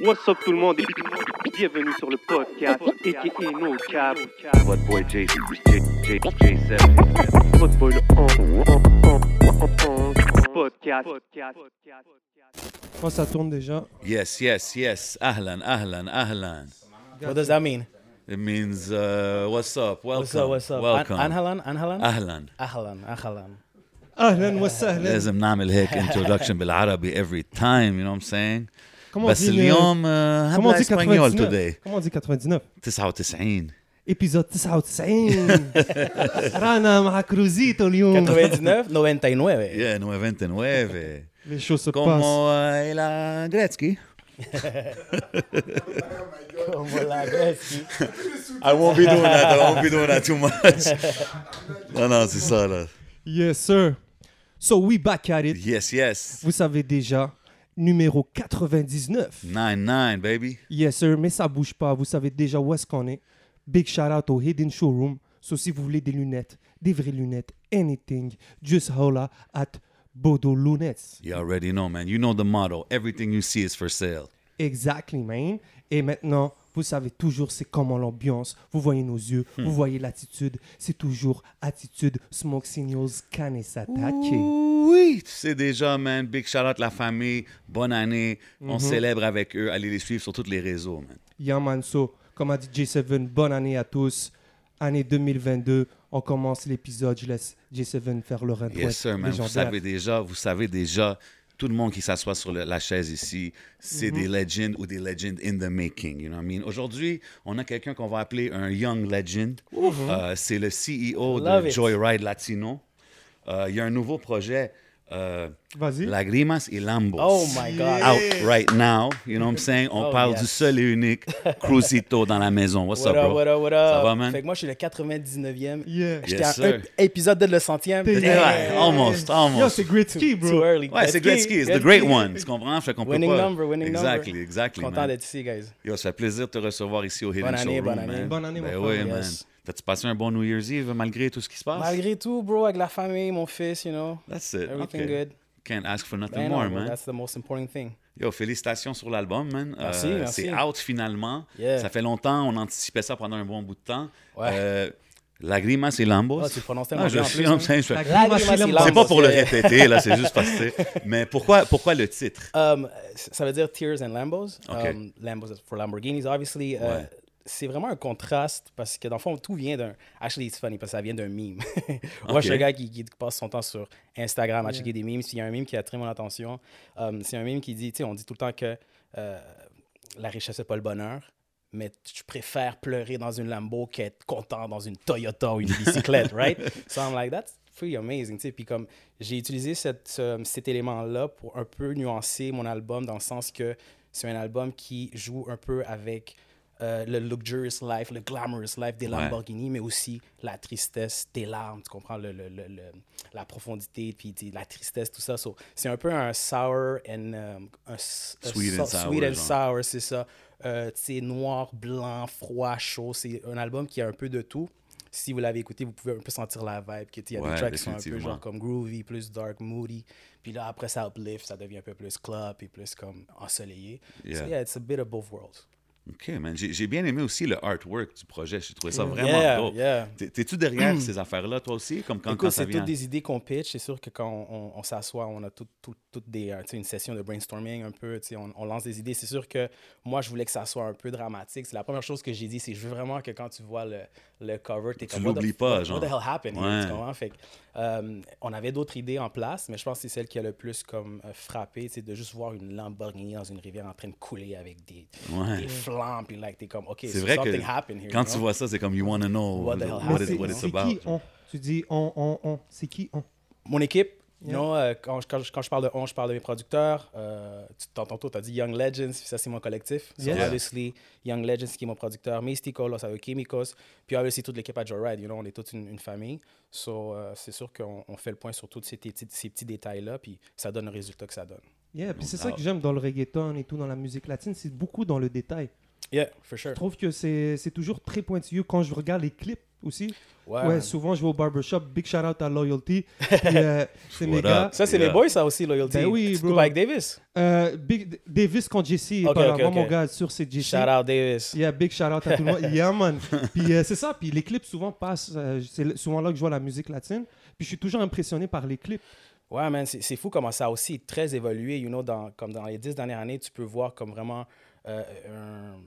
What's up tout le monde et bienvenue sur le podcast aka No Cap. What boy J, J, J, J7. Votre boy le on, on, on, on, on, podcast. Oh, ça tourne déjà. Yes, yes, yes. Ahlan, ahlan, ahlan. What does that mean? It means uh, what's up, welcome, What's up? What's up? welcome. An- Anhalan? Anhalan? اهلا Ahlan. Ahlan. اهلا وسهلا لازم نعمل هيك introduction بالعربي every time, you know what I'm saying? Comment بس on dit le- اليوم uh, comment on هبلا dit اسبانيول 99 today Comment on dit 99 99 épisode 99 رانا مع كروزيتو اليوم 99? 99. Yeah, 99 Les choses se passent. Como uh, la Gretzky Como la Gretzky. I won't be doing that, I won't be doing that too much Non, non, c'est ça là Yes, sir. So we back at it. Yes, yes Vous savez déjà, numéro 99. 99 baby Yes, sir, mais ça bouge pas. Vous savez déjà où est-ce qu'on est. Big shout out au Hidden Showroom. So si vous voulez des lunettes, des vraies lunettes, anything, just holla at Bodo Lunettes. You already know, man. You know the motto. Everything you see is for sale. Exactly, man. Et maintenant, vous savez toujours c'est comment l'ambiance. Vous voyez nos yeux, Hmm. vous voyez l'attitude. C'est toujours attitude Smoke Signals Kanesatake. Oui, tu sais déjà, man. Big shout out la famille. Bonne année. On Mhm. célèbre avec eux. Allez les suivre sur tous les réseaux, man. Yaman, so, comme a dit J7, bonne année à tous. Année 2022, on commence l'épisode. Je laisse J7 faire le intro Yes, sir, man. Vous savez déjà, vous savez déjà, tout le monde qui s'assoit sur le- la chaise ici, c'est des legends ou des legends in the making. You know what I mean? Aujourd'hui, on a quelqu'un qu'on va appeler un young legend. Euh, c'est le CEO Love de it. Joyride Latino. Euh, Il y a un nouveau projet. Euh, Vas-y. Lagrimas et Lambos. Oh my God. Out right now. You know what I'm saying? On Oh, parle yes. du seul et unique Crucito dans la maison. What's What up, up, bro? what up, what up? Ça va, man? Fait que moi, je suis le 99e. Yeah. J'étais Yes, à un épisode de le centième. T'es- Yeah, ouais, almost, Yo, almost. c'est Gretzky, Too bro. early. Ouais, c'est Gretzky, it's the great one. Tu comprends? Fait qu'on peut Winning pas... number, winning exactly, number. Exactly, Content man. d'être ici, guys. Yo, ça fait plaisir de te recevoir ici au Hidden Bonne année, Showroom, bonne année. man. Bonne année, ben mon oui, frère. man. T'as-tu passé un bon New Year's Eve malgré tout ce qui se passe? Malgré tout, bro, avec la famille, mon fils, you know. That's it. Everything okay. good. Can't ask for nothing Ben more, man. That's the most important thing. Yo, félicitations sur l'album, man. Merci, Euh, merci. C'est out finalement. Yeah. Ça fait longtemps, on anticipait ça pendant un bon bout de temps. Ouais. Euh, Lagrimas et Lambos. Oh, tu prononces tellement Ah, je en suis plus, en hein. train, je. C'est pas pour le répéter, là, c'est juste parce que. Mais pourquoi, pourquoi le titre? Um, ça veut dire Tears and Lambos. Ok. Um, Lambos for Lamborghinis, obviously. Uh, Ouais. C'est vraiment un contraste parce que dans le fond, tout vient d'un. Actually, it's funny parce que ça vient d'un meme. Moi, je suis un gars qui, qui passe son temps sur Instagram à checker des memes. S'il y a un meme qui a attiré mon attention, um, c'est un meme qui dit tu sais, on dit tout le temps que euh, la richesse n'est pas le bonheur. Mais tu préfères pleurer dans une Lambo qu'être content dans une Toyota ou une bicyclette, right? So I'm like, that's pretty amazing, tu sais. Puis comme j'ai utilisé cette, ce- cet élément-là pour un peu nuancer mon album dans le sens que c'est un album qui joue un peu avec euh, le luxurious life, le glamorous life des Ouais. Lamborghini, mais aussi la tristesse des larmes, tu comprends, le, le- le- la profondité, puis la tristesse, tout ça. So, c'est un peu un sour and... um, un, Sweet and so- sour, Sweet and genre. sour, c'est ça. Euh, noir, blanc, froid, chaud. C'est un album qui a un peu de tout. Si vous l'avez écouté, vous pouvez un peu sentir la vibe. Il y a Ouais, des tracks qui sont un peu genre comme groovy, plus dark, moody. Puis là, après, ça uplift, ça devient un peu plus club et plus comme ensoleillé. Yeah. So yeah, it's a bit of both worlds. OK, man. J'ai bien aimé aussi le artwork du projet. J'ai trouvé ça vraiment Yeah, T'es-tu derrière ces affaires-là, toi aussi? Comme quand, quand c'est toutes des idées qu'on pitch. C'est sûr que quand on, on- on s'assoit, on a tout- tout- toutes des, euh, tu sais, une session de brainstorming un peu. tu sais, On, on lance des idées. C'est sûr que moi, je voulais que ça soit un peu dramatique. C'est la première chose que j'ai dit. C'est je veux vraiment que quand tu vois le, le cover, t'es Tu comme. what the l'oublies pas, what, genre. the hell happened? Ouais. Tu? Fait euh, on avait d'autres idées en place, mais je pense que c'est celle qui a le plus comme euh, frappé. C'est de juste voir une Lamborghini dans une rivière en train de couler avec des, Ouais. des flammes. Puis like, t'es comme, OK, C'est so vrai que something happened here. quand tu know? vois ça, c'est comme you want to know What the hell what, it- what it's c'est about? qui on? Tu dis on, on, on. C'est qui on? Mon équipe, Yeah. you know, euh, quand, je- quand, je- quand je parle de on, je parle de mes producteurs. Euh, tu t'entends tantôt, tu as dit Young Legends, ça c'est mon collectif. So, Yeah. obviously, Young Legends qui est mon producteur, Mystico, Los Alchemicos, puis obviously toute l'équipe à Joyride, you know, on est toute une, une famille. So, euh, c'est sûr qu'on on fait le point sur tous ces, petits- ces petits détails-là, puis ça donne le résultat que ça donne. Yeah, puis c'est ça que j'aime dans le reggaeton et tout, dans la musique latine, c'est beaucoup dans le détail. Yeah, for sure. Je trouve que c'est c'est toujours très pointilleux quand je regarde les clips aussi. Ouais. Ouais, souvent je vais au barbershop. Big shout out à Loyalty. Puis, euh, c'est mes gars. Ça, c'est Yeah. les boys, ça aussi, Loyalty. Ben oui, Tu bro. avec Davis? Euh, Big Davis contre JC. Ok, Apparemment, ok, ok. mon gars sur c'est JC. Shout out Davis. Yeah, big shout out à tout le monde. Yeah, man. Puis euh, c'est ça. Puis les clips souvent passent. euh, c'est souvent là que je vois la musique latine. Puis je suis toujours impressionné par les clips. Ouais, man, c'est c'est fou comment ça a aussi très évolué. You know, dans, comme dans les dix dernières années, tu peux voir comme vraiment euh, un-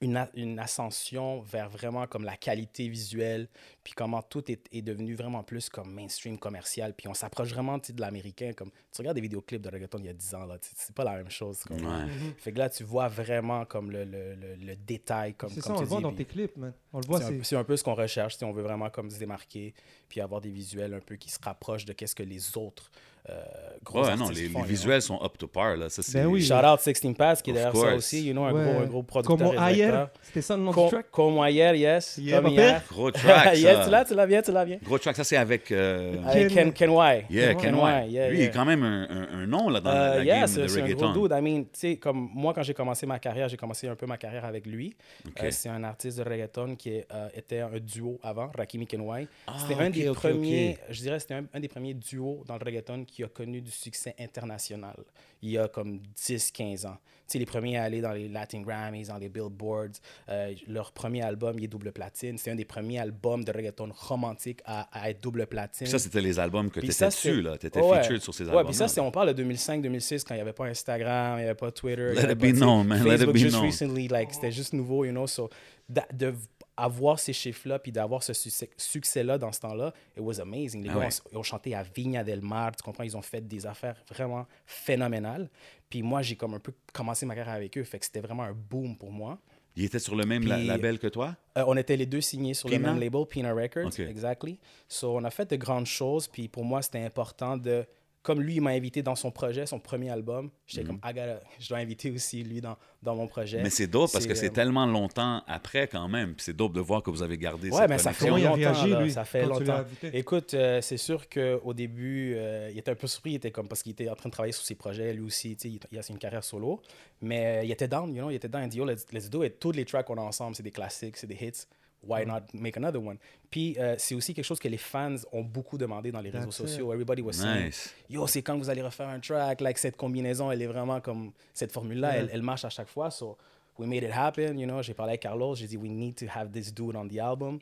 une, ascension vers vraiment comme la qualité visuelle, puis comment tout est, est devenu vraiment plus comme mainstream commercial. Puis on s'approche vraiment de l'américain. Comme tu regardes des vidéoclips de reggaeton il y a 10 ans, là, c'est pas la même chose. comme- Ouais. Fait que là, tu vois vraiment comme le, le, le, le détail. Comme, C'est comme ça, on tu le voit dans tes clips, man. On le voit, c'est un, c'est. c'est un peu ce qu'on recherche. si On veut vraiment comme se démarquer, puis avoir des visuels un peu qui se rapprochent de qu'est-ce que les autres euh, gros Ouais, non, artistes les, font, les visuels sont up to par. Là. Ça, c'est... Ben oui. Shout out 16 Pass qui est derrière ça aussi, you know, un, Ouais. gros, un gros producteur. Ailleurs, directeur. c'était ça le nom Com- du track? Comme hier, yes. Yeah, comme hier. Gros track, tu l'as, tu l'as bien, tu l'as bien. Gros track, ça, c'est avec... euh, Avec Ken, Ken Y. Yeah, Ken Ken Y, yeah, Lui, yeah. il est quand même un, un- un nom là, dans Euh, la yeah, game c'est de c'est un reggaeton. gros dude. I mean, tu sais, comme moi, quand j'ai commencé ma carrière, j'ai commencé un peu ma carrière avec lui. Euh, c'est un artiste de reggaeton qui est, euh, était un duo avant, Rakimi Kenway. Ah, C'était un des premiers, je dirais, c'était un, un des premiers duos dans le reggaeton qui a connu du succès international il y a comme 10-15 ans. Sais, les premiers à aller dans les Latin Grammys, dans les Billboards. Euh, leur premier album, il est double platine. C'est un des premiers albums de reggaeton romantique à, à être double platine. Puis ça, c'était les albums que tu étais dessus, là. Tu étais Ouais. featured sur ces Ouais, albums. puis ça, c'est, on parle de 2005-2006 quand il n'y avait pas Instagram, il n'y avait pas Twitter. Let it be known, man. Let it be just known. recently, like, c'était juste nouveau, you know. So, de avoir ces chiffres-là, puis d'avoir ce succès- succès-là dans ce temps-là, it was amazing. Les Ah gars ouais. ont, ils ont chanté à Viña del Mar, tu comprends, ils ont fait des affaires vraiment phénoménales. Puis moi, j'ai comme un peu commencé ma carrière avec eux, fait que c'était vraiment un boom pour moi. Il était sur le même la- label que toi? Euh, on était les deux signés sur Pina? le même label, Pina Records, Ok. exactly. So, on a fait de grandes choses, puis pour moi, c'était important de... Comme lui, il m'a invité dans son projet, son premier album, j'étais comme, I gotta- je dois inviter aussi lui dans, dans mon projet. Mhm. Mais c'est dope parce que c'est euh, tellement longtemps après quand même. Puis c'est dope de voir que vous avez gardé Ouais, cette mais ça fait longtemps. réagi, là, lui, ça fait longtemps. Écoute, euh, c'est sûr qu'au début, euh, il était un peu surpris. Il était comme parce qu'il était en train de travailler sur ses projets, lui aussi. tu sais, Il, il a une carrière solo. Mais euh, il était down, you know, il était down. Il dit, yo, let's, let's do it. Tous les tracks qu'on a ensemble, c'est des classiques, c'est des hits. Why not make another one? Puis euh, c'est aussi quelque chose que les fans ont beaucoup demandé dans les réseaux That's it. sociaux. Everybody was saying, Nice. yo, c'est quand vous allez refaire un track, like cette combinaison, elle est vraiment comme cette formule-là, Yeah. elle, elle marche à chaque fois. So we made it happen, you know. J'ai parlé avec Carlos, j'ai dit we need to have this dude on the album.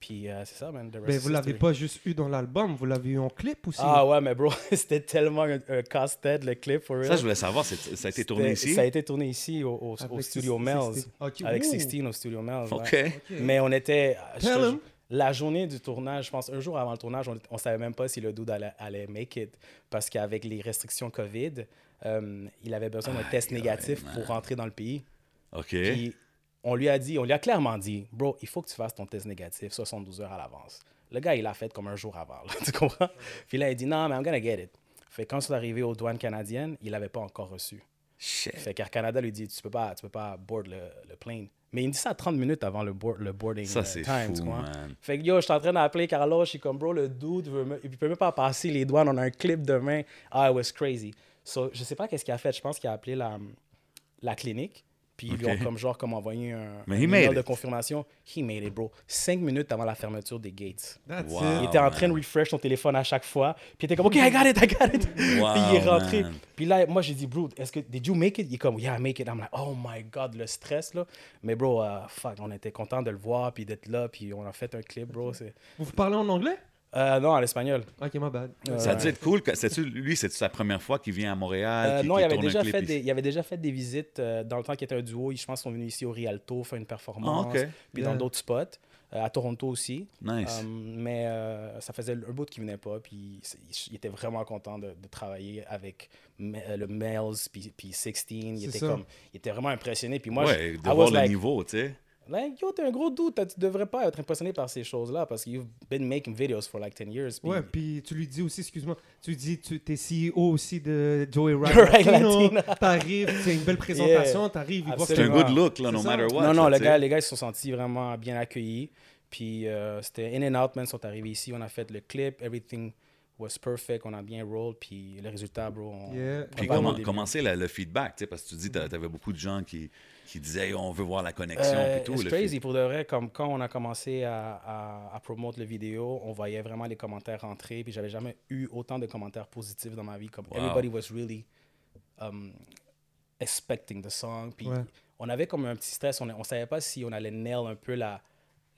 Puis euh, c'est ça, man. the rest Mais is vous l'avez pas juste eu dans l'album, vous l'avez eu en clip aussi. Ah ouais, mais bro, c'était tellement un, un casse-tête le clip for real. Ça, je voulais savoir, ça a été tourné ici? Ça a été tourné ici au, au- Avec au Studio 16. Mel's. Ok, Avec ouh. 16 au Studio Mel's. ouais. OK. Mais on était. te. La journée du tournage, je pense un jour avant le tournage, on, on savait même pas si le dude allait, allait make it. Parce qu'avec les restrictions COVID, euh, il avait besoin d'un test négatif pour rentrer dans le pays. OK. Puis on lui a dit, on lui a clairement dit, bro, il faut que tu fasses ton test négatif 72 heures à l'avance. Le gars, il l'a fait comme un jour avant, là, tu comprends? Puis là, il dit, non, mais I'm gonna get it. Fait quand c'est arrivé aux douanes canadiennes, il l'avait pas encore reçu. Shit. Fait qu'Air Canada lui dit, tu peux pas, tu peux pas board le, le plane. Mais il me dit ça 30 minutes avant le, board, le boarding Ça, euh, c'est time, tu fou, comprends? man. Fait que yo, je suis en train d'appeler Carlos, je suis comme, bro, le dude, veut me- il peut même pas passer les douanes, on a un clip demain. Ah, it was crazy. So, je sais pas qu'est-ce qu'il a fait, je pense qu'il a appelé la, la clinique, puis ils lui ont comme genre comme envoyé un, Mais un email de confirmation. He made it, bro. Cinq minutes avant la fermeture des gates. That's Wow. it. Il était en man. train de refresh son téléphone à chaque fois. Puis il était comme, OK, I got it, I got it. puis il est rentré. man. Puis là, moi, j'ai dit, bro, est-ce que, did you make it? Il est comme, yeah, I make it. I'm like, oh my God, le stress, là. Mais bro, euh, fuck, on était content de le voir, puis d'être là, puis on a fait un clip, bro. Vous parlez en anglais? Euh, non, en espagnol. Ok, my bad. Euh, Ça a dû être cool. que- c'est-tu- lui, c'est sa première fois qu'il vient à Montréal? Euh, non, il avait, déjà fait des, il avait déjà fait des visites euh, dans le temps qu'il était un duo. Je pense qu'ils sont venus ici au Rialto faire une performance. Ah, ok. Puis Yeah. dans d'autres spots. euh, à Toronto aussi. Nice. Mais euh, ça faisait un bout qu'il venait pas. Puis c'est- il était vraiment content de, de travailler avec Me- euh, le Mel's puis, puis 16. Il C'est était, ça. comme, il était vraiment impressionné. Puis moi, ouais, je, de I voir was le like, niveau, tu sais. Like, yo, t'es un gros doute. Tu devrais pas être impressionné par ces choses-là parce que you've been making videos for like 10 years. Puis- Ouais, puis tu lui dis aussi, excuse-moi, tu lui dis, tu es CEO aussi de Joey Right Latino. T'arrives, c'est une belle présentation, Yeah. t'arrives, il voit C'est un good look, là, no ça. matter what. non, non, le gars, les gars, ils se sont sentis vraiment bien accueillis. Puis euh, c'était In and Out, man, sont arrivés ici. On a fait le clip, everything was perfect, on a bien roll, puis le résultat, bro, on, Yeah. Puis comment, c'est le, feedback, tu sais, parce que tu dis que tu avais beaucoup de gens qui, qui disaient Hey, on veut voir la connexion Euh, et tout. it's le crazy pour de vrai. Comme quand on a commencé à, à, à promouvoir le vidéo, on voyait vraiment les commentaires rentrer. Puis j'avais jamais eu autant de commentaires positifs dans ma vie. Comme Wow. everybody was really um, expecting the song. Puis Ouais. on avait comme un petit stress. On, on savait pas si on allait nail un peu la,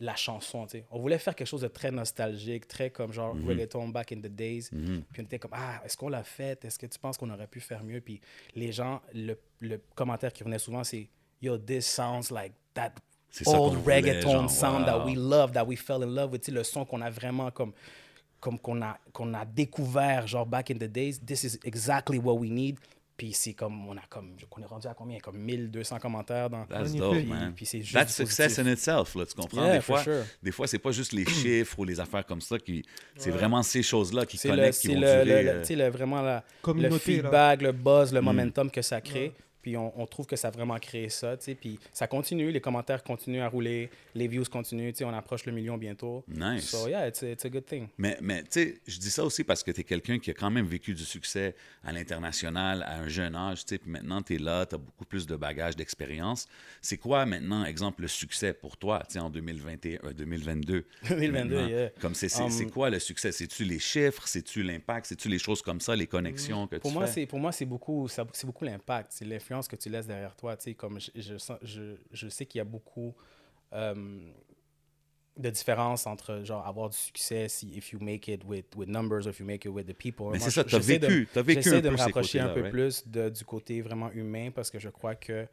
la chanson. tu sais. On voulait faire quelque chose de très nostalgique, très comme genre Mhm. reggaeton back in the days. Puis on était comme, ah, est-ce qu'on l'a fait? Est-ce que tu penses qu'on aurait pu faire mieux? Puis les gens, le, le commentaire qui revenait souvent, c'est, yo, this sounds like that C'est old voulait, reggaeton genre, sound that wow. we love, that we fell in love with. Le son qu'on a vraiment comme comme qu'on a qu'on a découvert genre back in the days this is exactly what we need puis c'est comme on a comme on est rendu à combien? Comme 1200 commentaires dans That's dope, Puis- man. puis c'est juste That's du success positif. in itself, là, tu comprends? Yeah, des fois, sure. des fois c'est pas juste les chiffres ou les affaires comme ça qui. C'est vraiment ces choses-là qui c'est le, connectent, qui c'est vont le, durer. le- euh, sais, le- vraiment la, le Communauté, là. feedback, le buzz, Mm. le momentum que ça crée. Puis on, on trouve que ça a vraiment créé ça, tu sais. Puis ça continue, les commentaires continuent à rouler, les views continuent, tu sais, on approche le million bientôt. Nice. So yeah, it's a, it's a good thing. Mais, mais tu sais, je dis ça aussi parce que tu es quelqu'un qui a quand même vécu du succès à l'international à un jeune âge, tu sais, puis maintenant tu es là, tu as beaucoup plus de bagages, d'expérience. C'est quoi maintenant, exemple, le succès pour toi, tu sais, en 2021, euh, 2022? 2022, maintenant? yeah. Comme c'est, Um, quoi le succès? C'est-tu les chiffres? C'est-tu l'impact? C'est-tu les choses comme ça, les connexions que Pour tu moi, fais? pour moi c'est beaucoup ça- beaucoup l'impact, c'est l'influence que tu laisses derrière toi. Tu sais, comme je, je, sens- je, je sais qu'il y a beaucoup euh, de différence entre genre avoir du succès si if you make it with, with numbers or if you make it with the people. Mais c'est ça, je- t'as j'essaie de- vécu- t'as vécu J'essaie un de peu me rapprocher un peu right? plus de- du côté vraiment humain parce que je crois que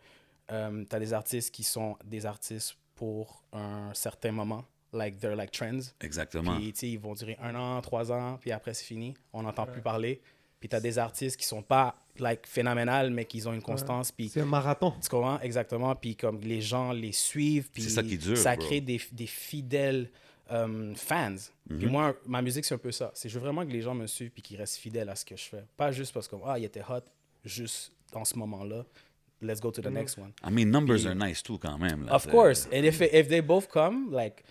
tu as des artistes qui sont des artistes pour un certain moment, like they're like trends. Exactement. Puis, tu sais, ils vont durer un an, trois ans, puis après, c'est fini. On n'entend plus parler. Puis, tu as des artistes qui sont pas, like, phénoménales, mais qui ont une constance. Puis, C'est un marathon. tu comprends? Exactement. Puis, comme les gens les suivent. Puis, C'est ça qui dure, Ça bro. crée des, des fidèles euh, fans. Mhm. Puis, moi, ma musique, c'est un peu ça. C'est je veux vraiment que les gens me suivent puis qu'ils restent fidèles à ce que je fais. Pas juste parce que, ah, il était hot juste dans ce moment-là. Let's go to Mhm. the next one. I mean, numbers Puis- are nice too, quand même. là. Of course. And if, if they both come, like,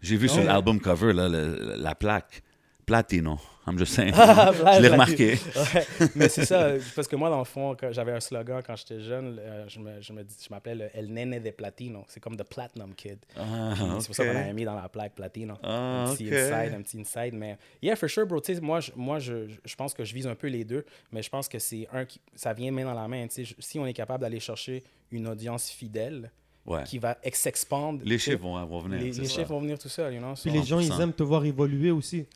J'ai vu sur Ouais. l'album cover, là, le- la plaque. Platino. I'm just saying. Ah, je l'ai remarqué. Ouais, mais c'est ça, parce que moi, dans le fond, j'avais un slogan quand j'étais jeune, euh, je me- je me je m'appelais le El Nene de Platino. C'est comme The Platinum Kid. Ah, C'est pour ça qu'on avait mis dans la plaque Platino. Ah, un petit ok. inside, un petit inside. Mais yeah, for sure, bro. Tu sais, moi, je, moi je, je pense que je vise un peu les deux, mais je pense que c'est un qui. Ça vient main dans la main. Tu sais, je- si on est capable d'aller chercher une audience fidèle Ouais. qui va ex- s'expandre. Les chiffres vont, vont venir. Les, les chiffres vont venir tout seuls, you know? Puis les gens, ils 100%. aiment te voir évoluer aussi.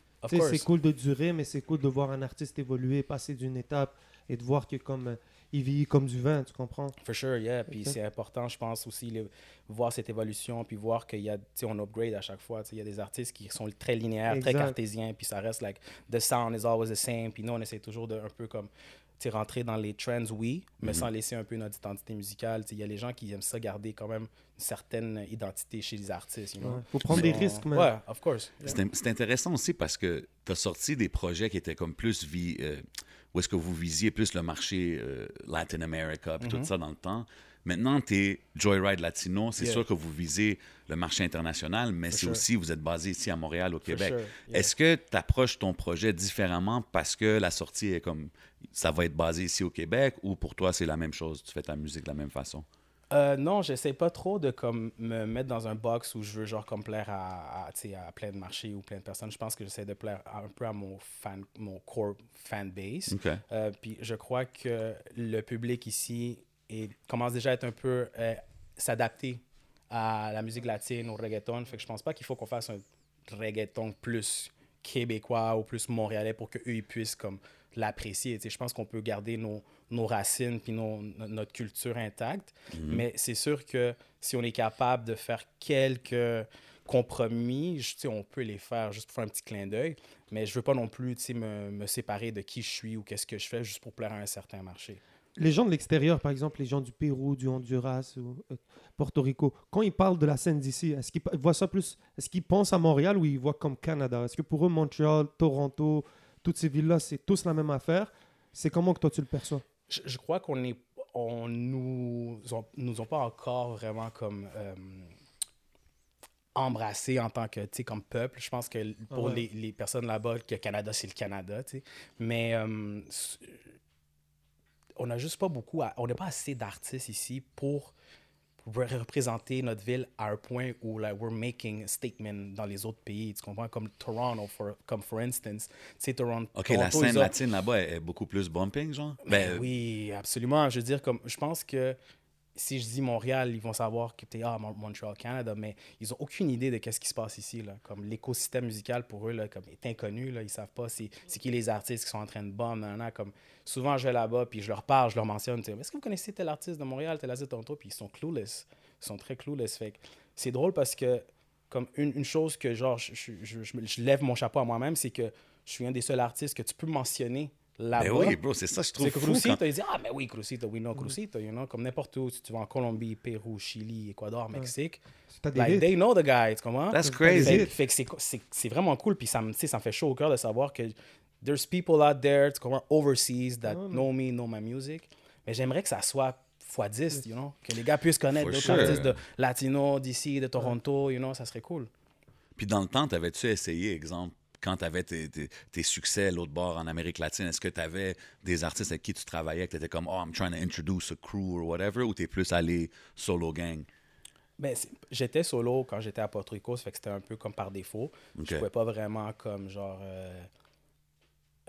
C'est cool de durer, mais c'est cool de voir un artiste évoluer, passer d'une étape et de voir que comme euh, il vieillit comme du vin, tu comprends? For sure, yeah. Puis c'est important, je pense aussi, le- voir cette évolution, puis voir qu'il y a, tu sais, on upgrade à chaque fois. Tu sais, Il y a des artistes qui sont très linéaires, très cartésiens, puis ça reste like, the sound is always the same. Puis nous, on essaie toujours de un peu comme, rentrer dans les trends, oui, mais sans laisser un peu notre identité musicale. Tu sais, Il y a les gens qui aiment ça garder quand même une certaine identité chez les artistes, you know? Ouais. Faut prendre des risques, man. Ouais, of course. Yeah. C'est in- c'est intéressant aussi parce que tu as sorti des projets qui étaient comme plus vie, euh, où est-ce que vous visiez plus le marché euh, Latin America puis tout ça dans le temps. Maintenant, tu es Joyride Latino. C'est. Yeah. sûr que vous visez le marché international, mais c'est sure. aussi, vous êtes basé ici à Montréal, au Québec. sure, yeah. Est-ce que tu approches ton projet différemment parce que la sortie est comme. Ça va être basé ici au Québec ou pour toi, c'est la même chose? Tu fais ta musique de la même façon? Euh, non, j'essaie pas trop de comme me mettre dans un box où je veux genre comme plaire à, à, plein de marchés ou plein de personnes. Je pense que j'essaie de plaire un peu à mon fan, mon core fan base. Euh, puis je crois que le public ici est- commence déjà à être un peu euh, s'adapter à la musique latine, au reggaeton. Fait que je pense pas qu'il faut qu'on fasse un reggaeton plus québécois ou plus montréalais pour qu'eux ils puissent comme l'apprécier. Je pense qu'on peut garder nos, nos racines puis nos- notre culture intacte. Mais c'est sûr que si on est capable de faire quelques compromis, je- on peut les faire juste pour faire un petit clin d'œil. Mais je veux pas non plus me, me séparer de qui je suis ou qu'est-ce que je fais juste pour plaire à un certain marché. Les gens de l'extérieur, par exemple, les gens du Pérou, du Honduras ou euh, Porto Rico, quand ils parlent de la scène d'ici, est-ce qu'ils voient ça plus, est-ce qu'ils pensent à Montréal ou ils voient comme Canada? Est-ce que pour eux, Montréal, Toronto, toutes ces villes-là, c'est tous la même affaire? C'est comment que toi tu le perçois? Je, je crois qu'on est. On nous, ont, nous ont pas encore vraiment comme. euh, embrassé en tant que, tu comme peuple. Je pense que pour Ouais. les, les personnes là-bas, que Canada, c'est le Canada, tu sais. Mais euh, on n'a juste pas beaucoup, à- on n'a pas assez d'artistes ici pour re- représenter notre ville à un point où like, we're making a statement dans les autres pays. Tu comprends? Comme Toronto, for, comme for instance. Tu sais, Toronto. OK, la scène latine là-bas est, beaucoup plus bumping, genre? ben, Ben, oui, absolument. Je veux dire, comme, je pense que si je dis Montréal, ils vont savoir que t'es ah, Mon- Montreal, Canada, mais ils ont aucune idée de qu'est-ce qui se passe ici. Là. Comme l'écosystème musical pour eux là, comme, est inconnu. Là. Ils savent pas c'est, qui les artistes qui sont en train de bomber. Comme, souvent, je vais là-bas, puis je leur parle, je leur mentionne. tu Est-ce que vous connaissez tel artiste de Montréal, tel artiste de Toronto? Puis ils sont clueless. Ils sont très clueless. C'est drôle parce que, comme une, une chose que, genre, je, je- je lève mon chapeau à moi-même, c'est que je suis un des seuls artistes que tu peux mentionner là-bas. ben oui, bro, c'est ça, je trouve C'est. Crucito, quand- il dit Ah, mais oui, Crucito, we know Crucito, you know, comme n'importe où, si tu vas en Colombie, Pérou, Chili, Équateur, Mexique, like, they know the guy, tu comprends? That's crazy. Fait, fait que c'est- c'est c'est vraiment cool, puis ça me, tu sais, ça me fait chaud au cœur de savoir que there's people out there, tu comprends, overseas, that know me, know my music. Mais j'aimerais que ça soit x 10, you know, que les gars puissent connaître d'autres sure. artistes de latino, d'ici, de Toronto, you know, ça serait cool. Puis dans le temps, t'avais-tu essayé, exemple, quand tu avais tes, tes- tes succès à l'autre bord en Amérique latine, est-ce que tu avais des artistes avec qui tu travaillais, que tu étais comme, oh, I'm trying to introduce a crew or whatever, ou tu es plus allé solo gang? Ben, j'étais solo quand j'étais à Porto Rico, ça fait que c'était un peu comme par défaut. Ok. Je pouvais pas vraiment comme genre euh,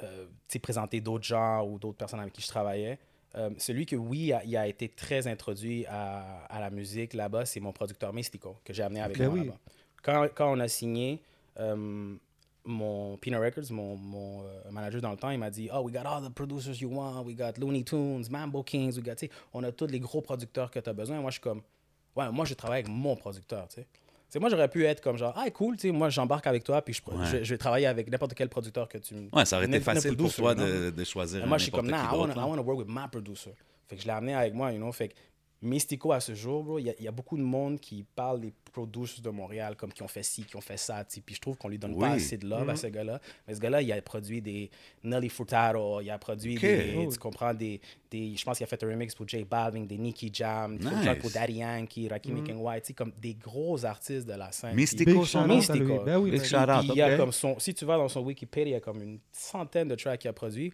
euh, présenter d'autres gens ou d'autres personnes avec qui je travaillais. Euh, celui que oui, a- il a été très introduit à, à la musique là-bas, c'est mon producteur Mystico que j'ai amené avec moi oui. là-bas. Quand, quand on a signé, euh, mon Pina Records, mon, mon euh, manager dans le temps, il m'a dit Oh, we got all the producers you want, we got Looney Tunes, Mambo Kings, we got, on a tous les gros producteurs que tu as besoin. Moi, je suis comme Ouais, moi, je travaille avec mon producteur, tu sais. Tu sais, moi, j'aurais pu être comme genre, ah, cool, tu sais, moi, j'embarque avec toi, puis je, Ouais. je, je vais travailler avec n'importe quel producteur que tu me. Ouais, ça aurait été facile pour toi de, de choisir un moi, je suis comme, nah, I là. wanna work with my producer. Fait que je l'ai amené avec moi, you know. Fait que Mystico, à ce jour, bro, il y, a- il y a beaucoup de monde qui parle des producers de Montréal, comme qui ont fait ci, qui ont fait ça. Puis je trouve qu'on lui donne pas assez de love à ce gars-là. Mais ce gars-là, il a produit des Nelly Furtado, il a produit des, Oh. tu comprends, des, des je pense qu'il a fait un remix pour J Balvin, des Nicky Jam, des Nice. trucs pour Daddy Yankee, Rakim King White, tu sais, comme des gros artistes de la scène. Mystico, Big son. Mystico. Ben oui, Big ben. Puis il y a comme son, si tu vas dans son Wikipédia, il y a comme une centaine de tracks qu'il a produit.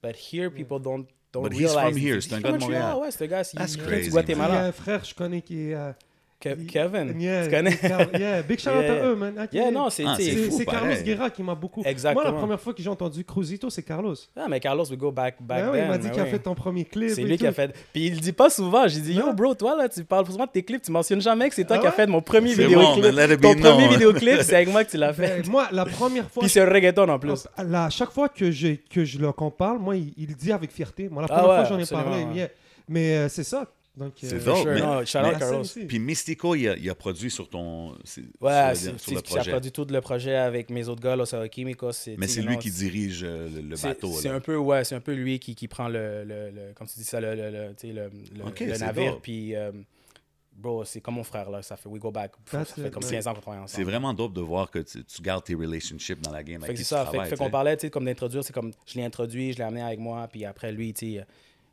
But here, people don't, don't But he's from here, Il c'est un gars de Montréal, Montréal. Ouais, c'est un gars, il That's il vient crazy, du man. Il y a un frère, je connais, qui est. euh, Kevin, Yeah, tu connais? Yeah, big shout out Yeah. à eux, man. Yeah, non, c'est... Ah, c'est Carlos pareil. Guerra qui m'a beaucoup. Exactement. Moi, la première fois que j'ai entendu Cruzito, c'est Carlos. Ah, mais Carlos, we go back, back Ben oui, then. il m'a dit mais qu'il a oui. fait ton premier clip. C'est lui qui a fait. Puis il le dit pas souvent. J'ai dit, yo, Non. bro, toi, là, tu parles souvent de tes clips, tu mentionnes jamais que c'est toi Ah qui as ouais? fait mon premier C'est vidéoclip. bon, Ton premier known. vidéoclip, c'est avec moi que tu l'as fait. Ben, moi, la première fois. Puis c'est un reggaeton en plus. Là, à chaque fois que je, que je parle, moi, il, le dit avec fierté. Moi, la Ah première fois, j'en ai parlé. Mais euh, c'est ça. Donc, C'est euh, la scène Carlos. Puis Mystico, il a, il a produit sur ton. Ouais, sur, c'est le- sur c'est- le projet. produit tout le projet avec mes autres gars, Los Químicos. Mais c'est lui qui dirige euh, le, bateau. C'est un peu, ouais, c'est un peu lui qui, qui prend le, le, le- comme tu dis ça, le, le, le, tu sais, le, le- Ok, le c'est navire. Puis, euh, bro, c'est comme mon frère, là. Ça fait We Go Back. Ça fait it, comme ouais. 15 ans qu'on travaille ensemble. C'est vraiment dope de voir que tu, tu gardes tes relationships dans la game Fait avec qui c'est tu ça. Fait, fait qu'on parlait, tu sais, comme d'introduire, c'est comme je l'ai introduit, je l'ai amené avec moi, puis après lui, tu sais,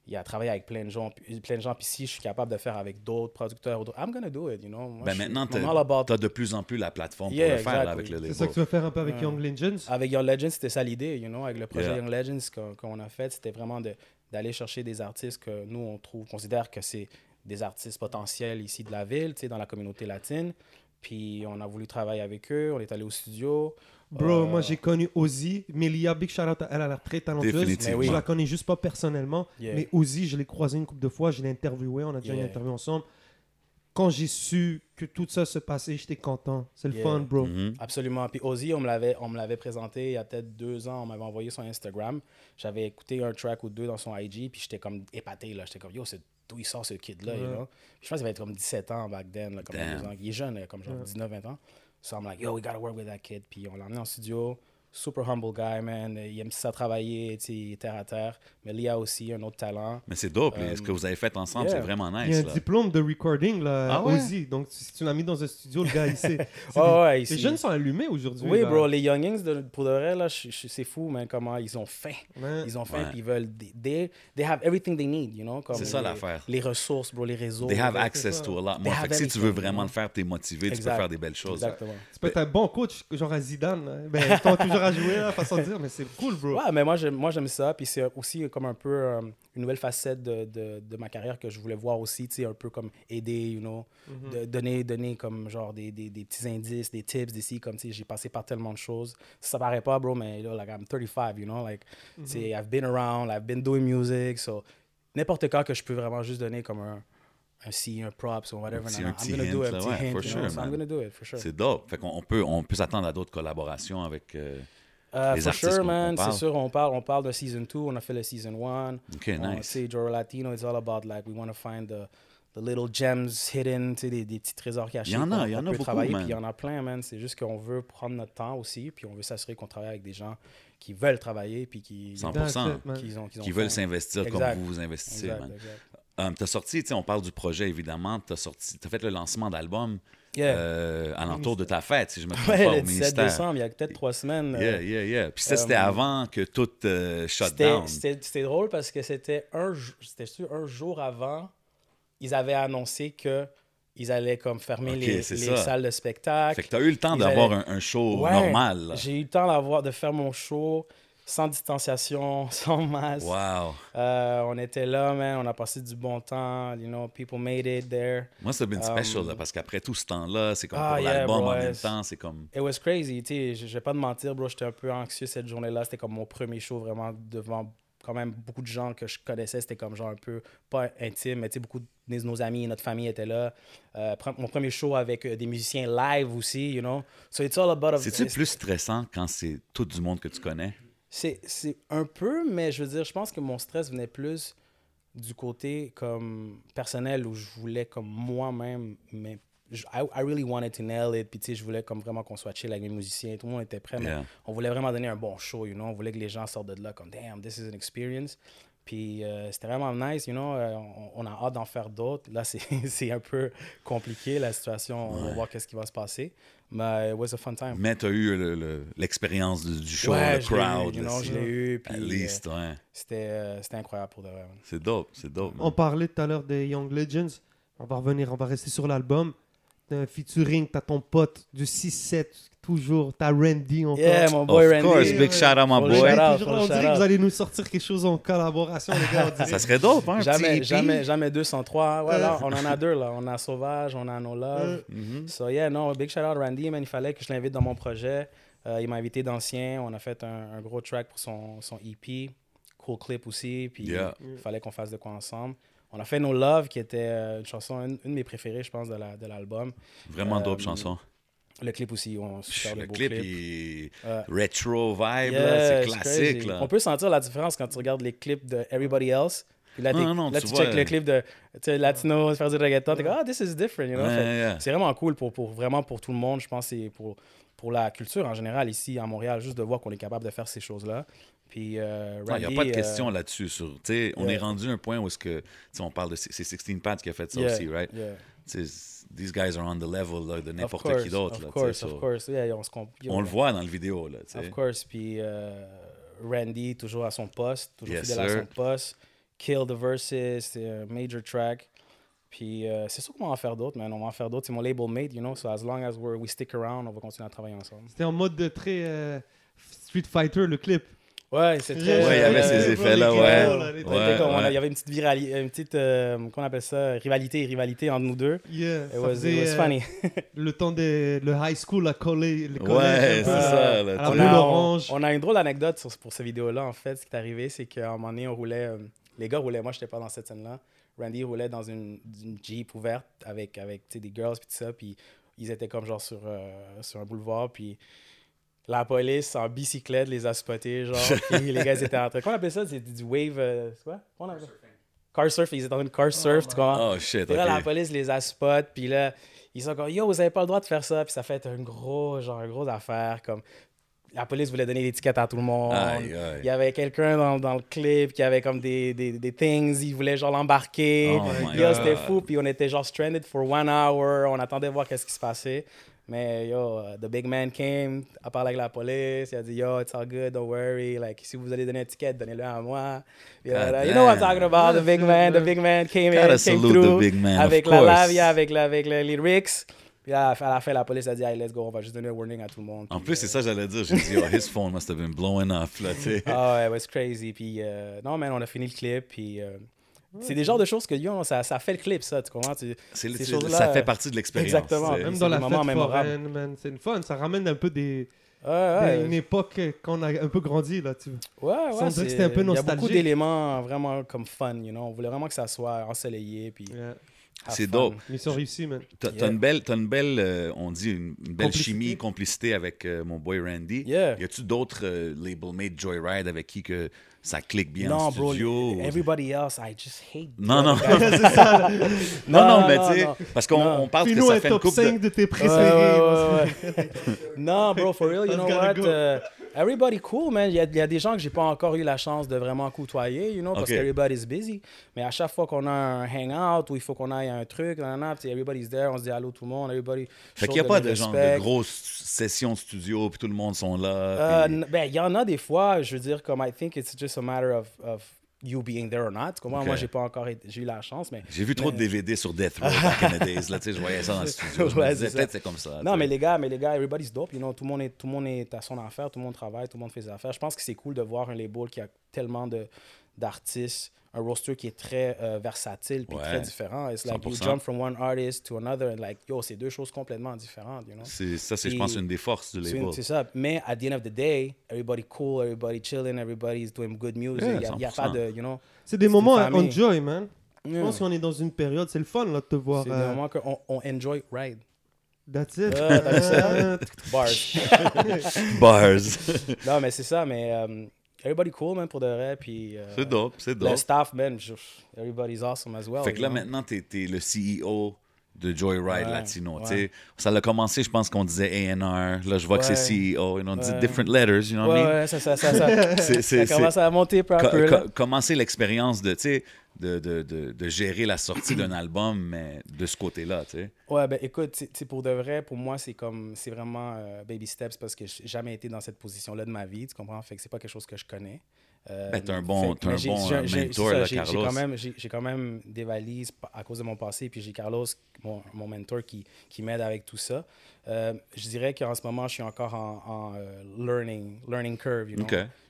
il a travaillé avec plein de gens, puis- plein de gens, puis si je suis capable de faire avec d'autres producteurs, I'm gonna do it, you know. Moi, Ben maintenant, I'm all about- tu as de plus en plus la plateforme Yeah, pour le faire là, avec le c'est label. ça que tu veux faire un peu avec. Young Legends? Avec Young Legends, c'était ça l'idée, you know, avec le projet Yeah. Young Legends qu'on qu'on a fait, c'était vraiment de- d'aller chercher des artistes que nous, on trouve, considère que c'est des artistes potentiels ici de la ville, tu sais, dans la communauté latine. Puis on a voulu travailler avec eux, on est allé au studio. Bro, Euh, moi j'ai connu Ozzy, Melia, big shout out, à- elle a l'air très talentueuse. Mais oui. Je la connais juste pas personnellement, Yeah. mais Ozzy, je l'ai croisé une couple de fois, je l'ai interviewé, on a déjà eu une Yeah. interview ensemble. Quand j'ai su que tout ça se passait, j'étais content. C'est le Yeah. fun, bro. Mhm. Absolument. Puis Ozzy, on me l'avait, on me l'avait présenté il y a peut-être deux ans. On m'avait envoyé son Instagram. J'avais écouté un track ou deux dans son IG, puis j'étais comme épaté. Là. J'étais comme, yo, c'est d'où il sort ce kid-là. you Ouais. know? Je pense qu'il avait être comme 17 ans back then. Là, comme Damn. deux ans. Il est jeune, là, comme genre Ouais. 19-20 ans. So I'm like, yo, we gotta work with that kid. Puis on l'a emmené en studio. Super humble guy, man. Il aime ça travailler, tu sais, il est terre à terre. Mais Lia aussi, un autre talent. Mais c'est dope. Euh, ce que vous avez fait ensemble, yeah. c'est vraiment Il y a nice. un là. diplôme de recording là, Ah ouais? Ozzy. Donc, si tu l'as mis dans un studio, le gars, il sait. C'est Ouais, Les ici. jeunes sont allumés aujourd'hui. Oui, là. bro, les youngins, de- pour de vrai, là, c'est fou, man, comment ils ont faim. Ouais. Ils ont faim, puis ils veulent. They, they have everything they need, you know? C'est ça, l'affaire. Les ressources, bro, les réseaux. They have access ça. to a lot more. Fait que si tu veux vraiment you le faire, t'es motivé, tu peux faire des belles choses. Exactement. Tu peux être un bon coach, genre à Zidane. Ben, toujours à jouer, là, façon de dire, mais c'est cool, bro. Ouais, mais moi, j'aime, moi, j'aime ça. Puis c'est aussi comme un peu euh, une nouvelle facette de, de, de ma carrière que je voulais voir aussi, tu sais, un peu comme aider, you know, Mhm. de donner, donner comme genre des, des, des petits indices, des tips d'ici, comme, tu sais, j'ai passé par tellement de choses. Ça paraît pas, bro, mais là, like, I'm 35, you know, like, tu Mhm. sais, I've been around, I've been doing music, so n'importe quand que je peux vraiment juste donner comme un, un si, un props ou whatever, un petit I'm gonna do petit hint, sure, I'm gonna it, for sure. C'est dope. Fait qu'on peut, on peut s'attendre à d'autres collaborations avec. euh, Les for sure, man. C'est sûr, on parle, on parle de season 2, on a fait le season 1. Ok, On- nice. Joro Latino, it's all about like we want to find the, the little gems hidden, tu sais, des, des petits trésors cachés. Il y en a, il y en a beaucoup, travailler, man. Puis il y en a plein, man. C'est juste qu'on veut prendre notre temps aussi, puis on veut s'assurer qu'on travaille avec des gens qui veulent travailler, puis qui, 100%. That's it, man. qui ont, qui ont Qui veulent s'investir comme vous vous investissez, Exact, man. exact. Um, t'as sorti, tu sais, on parle du projet évidemment. T'as sorti, t'as fait le lancement d'album Yeah. euh, à l'entour de ta fête, si je me trompe Ouais, pas, le au 17 ministère. décembre, il y a peut-être trois semaines. euh, Yeah, yeah, yeah. Puis ça, c'était euh, avant que tout euh, shut C'était- down. C'était drôle parce que c'était un, un jour avant, ils avaient annoncé que ils allaient comme fermer les, salles de spectacle. Fait que t'as eu le temps d'avoir allaient- un, un show Ouais, normal. J'ai eu le temps d'avoir de faire mon show sans distanciation, sans masque. Wow. Euh, on était là, man. On a passé du bon temps. You know, people made it there. Moi, ça a been special, Um, là, parce qu'après tout ce temps-là, c'est comme ah, pour yeah, l'album en même temps, c'est comme... It was crazy. Tu sais, je je vais pas te mentir, bro. J'étais un peu anxieux cette journée-là. C'était comme mon premier show vraiment devant quand même beaucoup de gens que je connaissais. C'était comme genre un peu, pas intime, mais tu sais, beaucoup de nos amis, notre famille étaient là. Euh, mon premier show avec des musiciens live aussi, you know. So it's all about... C'est-tu plus stressant quand c'est tout du monde que tu connais? C'est, c'est un peu, mais je veux dire, je pense que mon stress venait plus du côté comme personnel où je voulais comme moi-même, mais je- I, I really wanted to nail it. Puis tu sais, je voulais comme vraiment qu'on soit chill avec les musiciens. Tout le monde était prêt, mais Yeah. on voulait vraiment donner un bon show, you know? On voulait que les gens sortent de là comme, damn, this is an experience. Puis euh, c'était vraiment nice, you know. euh, on, on a hâte d'en faire d'autres. Là, c'est, c'est un peu compliqué la situation. On va voir qu'est-ce qui va se passer. Mais it was a fun time. Mais tu as eu le- le- l'expérience du, show, Ouais, le l'ai eu, crowd. you know, je l'ai eu. At Puis, euh, ouais. c'était, euh, c'était incroyable pour de vrai. C'est dope, c'est dope. man. On parlait tout à l'heure des Young Legends. On va revenir, on va rester sur l'album. T'as un featuring, t'as ton pote du 6-7, toujours. T'as Randy encore. Yeah, mon boy Of Randy. course, big shout out my Full boy. shout out. Toujours, on dirait que vous allez nous sortir quelque chose en collaboration, les gars. on. Ça serait dope, hein? un Jamais, jamais, jamais 203. Ouais, là, on en a deux, là. On a Sauvage, on a No Love. Mhm. So, yeah, non, big shout out Randy, man. Il fallait que je l'invite dans mon projet. Euh, il m'a invité sien. On a fait un, un gros track pour son, son EP. Cool clip aussi. Puis, Yeah. il fallait qu'on fasse de quoi ensemble. On a fait No Love, qui était euh, une chanson, une, une de mes préférées, je pense, de la- de l'album. Vraiment dope Euh, chanson. le clip aussi, on super Le beau clip, clip. Ouais. retro vibe, Yeah, c'est classique. Là. On peut sentir la différence quand tu regardes les clips de Everybody Else. Puis là, Non, non, non, là tu tu, vois, checkes le clip de Latino, faire du reggaeton. T'es comme, ah, this is different. You know? Que yeah. C'est vraiment cool pour, pour, vraiment pour tout le monde. Je pense que c'est pour, pour la culture en général ici à Montréal, juste de voir qu'on est capable de faire ces choses-là. Puis, euh, Il n'y a pas de euh, question là-dessus. Sur, tu sais, on yeah. est rendu à un point où est-ce que, on parle de c'est 16 Pads qui a fait ça yeah, aussi, right? yeah. These guys are on the level là, de Of n'importe course, qui d'autre. Of là, tu course, sais, of course. Yeah, on se On le voit dans le vidéo. Là. Of course. Puis euh, Randy, toujours à son poste, toujours Yes, fidèle sir. à son poste. Kill the c'est un major track. Puis euh, c'est sûr qu'on va en faire d'autres, man. On va en faire d'autres. C'est mon label mate, you know. So as long as we're, we stick around, on va continuer à travailler ensemble. C'était en mode de très euh, Street Fighter, le clip. Ouais, c'est très. Ouais, il y avait euh, ces ouais, effets-là, ouais. Ouais, ouais. Il y avait une petite virali- une petite, euh, comment on appelle ça, rivalité, rivalité entre nous deux. Yeah, It was, faisait, it was euh, funny. le temps de le high school à coller. Le Ouais, collège, c'est un peu, ça, euh, sais. boule on, a, orange. on a une drôle d'anecdote sur- pour cette vidéo-là, en fait. Ce qui est arrivé, c'est qu'à un moment donné, on roulait. euh, les gars roulaient, moi, je n'étais pas dans cette scène-là. Randy roulait dans une, une Jeep ouverte avec, avec tu sais, des girls, puis tout ça. Puis ils étaient comme genre sur, euh, sur un boulevard. Puis la police en bicyclette les a spotés, genre. puis les gars ils étaient en train. Comment on appelle ça? C'est du wave. euh, c'est quoi? Comment on appelle ça? Car surf. Ils étaient en train de car surf, tu comprends? Oh shit, là, la police les a spot, puis là, ils sont comme, yo, vous avez pas le droit de faire ça, puis ça fait un gros, genre, une grosse affaire, comme, la police voulait donner l'étiquette à tout le monde. Aïe, aïe. Il y avait quelqu'un dans, dans le clip qui avait comme des, des, des things, il voulait genre l'embarquer. Oh c'était fou. Puis on était genre stranded for one hour. On attendait voir qu'est-ce qui se passait. Mais yo, uh, the big man came, a parlé avec la police. Il a dit, yo, it's all good, don't worry. Like, si vous allez donner une étiquette, donnez-le à moi. You know what I'm talking about, the big man. The big man came Gotta in, came salute the through. big man, of avec la lavia, avec, la, avec les lyrics. Puis à la fin- à la fin, la police a dit, hey, let's go, on va juste donner un warning à tout le monde. En Puis, plus, euh, c'est ça que j'allais dire. J'ai dit, oh, his phone must have been blowing off, là, tu sais. Ah ouais, it was crazy. Puis euh, non, man, on a fini le clip. Puis euh, c'est des genres de choses que, yo, ça, ça fait le clip, ça, tu comprends? Tu- C'est- ces c'est- ça fait partie de l'expérience. exactement. Même c'est dans la moments fête foraine, man, c'est une fun. Ça ramène un peu des, Ouais, ouais. des- une époque qu'on a un peu grandi, là, tu vois. Ouais, ouais, on dirait que c'est- c'était un peu Il y a beaucoup nostalgique. d'éléments vraiment comme fun, you know? On voulait vraiment que ça soit ensoleillé. Puis Yeah. C'est dope. Ils sont réussis, man. T'as t'as Yeah. une belle, t'as une belle euh, on dit, une, une belle Complicité. chimie, complicité avec euh, mon boy Randy. Yeah. Y a-tu d'autres euh, label-mates Joyride avec qui que ça clique bien en Non, bro, studio? everybody else, I just hate. Non, non. ça. Non, non, Non, mais tu sais, parce qu'on parle que Fais-nous ça fait une coupe 5 de... de tes préférés. ouais, ouais, ouais. non, bro, for real, you know what? go. uh, everybody cool, man. Il y, a, il y a des gens que j'ai pas encore eu la chance de vraiment côtoyer, you know, parce Ok. que everybody's busy. Mais à chaque fois qu'on a un hangout ou il faut qu'on aille à un truc, nanana, puis everybody's there, on se dit allô tout le monde, everybody. Fait qu'il n'y a pas de genre de grosses sessions de studio, puis tout le monde sont là. Euh, puis- ben, il y en a des fois, je veux dire, comme I think it's just a matter of, of you being there or not. Tu comprends? Ok. Moi, j'ai pas encore j'ai eu la chance, mais. J'ai vu trop de DVD sur Death Row back in the days. Là, tu sais, je voyais ça le studio. Je me disais, peut-être c'est comme ça. Non, mais les gars, mais les gars, everybody's dope, you know, tout le monde est, tout le monde est à son affaire, tout le monde travaille, tout le monde fait ses affaires. Je pense que c'est cool de voir un label qui a tellement de d'artistes, un roster qui est très euh, versatile puis Ouais, très différent. It's like you 100%. jump from one artist to another and like yo, c'est deux choses complètement différentes, you know? C'est- Ça, c'est, je pense, une des forces du C'est label. c'est ça. Mais at the end of the day, everybody cool, everybody chilling, everybody's doing good music. Il Yeah, n'y a, 100%. pas de, you know. C'est des moments à enjoy, man. Je Yeah. pense qu'on est dans une période, c'est le fun là, de te voir. C'est euh, des moments qu'on on enjoy ride. That's it. Ah, vu ça? Bars. Bars. non, mais c'est ça, mais um, everybody cool, man, pour de vrai. Puis, euh, c'est dope, c'est dope. Le staff, man, everybody's awesome as well. Fait que là, know? maintenant, t'es, t'es le CEO de Joyride Ouais, Latino. ouais. tu sais. Ça a commencé, je pense qu'on disait A&R. Là, je vois que c'est CEO. You know, on dit Ouais. different letters, you know what Ouais, I mean? ouais, ça, ça, ça, ça, ça commence à monter peu à peu. là. comment c'est l'expérience de, tu sais, de, de, de, de gérer la sortie d'un album, mais de ce côté-là, tu sais? Ouais, ben écoute, c'est- c'est pour de vrai, pour moi, c'est comme, c'est vraiment euh, baby steps parce que j'ai jamais été dans cette position-là de ma vie, tu comprends? Fait que c'est pas quelque chose que je connais. Euh, Ben, t'es un bon- fait- un bon, euh, mentor, ça, là, j'ai- J'ai Carlos. quand, même, j'ai j'ai quand même des valises à cause de mon passé, puis j'ai Carlos, mon, mon mentor, qui, qui m'aide avec tout ça. Euh, je dirais qu'en ce moment, je suis encore en, en, learning, learning curve, you know?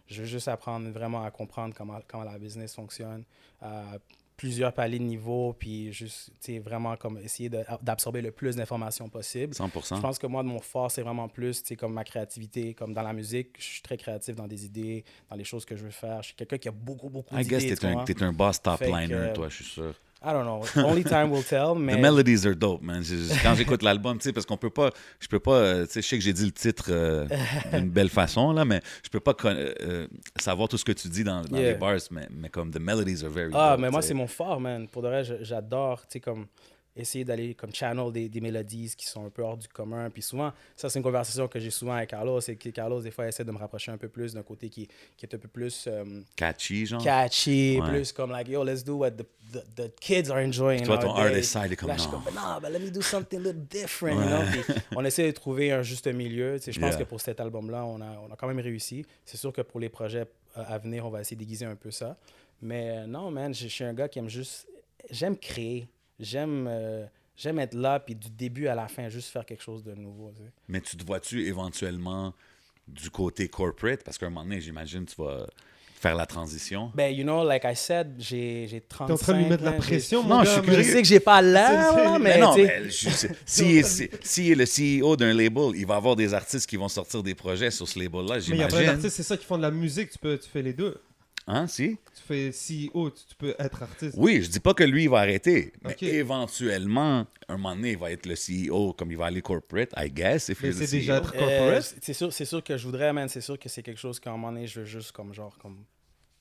Je veux juste apprendre vraiment à comprendre comment, comment la business fonctionne, à plusieurs paliers de niveau, puis juste, vraiment comme essayer d'absorber le plus d'informations possible. 100 Je pense que moi, de mon fort, c'est vraiment plus, comme ma créativité, comme dans la musique, je suis très créatif dans des idées, dans les choses que je veux faire. Je suis quelqu'un qui a beaucoup, beaucoup I guess d'idées. t'es tu un, un boss top que, liner, euh, toi, je suis sûr. I don't know. Only time will tell, mais... The melodies are dope, man. Quand j'écoute l'album, tu sais, parce qu'on peut pas, je peux pas, euh, tu sais, je sais que j'ai dit le titre euh, d'une belle façon, là, mais je peux pas euh, savoir tout ce que tu dis dans, dans Yeah. les bars, mais, mais comme the melodies are very Ah, dope, mais moi, c'est mon fort, man. Pour de vrai, j'adore, tu sais, comme essayer d'aller comme channel des, des mélodies qui sont un peu hors du commun. Puis souvent, ça, c'est une conversation que j'ai souvent avec Carlos. C'est que Carlos, des fois, essaie de me rapprocher un peu plus d'un côté qui, qui est un peu plus euh, Catchy, genre? catchy, Ouais. plus comme, like, yo, let's do what the, the, the kids are enjoying. Toi, ton artist side est comme, Là, je suis non. comme, non, but let me do something a little different, you know? On essaie de trouver un juste milieu. Tu sais, je pense Yeah. que pour cet album-là, on a, on a quand même réussi. C'est sûr que pour les projets euh, à venir, on va essayer d'aiguiser un peu ça. Mais euh, non, man, je suis un gars qui aime juste. J'aime créer. J'aime euh, j'aime être là, puis du début à la fin, juste faire quelque chose de nouveau. tu sais. Mais tu te vois-tu éventuellement du côté corporate? Parce qu'à un moment donné, j'imagine, tu vas faire la transition. Ben, you know, like I said, j'ai j'ai 35 T'es en train de lui mettre la pression, mon Non, je suis man. Je curieux. sais que j'ai pas l'air, mais, Mais non, mais je si- s'il est le CEO d'un label, il va avoir des artistes qui vont sortir des projets sur ce label-là, Mais il y a plein j'imagine. d'artistes, c'est ça qui font de la musique. Tu, peux, tu fais les deux. Hein, si? Tu fais CEO, tu, tu peux être artiste. Oui, je dis pas que lui, il va arrêter. Mais éventuellement, un moment donné, il va être le CEO, comme il va aller corporate, I guess. If Mais c'est déjà CEO. être Euh, corporate. c'est sûr, c'est sûr que je voudrais, man. C'est sûr que c'est quelque chose qu'à un moment donné, je veux juste comme genre comme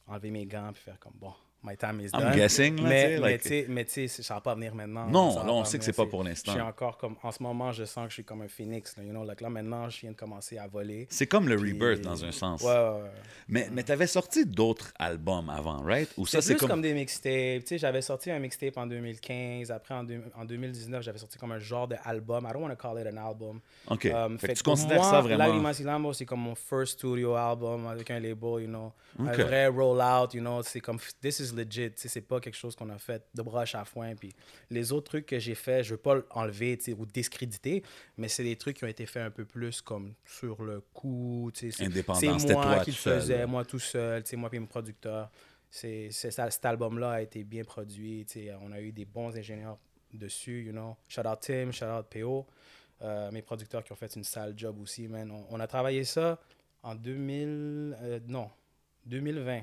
enlever mes gants puis faire comme bon, my time is I'm done. guessing, là, mais, tu sais, mais like- tu mais tu ça va pas venir maintenant. Non, là, on sait que c'est pas pour l'instant. Je suis encore comme, en ce moment, je sens que je suis comme un phoenix, là, you know, like là, maintenant, je viens de commencer à voler. C'est comme le Puis- rebirth dans un sens. Ouais, ouais, ouais. Mais, mais t'avais sorti d'autres albums avant, right? Ou ça, C'est comme... comme... des mixtapes. Tu sais, j'avais sorti un mixtape en 2015. Après, en, deux- en 2019, j'avais sorti comme un genre d'album. I don't want to call it an album. OK. Um, fait que tu considères moi, ça vraiment... Lágrimas y Lambo, c'est comme mon first studio album avec un label, you know. Ok. Un vrai roll-out, you know. C'est comme, this is legit. C'est pas quelque chose qu'on a fait de broche à foin. Puis les autres trucs que j'ai fait, je veux pas enlever ou discréditer, mais c'est des trucs qui ont été faits un peu plus comme sur le coup. C'est- Indépendant, C'est c'était moi qui le faisais, moi tout seul, moi puis mon producteur. C'est, ça, cet album-là a été bien produit. On a eu des bons ingénieurs dessus, you know. Shout out Tim, shout out PO. Euh, mes producteurs qui ont fait une sale job aussi, man. On, on a travaillé ça en 2000... euh, non, 2020.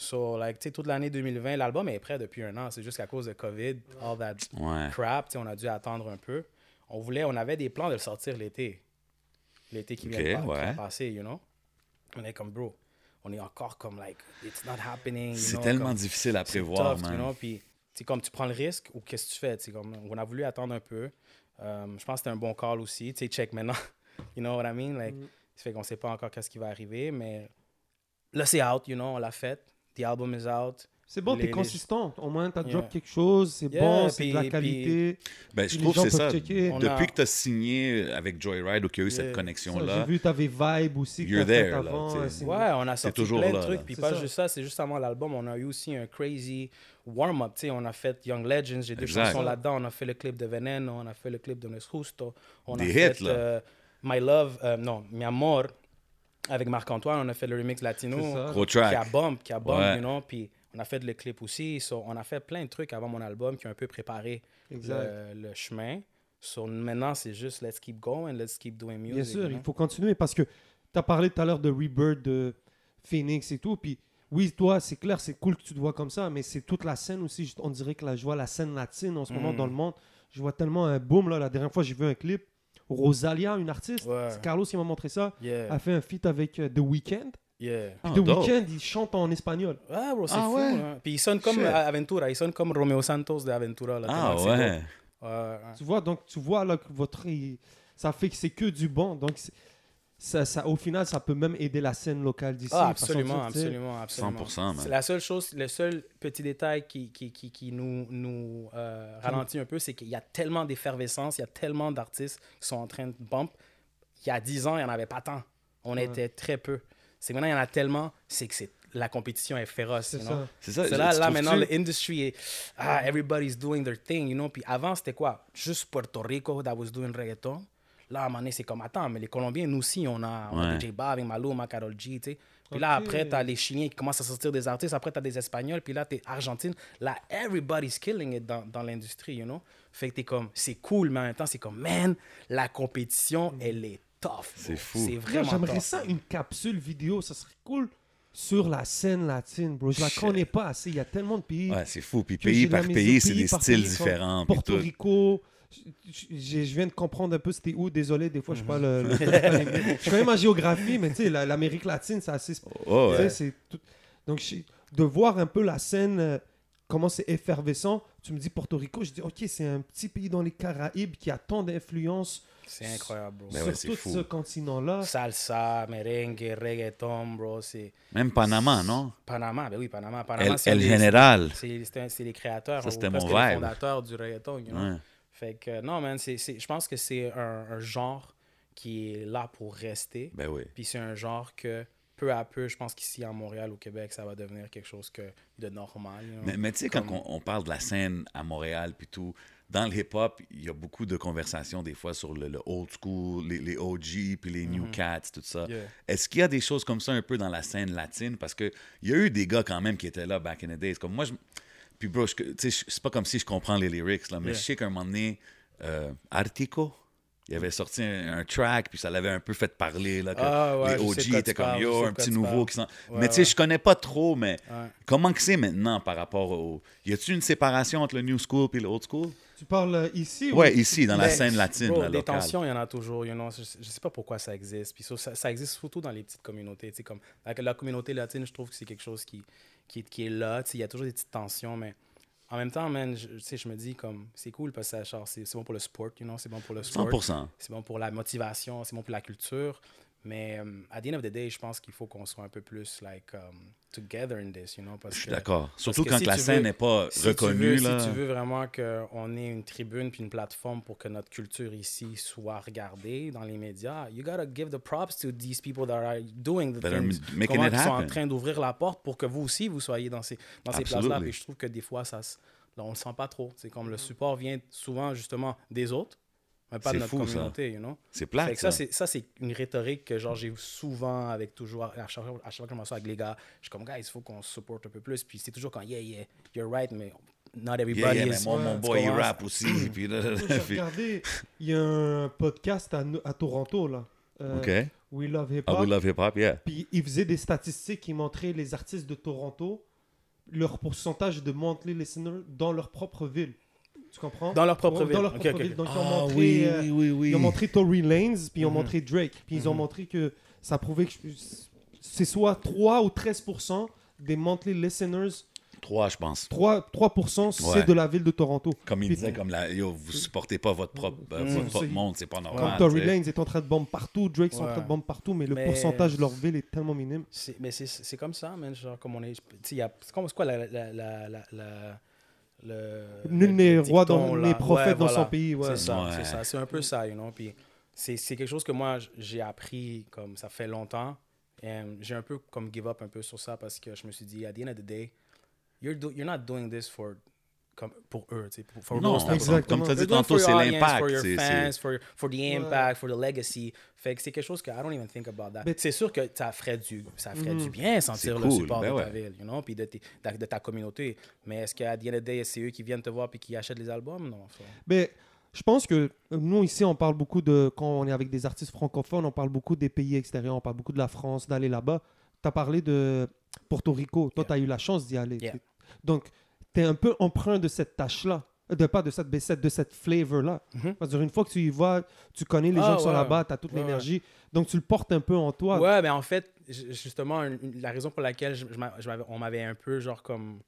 So, like, tu sais, toute l'année 2020, l'album est prêt depuis un an. C'est juste qu'à cause de COVID, all that Ouais. crap, tu sais, on a dû attendre un peu. On voulait, on avait des plans de le sortir l'été. L'été qui vient de pa- qui ouais. est passé, you know. On est comme, bro, on est encore comme, like, it's not happening. C'est tellement comme- difficile à prévoir, tough, man. you know, puis c'est comme tu prends le risque ou qu'est-ce que tu fais, tu sais, comme on a voulu attendre un peu. Euh, je pense que c'était un bon call aussi, tu sais, check maintenant. you know what I mean? Like, ça fait qu'on sait pas encore qu'est-ce qui va arriver, mais là c'est out, you know, on l'a fait. The album is out. C'est bon, t'es consistant. Au moins, t'as drop Yeah. quelque chose, c'est Yeah, bon, c'est de la puis- qualité. Ben, je les trouve gens que c'est peuvent ça. checker. Depuis a- que tu as signé avec Joyride ou qu'il y a eu cette Yeah. Connexion-là, J'ai vu, t'avais Vibe aussi. que You're t'as fait there, là, avant, euh, Ouais, on a sorti toujours plein là, de trucs. Puis pas ça. juste ça, c'est juste avant l'album, on a eu aussi un crazy warm-up. Tu sais, on a fait Young Legends, j'ai deux chansons là-dedans. On a fait le clip de Veneno, on a fait le clip de Nos Justo. On Des a hits, fait là. euh, My Love, euh, non, Mi Amor avec Marc-Antoine. On a fait le remix latino qui a bump, qui a bump, Ouais. you know. Puis on a fait le clip aussi. So, on a fait plein de trucs avant mon album qui ont un peu préparé le, le chemin. So, maintenant, c'est juste let's keep going, let's keep doing music. Bien sûr, you il know. faut continuer parce que tu as parlé tout à l'heure de Rebirth, de Phoenix et tout. Puis oui, toi, c'est clair, c'est cool que tu te vois comme ça, mais c'est toute la scène aussi. On dirait que là, je vois la scène latine en ce moment Mm. dans le monde. Je vois tellement un boom. Là. La dernière fois, j'ai vu un clip. Rosalia, une artiste, Ouais. Carlos qui m'a montré ça, Yeah, a fait un feat avec euh, The Weeknd. yeah. Ah, The. Weeknd, il chante en espagnol. Ah, bro, c'est Ah fou. ouais? hein. Puis il sonne comme Shit. euh, Aventura, il sonne comme Romeo Santos de Aventura. Là, Ah ouais. Ouais, ouais. Tu vois, donc tu vois là que votre. il- Ça fait que c'est que du bon. Donc c'est- ça, ça, au final, ça peut même aider la scène locale d'ici. Ah, absolument, absolument, absolument. 100%, man. C'est la seule chose, le seul petit détail qui, qui, qui, qui nous, nous euh, ralentit un peu, c'est qu'il y a tellement d'effervescence, il y a tellement d'artistes qui sont en train de bump. Il y a 10 ans, il n'y en avait pas tant. On Ouais. était très peu. C'est maintenant, il y en a tellement, c'est que c'est, la compétition est féroce. C'est ça. C'est ça. Là, là maintenant, l'industrie est. Ah, everybody's doing their thing, you know? Puis avant, c'était quoi? Juste Puerto Rico that was doing reggaeton. Là, à un moment donné, c'est comme, attends, mais les Colombiens, nous aussi, on a, on a Ouais. DJ Bob, Maluma, Karol G, tu sais. Puis là, après, t'as les Chiliens qui commencent à sortir des artistes. Après, t'as des Espagnols. Puis là, t'es Argentine. Là, everybody's killing it dans, dans l'industrie, you know. Fait que t'es comme, c'est cool, mais en même temps, c'est comme, man, la compétition, elle est tough. bro. C'est fou. C'est vraiment J'aimerais ça, une capsule vidéo, ça serait cool sur la scène latine, bro. Je la connais pas assez. Il y a tellement de pays. Ouais, c'est fou. Puis pays par pays, c'est des styles différents. puis Porto tout. Rico. Je, viens de comprendre un peu c'était où. Désolé, des fois, je suis pas le. Mhm. le- je connais ma géographie, mais tu sais, la- l'Amérique latine, c'est assez. Oh, ouais. c'est tout- Donc, je- de voir un peu la scène, euh, comment c'est effervescent. Tu me dis Porto Rico, je dis, ok, c'est un petit pays dans les Caraïbes qui a tant d'influence C'est incroyable, bro. Sur ouais, tout fou. ce continent-là. Salsa, merengue, reggaeton, bro. C'est. Même Panama, non? Panama, ben oui, Panama. Panama, El, El Général. C'est les créateurs, Ça, c'était mon les fondateurs du reggaeton, you know? Ouais. Fait que, non, man, c'est- je pense que c'est un, un genre qui est là pour rester. Ben oui. Puis c'est un genre que, peu à peu, je pense qu'ici, à Montréal, au Québec, ça va devenir quelque chose que, de normal. Mais, mais tu sais, quand on, on parle de la scène à Montréal, puis tout, dans le hip-hop, il y a beaucoup de conversations des fois sur le, le old school, les, les OG, puis les new cats, tout ça. Yeah. Est-ce qu'il y a des choses comme ça un peu dans la scène latine? Parce qu'il y a eu des gars quand même qui étaient là back in the days. Comme moi, je... puis bro, c'est pas comme si je comprends les lyrics, là, mais Yeah. je sais qu'à un moment donné, euh, Artico, il avait sorti un, un track, puis ça l'avait un peu fait parler, là, que Ah ouais, les OG étaient comme parles, yo, un petit nouveau qui. Ouais, mais tu sais, ouais. je connais pas trop, mais Ouais. comment que c'est maintenant par rapport au. Y a-tu une séparation entre le new school et le old school? Tu parles euh, ici Ouais, ou- ici, dans la scène latine, bro, la des locale. tensions, il y en a toujours. you know. Je, je sais pas pourquoi ça existe. Puis ça, existe surtout dans les petites communautés. tu sais, Comme, la, la communauté latine, je trouve que c'est quelque chose qui, qui, est- qui est là. Il y a toujours des petites tensions, mais en même temps, man, je, je me dis comme c'est cool parce que c'est c'est bon pour le sport, you know, c'est bon pour le sport. 100%. c'est bon pour la motivation, c'est bon pour la culture. Mais um, at the end of the day, je pense qu'il faut qu'on soit un peu plus like um, together in this, you know, parce Je suis d'accord. Surtout que quand si la scène n'est pas si tu reconnue. veux- là. Si tu veux vraiment qu'on ait une tribune puis une plateforme pour que notre culture ici soit regardée dans les médias, you gotta give the props to these people that are doing the That are things. making it sont en train d'ouvrir la porte pour que vous aussi, vous soyez dans ces, dans ces places-là. Et je trouve que des fois, ça, on le sent pas trop. C'est comme le support vient souvent justement des autres, mais pas de C'est notre fou, ça. communauté, you know? C'est plate. ça, ça. c'est, ça, une rhétorique que genre, j'ai souvent avec toujours, à chaque, fois- à chaque fois que je m'assois avec les gars, je suis comme, guys, il faut qu'on se supporte un peu plus. Puis c'est toujours quand, yeah, yeah, you're right, mais not everybody Yeah, yeah, mais is. mon, mon boy, il rap aussi. puis là, là, là, J'ai puis- regardé, il y a un podcast à, à Toronto, là. euh, OK. We Love Hip Ah, Hop. we love hip-hop, yeah. Puis ils faisaient des statistiques qui montraient les artistes de Toronto, leur pourcentage de monthly listeners dans leur propre ville. Tu comprends? Dans leur propre Ouais, ville. Dans leur propre ville. Donc ils ont Ah montré, oui, euh, oui, oui, oui. ils ont montré Tory Lanez, puis ils ont Mhm. montré Drake. Puis ils ont Mhm. montré que ça prouvait que je- c'est soit 3 ou 13% des monthly listeners. Trois, je pense. 3%, 3% c'est Ouais. de la ville de Toronto. Comme il Puis- disait, comme la, yo, vous supportez pas votre propre, euh, votre propre monde, c'est pas normal. Comme Tory. Lanez est en train de bomber partout, Drake est en Ouais. train de bomber partout, mais le Mais- pourcentage de leur ville est tellement minime. Mais c'est, c'est comme ça, man. Genre, comme on est. tu sais, il y a- C'est comme, c'est quoi la. la, la, la, la- le, Nul n'est roi dans, là. n'est prophète Ouais, dans voilà. son pays. Ouais. C'est ça, Ouais. c'est ça. C'est un peu ça, you know. Puis c'est, c'est quelque chose que moi, j'ai appris comme ça fait longtemps. Et j'ai un peu comme give up un peu sur ça parce que je me suis dit, at the end of the day, you're, do, you're not doing this for, comme, pour eux, tu sais, pour, for Non, exactement. comme tu as dit tantôt, for c'est your l'impact. For your fans, for, for the impact, for the legacy. Fait que c'est quelque chose que I don't even think about that. Mais- c'est sûr que ça ferait du, ça ferait du bien sentir le support ben de ta ouais. ville, you know, puis de, tes- de, de ta communauté. Mais est-ce qu'à the end of the day, c'est eux qui viennent te voir puis qui achètent les albums? Non. Mais je pense que nous, ici, on parle beaucoup de. Quand on est avec des artistes francophones, on parle beaucoup des pays extérieurs, on parle beaucoup de la France, d'aller là-bas. Tu as parlé de Porto Rico. Toi, Yeah. tu as eu la chance d'y aller. Yeah. Donc, tu es un peu empreint de cette tâche-là. De pas de cette, mais cette- de cette flavor-là. Mhm. C'est-à-dire, une fois que tu y vas, tu connais les Ah, gens qui sont là-bas, tu as toute Ouais, l'énergie. Donc, tu le portes un peu en toi. Ouais, mais en fait, ju- justement, une- une- la raison pour laquelle je- je on m'avait un peu, genre, comme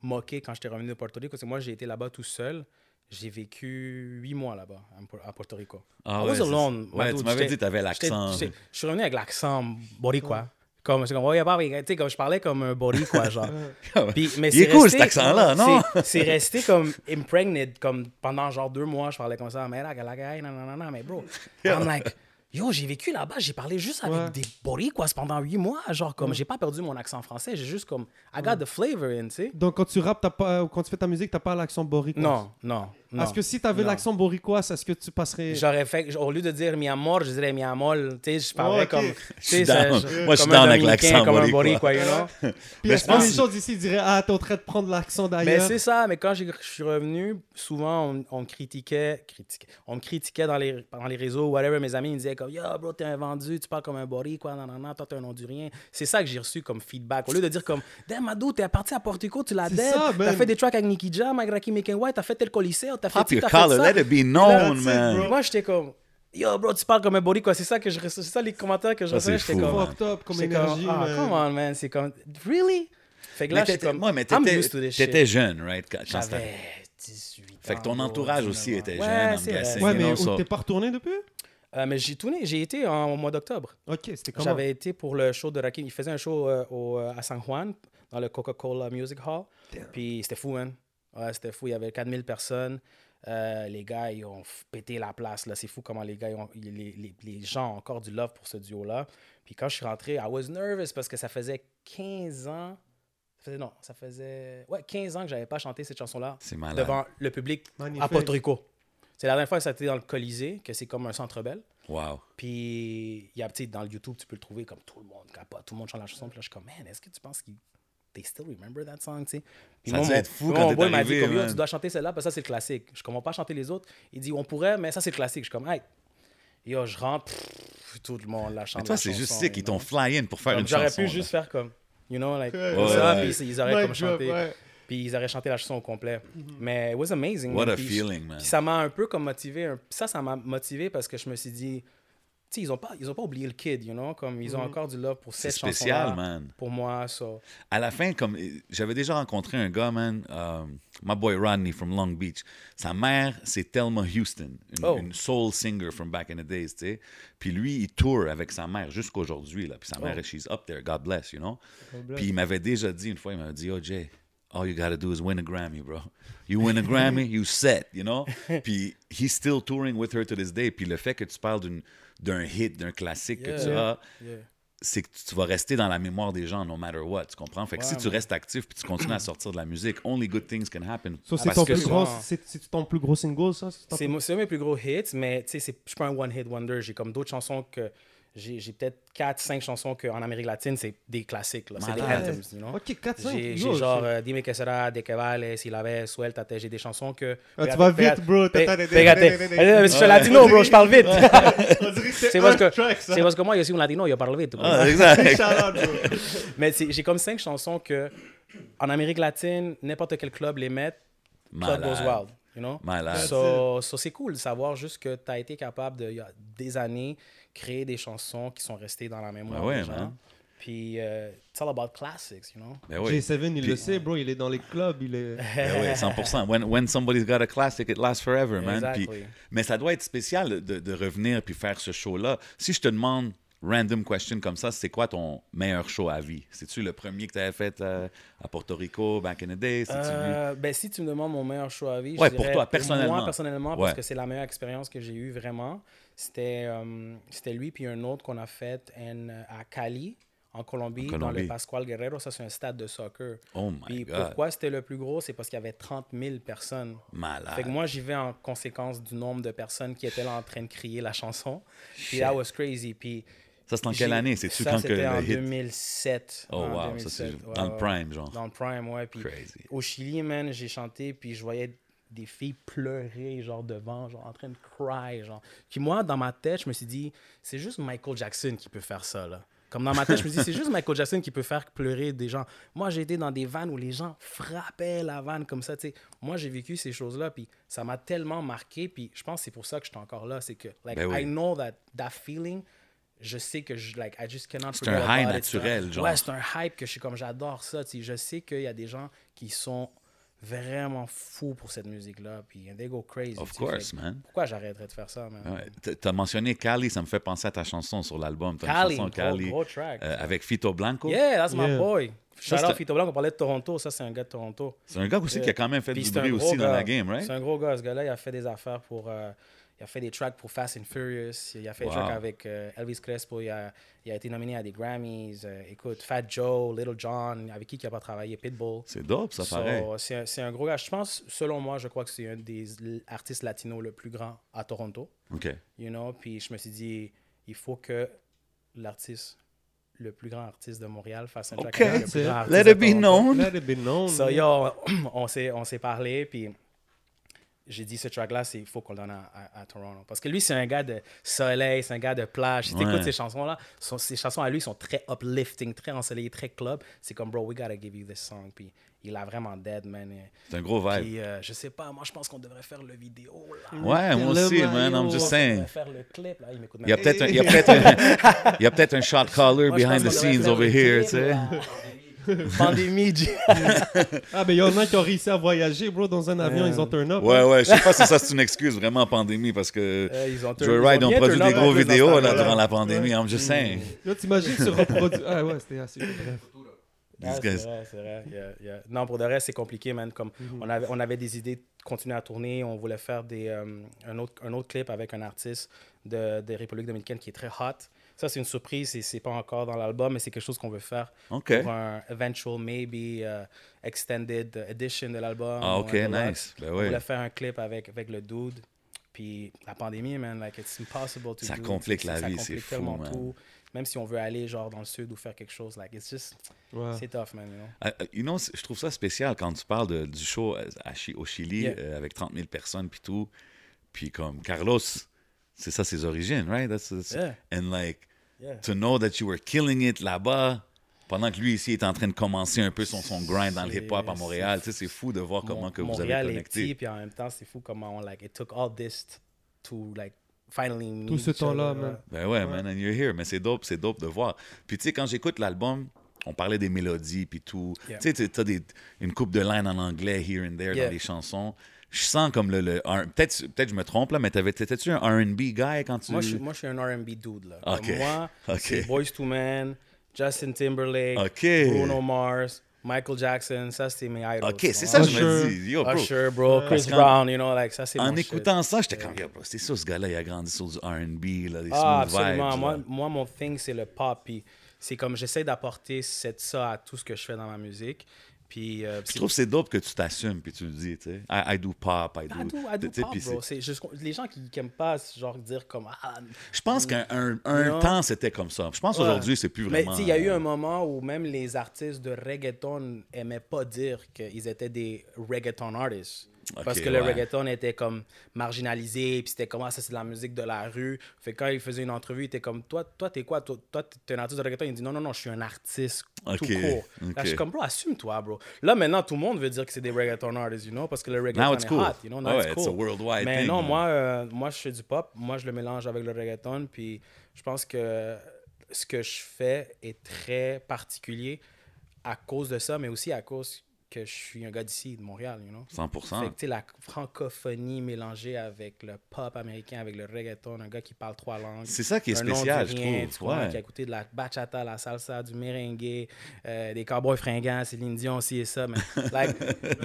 moqué quand j'étais revenu de Porto Rico, c'est que moi, j'ai été là-bas tout seul. J'ai vécu huit mois là-bas, à Por- à Porto Rico. Ah I ouais, was alone, Ouais, tu m'avais dit que tu avais l'accent. Je suis revenu avec l'accent boricua. Comme, c'est comme, ouais, y a pas, tu sais, comme je parlais comme un boricua, genre. Euh, Puis, mais Il est cool, resté- cet accent-là, non? c'est- resté comme impregnate, comme pendant genre deux mois, je parlais comme ça, mais là, non, non, non, mais bro, I'm like, yo, j'ai vécu là-bas, j'ai parlé juste avec Ouais. des boricuas pendant huit mois, genre comme, Ouais. j'ai pas perdu mon accent français, j'ai juste comme, I got the flavor in, tu sais. Donc, quand tu rappes, t'as pas, ou quand tu fais ta musique, tu pas l'accent. Non, non, non. Est-ce que si tu avais l'accent boricois, est-ce que tu passerais. J'aurais fait, au lieu de dire mi amor, je dirais mi amol, tu sais, je parlerais Oh, ok. comme, Je tu suis down. je- Moi, je suis down avec l'accent comme un boricua. boricua, you know? Puis Mais est-ce je que pense- les gens d'ici diraient Ah, t'es en train de prendre l'accent Mais d'ailleurs? c'est ça, mais quand j'ai- je suis revenu, souvent on, on me critiquait, critiquait, on me critiquait dans les, dans les réseaux, whatever, mes amis ils me disaient comme Yo bro, t'es un vendu, tu parles comme un bori, quoi, non, non, non, toi t'es un Hondurien. C'est ça que j'ai reçu comme feedback. Au lieu de dire comme Damn Madou, t'es parti à Porto Rico, tu l'as C'est dead, t'as fait des tracks avec Nicky Jam, avec Rakim Making White, t'as fait tel Coliseo, t'as fait Pop ci, your t'as fait collar, ça. let it be That's known, it, man. bro. Moi j'étais comme Yo bro, tu parles comme un bori, quoi. C'est ça que je reçois- c'est ça les commentaires que je Ça, c'est reçois. J'étais fou, comme, man. Fucked up comme j'étais énergie. comme, ah, man. come on man, c'est comme Really? Fait que là, Mais j'étais t'étais comme, ouais, mais I'm t'étais- used to this shit. t'étais jeune, right? quand- quand c'était- J'avais 18 ans. Fait que ton bro, entourage 19 aussi ans. était Ouais, jeune, I'm c'est vrai. guessing. Ouais, you mais know, où so- t'es pas retourné depuis? Euh, mais j'ai tourné, j'ai été en, au mois d'octobre. Ok, c'était comment? J'avais été pour le show de Rakim. Il faisait un show euh, au, euh, à San Juan, dans le Coca-Cola Music Hall. Puis c'était fou, hein. Ouais, c'était fou. Il y avait 4000 personnes. Euh, les gars, ils ont pété la place. là. C'est fou comment les gars, ils ont- les, les- les gens ont encore du love pour ce duo-là. Puis quand je suis rentré, I was nervous parce que ça faisait 15 ans. Ça faisait, non, ça faisait ouais, 15 ans que j'avais pas chanté cette chanson-là C'est malade. devant le public Magnifique. à Porto Rico. C'est la dernière fois que ça a été dans le Colisée, que c'est comme un centre belle. Wow. Puis, il y a, tu sais, dans le YouTube, tu peux le trouver comme tout le monde capote, tout le monde chante la chanson. Puis là, je suis comme, man, est-ce que tu penses qu'ils they still remember that song, tu sais? Puis Ça moi, être fou moi, quand mon boy m'a dit, comme, tu dois chanter celle-là, parce que ça, c'est le classique. Je commence pas à chanter les autres. Il dit, on pourrait, mais ça, c'est le classique. Je suis comme, hey. Yo, je rentre, pff, tout le monde la chante. Mais toi, c'est juste chanson, sick, ils you t'ont know? fly in pour faire Comme une J'aurais chanson. pu là. juste faire comme, you know, like, Ouais, ça, ouais. puis ils auraient comme chanté. ouais. Puis ils auraient chanté la chanson au complet. Mais it was amazing. What man. a Puis feeling, man. puis ça m'a un peu comme motivé. un- Ça, ça m'a motivé parce que je me suis dit, ils ont pas, ils ont pas oublié le kid, you know, comme ils ont Mhm. encore du love pour C'est cette spécial, chanson man. Pour moi, so. À la fin, comme j'avais déjà rencontré un gars, man, euh, my boy Rodney from Long Beach. Sa mère, c'est Thelma Houston, une, Oh. une soul singer from back in the days, tu sais. Puis lui, il tour avec sa mère jusqu'aujourd'hui, là. Puis sa mère, Oh. she's up there, God bless, you know. Puis il m'avait déjà dit une fois, il m'avait dit, oh Jay, all you gotta do is win a Grammy, bro. You win a Grammy, you set, you know? Puis he's still touring with her to this day. Puis le fait que tu parles d'un hit, d'un classique que tu Yeah. as, Yeah. c'est que tu vas rester dans la mémoire des gens no matter what, tu comprends? Fait que si tu restes actif puis tu continues à sortir de la musique, only good things can happen. So, c'est Parce ton que ton plus gros single, ça? C'est un de mes plus gros hits, mais tu sais, c'est- je suis pas un one-hit wonder. J'ai comme d'autres chansons que. J'ai j'ai peut-être 4-5 chansons qu'en Amérique latine, c'est des classiques. là. C'est des anthems, you know? Ok, 4 5 J'ai j'ai genre euh, Dime que sera, De que vale, Si la vez, Suéltate. J'ai des chansons que. Ah, tu vas vite, bro. Mais Je suis latino, bro, je parle vite. C'est parce que track, ça. c'est parce que moi, je suis un latino, je parle vite. Ah, exact. Shout out, bro. Mais c'est- j'ai comme 5 chansons que, en Amérique latine, n'importe quel club les met, club goes wild. You know? So, so c'est cool de savoir juste que tu as été capable, de, il y a des années, créer des chansons qui sont restées dans la mémoire Ben ouais, des gens. man. Puis, euh, it's all about classics, you know? Ben oui. J7, il Puis- le sait, bro. Il est dans les clubs. Il est. Ben oui, 100%. When, when somebody's got a classic, it lasts forever, man. Exactly. Puis- mais ça doit être spécial de, de revenir puis faire ce show-là. Si je te demande random question comme ça, c'est quoi ton meilleur show à vie? C'est-tu le premier que tu avais fait euh, à Porto Rico, back in the day? Euh, ben, si tu me demandes mon meilleur choix à vie, Ouais, je pour dirais, toi, personnellement. Moi, personnellement, Ouais. parce que c'est la meilleure expérience que j'ai eue vraiment. C'était euh, c'était lui puis un autre qu'on a fait en- à Cali, en Colombie, En dans le Pascual Guerrero. Ça, c'est un stade de soccer. Oh my Puis God. pourquoi c'était le plus gros? C'est parce qu'il y avait 30 000 personnes. Malade. Fait que moi, j'y vais en conséquence du nombre de personnes qui étaient là en train de crier la chanson. Puis that was crazy. Puis Ça, c'est en quelle année? C'est-tu ça, quand que c'était le en hit? 2007. Oh wow, ça 2007, c'est ouais, dans le prime, genre. Dans le prime, ouais. Puis Crazy. au Chili, man, j'ai chanté, puis je voyais des filles pleurer, genre, devant, genre, en train de cry, genre. Puis moi, dans ma tête, je me suis dit, c'est juste Michael Jackson qui peut faire ça, là. Comme dans ma tête, je me dis, c'est juste Michael Jackson qui peut faire pleurer des gens. Moi, j'ai été dans des vannes où les gens frappaient la vanne comme ça, tu sais. Moi, j'ai vécu ces choses-là, puis ça m'a tellement marqué, puis je pense que c'est pour ça que je suis encore là. C'est que, like, Ben oui. I know that, that feeling, je sais que je, like, I just cannot C'est un high naturel, genre. Ouais, c'est un hype que je suis comme, j'adore ça, tu sais. Je sais qu'il y a des gens qui sont vraiment fous pour cette musique-là, puis they go crazy. Of. Fait course, man. Pourquoi j'arrêterais de faire ça, man? Ouais. T'as mentionné Cali, ça me fait penser à ta chanson sur l'album. Cali, chanson gros, Cali gros track. euh, avec Fito Blanco. Yeah, that's my Yeah. boy. Shout out Fito Blanc, on parlait de Toronto, ça c'est un gars de Toronto. C'est un gars aussi qui a quand même fait Puis du bruit gros aussi dans la game, right? C'est un gros gars, ce gars-là. Il a fait des affaires pour. euh, il a fait des tracks pour Fast and Furious. Il a fait des tracks avec euh, Elvis Crespo. Il a, il a été nominé à des Grammys. Euh, écoute, Fat Joe, Little John, avec qui il n'a pas travaillé, Pitbull. C'est dope, ça So, paraît. c'est un- gros gars. Je pense, selon moi, je crois que c'est un des artistes latinos le plus grand à Toronto. OK. You know? Puis je me suis dit, il faut que l'artiste, le plus grand artiste de Montréal, fasse un track OK. avec le plus grand artiste Let it be known. Let it be known. So, yo, on s'est, on s'est parlé, puis j'ai dit ce track-là, il faut qu'on le donne à, à- à Toronto. Parce que lui, c'est un gars de soleil, c'est un gars de plage. Si Ouais. écoutes ces chansons-là, son- ces chansons à lui sont très uplifting, très ensoleillées, très club. C'est comme, bro, we gotta give you this song. Puis il a vraiment dead, man. C'est un gros vibe. Puis euh, je sais pas, moi, je pense qu'on devrait faire le vidéo, là. Ouais, moi aussi, man, I'm just On saying. devrait faire le clip, là. Il m'écoute Il y a peut-être un, un shot caller behind the scenes over here, tu sais. Pandémie, G. Ah, mais il y en a qui ont réussi à voyager, bro, dans un avion, ils ont turn up. Ouais, hein. ouais, je sais pas si ça c'est une excuse vraiment en pandémie parce que Euh, ils ont Joyride ils ont ont produit des up gros vidéos là, durant la pandémie, I'm just saying. Là, t'imagines se reproduire. Ah, ouais, c'était assez. Bref. Ah, These c'est guys. vrai, c'est vrai. Yeah, yeah. Non, pour de vrai, c'est compliqué, man. Comme Mhm. on, avait, on avait des idées de continuer à tourner. On voulait faire des, euh, un, autre, un autre clip avec un artiste de, de République dominicaine qui est très hot. Ça, c'est une surprise. et C'est pas encore dans l'album, mais c'est quelque chose qu'on veut faire pour un eventual, maybe, euh, extended edition de l'album. Ah, OK, nice. Ben On voulait faire un clip avec, avec le dude. Puis la pandémie, man, like, it's impossible to Ça do. complique la Ça vie, c'est complique fou, tellement man. tout. Même si on veut aller, genre, dans le sud ou faire quelque chose, like, it's just, c'est tough, man, you know? You know, c- je trouve ça spécial quand tu parles de- du show euh, à au Chili Yeah. euh, avec 30 000 personnes puis tout. Puis comme Carlos, c'est ça ses origines, right? That's, that's- Yeah. And like, Yeah. to know that you were killing it là-bas, pendant que lui ici est en train de commencer un peu son, son grind dans le hip-hop à Montréal. Tu sais, c'est fou de voir comment Mon- que vous Montréal avez est petit, connecté. puis en même temps, c'est fou comment on, like, it took all this to, like, finally meet Tout ce temps-là, man. ouais. Ben ouais, man, and you're here. Mais c'est dope, c'est dope de voir. Puis tu sais, quand j'écoute l'album, on parlait des mélodies puis tout. Yeah. Tu sais, t'as des, une coupe de lines en anglais here and there Yeah. dans les chansons. Je sens comme le... le Peut-être peut je me trompe, là, mais t'avais- t'étais-tu un R&B guy quand tu... Moi, je, suis- moi, je suis un R&B dude, là. Comme Ok. Moi, c'est Boys to Men, Justin Timberlake. Bruno Mars, Michael Jackson, ça, c'est mes idols. OK, c'est ça que je me dis. Yo, bro, Usher, bro, Chris Brown, you know, like, ça, c'est en mon shit. écoutant ça, j'étais comme, yo, bro, c'est ça, ce gars-là, il a grandi sur du R&B, là, des Ah, smooth absolument. vibes. Moi, moi, mon thing, c'est le pop. Puis c'est comme j'essaie d'apporter cette, ça à tout ce que je fais dans ma musique. Puis, euh, Je trouve que c'est dope que tu t'assumes puis tu le dis, tu sais. I, I do pop, I do... I do, I do pop, bro. juste, les gens qui n'aiment pas, genre, dire comme. Ah, Je pense qu'un un, temps, c'était comme ça. Je pense Ouais. qu'aujourd'hui, c'est plus Mais vraiment... tu sais, il y a eu euh, un moment où même les artistes de reggaeton n'aimaient pas dire qu'ils étaient des reggaeton artists. Parce que le reggaeton était comme marginalisé, puis c'était comme ah, ça, c'est de la musique de la rue. Fait que quand il faisait une entrevue, il était comme toi, toi, t'es quoi? Toi, t'es un artiste de reggaeton? Il dit non, non, non, je suis un artiste tout Ok, court. Là, je suis comme bro, assume-toi, bro. Là, maintenant, tout le monde veut dire que c'est des reggaeton artists, you know, parce que le reggaeton Now it's est cool. hot, you know, now Ouais, it's it's cool. a worldwide Mais thing, non, man. moi, euh, moi, je fais du pop. Moi, je le mélange avec le reggaeton. Puis je pense que ce que je fais est très particulier à cause de ça, mais aussi à cause que je suis un gars d'ici, de Montréal, you know? 100%. Fait que, la francophonie mélangée avec le pop américain, avec le reggaeton, un gars qui parle trois langues. C'est ça qui est Un spécial, je Hondurien, trouve. Ouais. Qui a écouté de la bachata, la salsa, du merengue, euh, des cowboys fringants, Céline Dion, aussi et ça. Mais, like,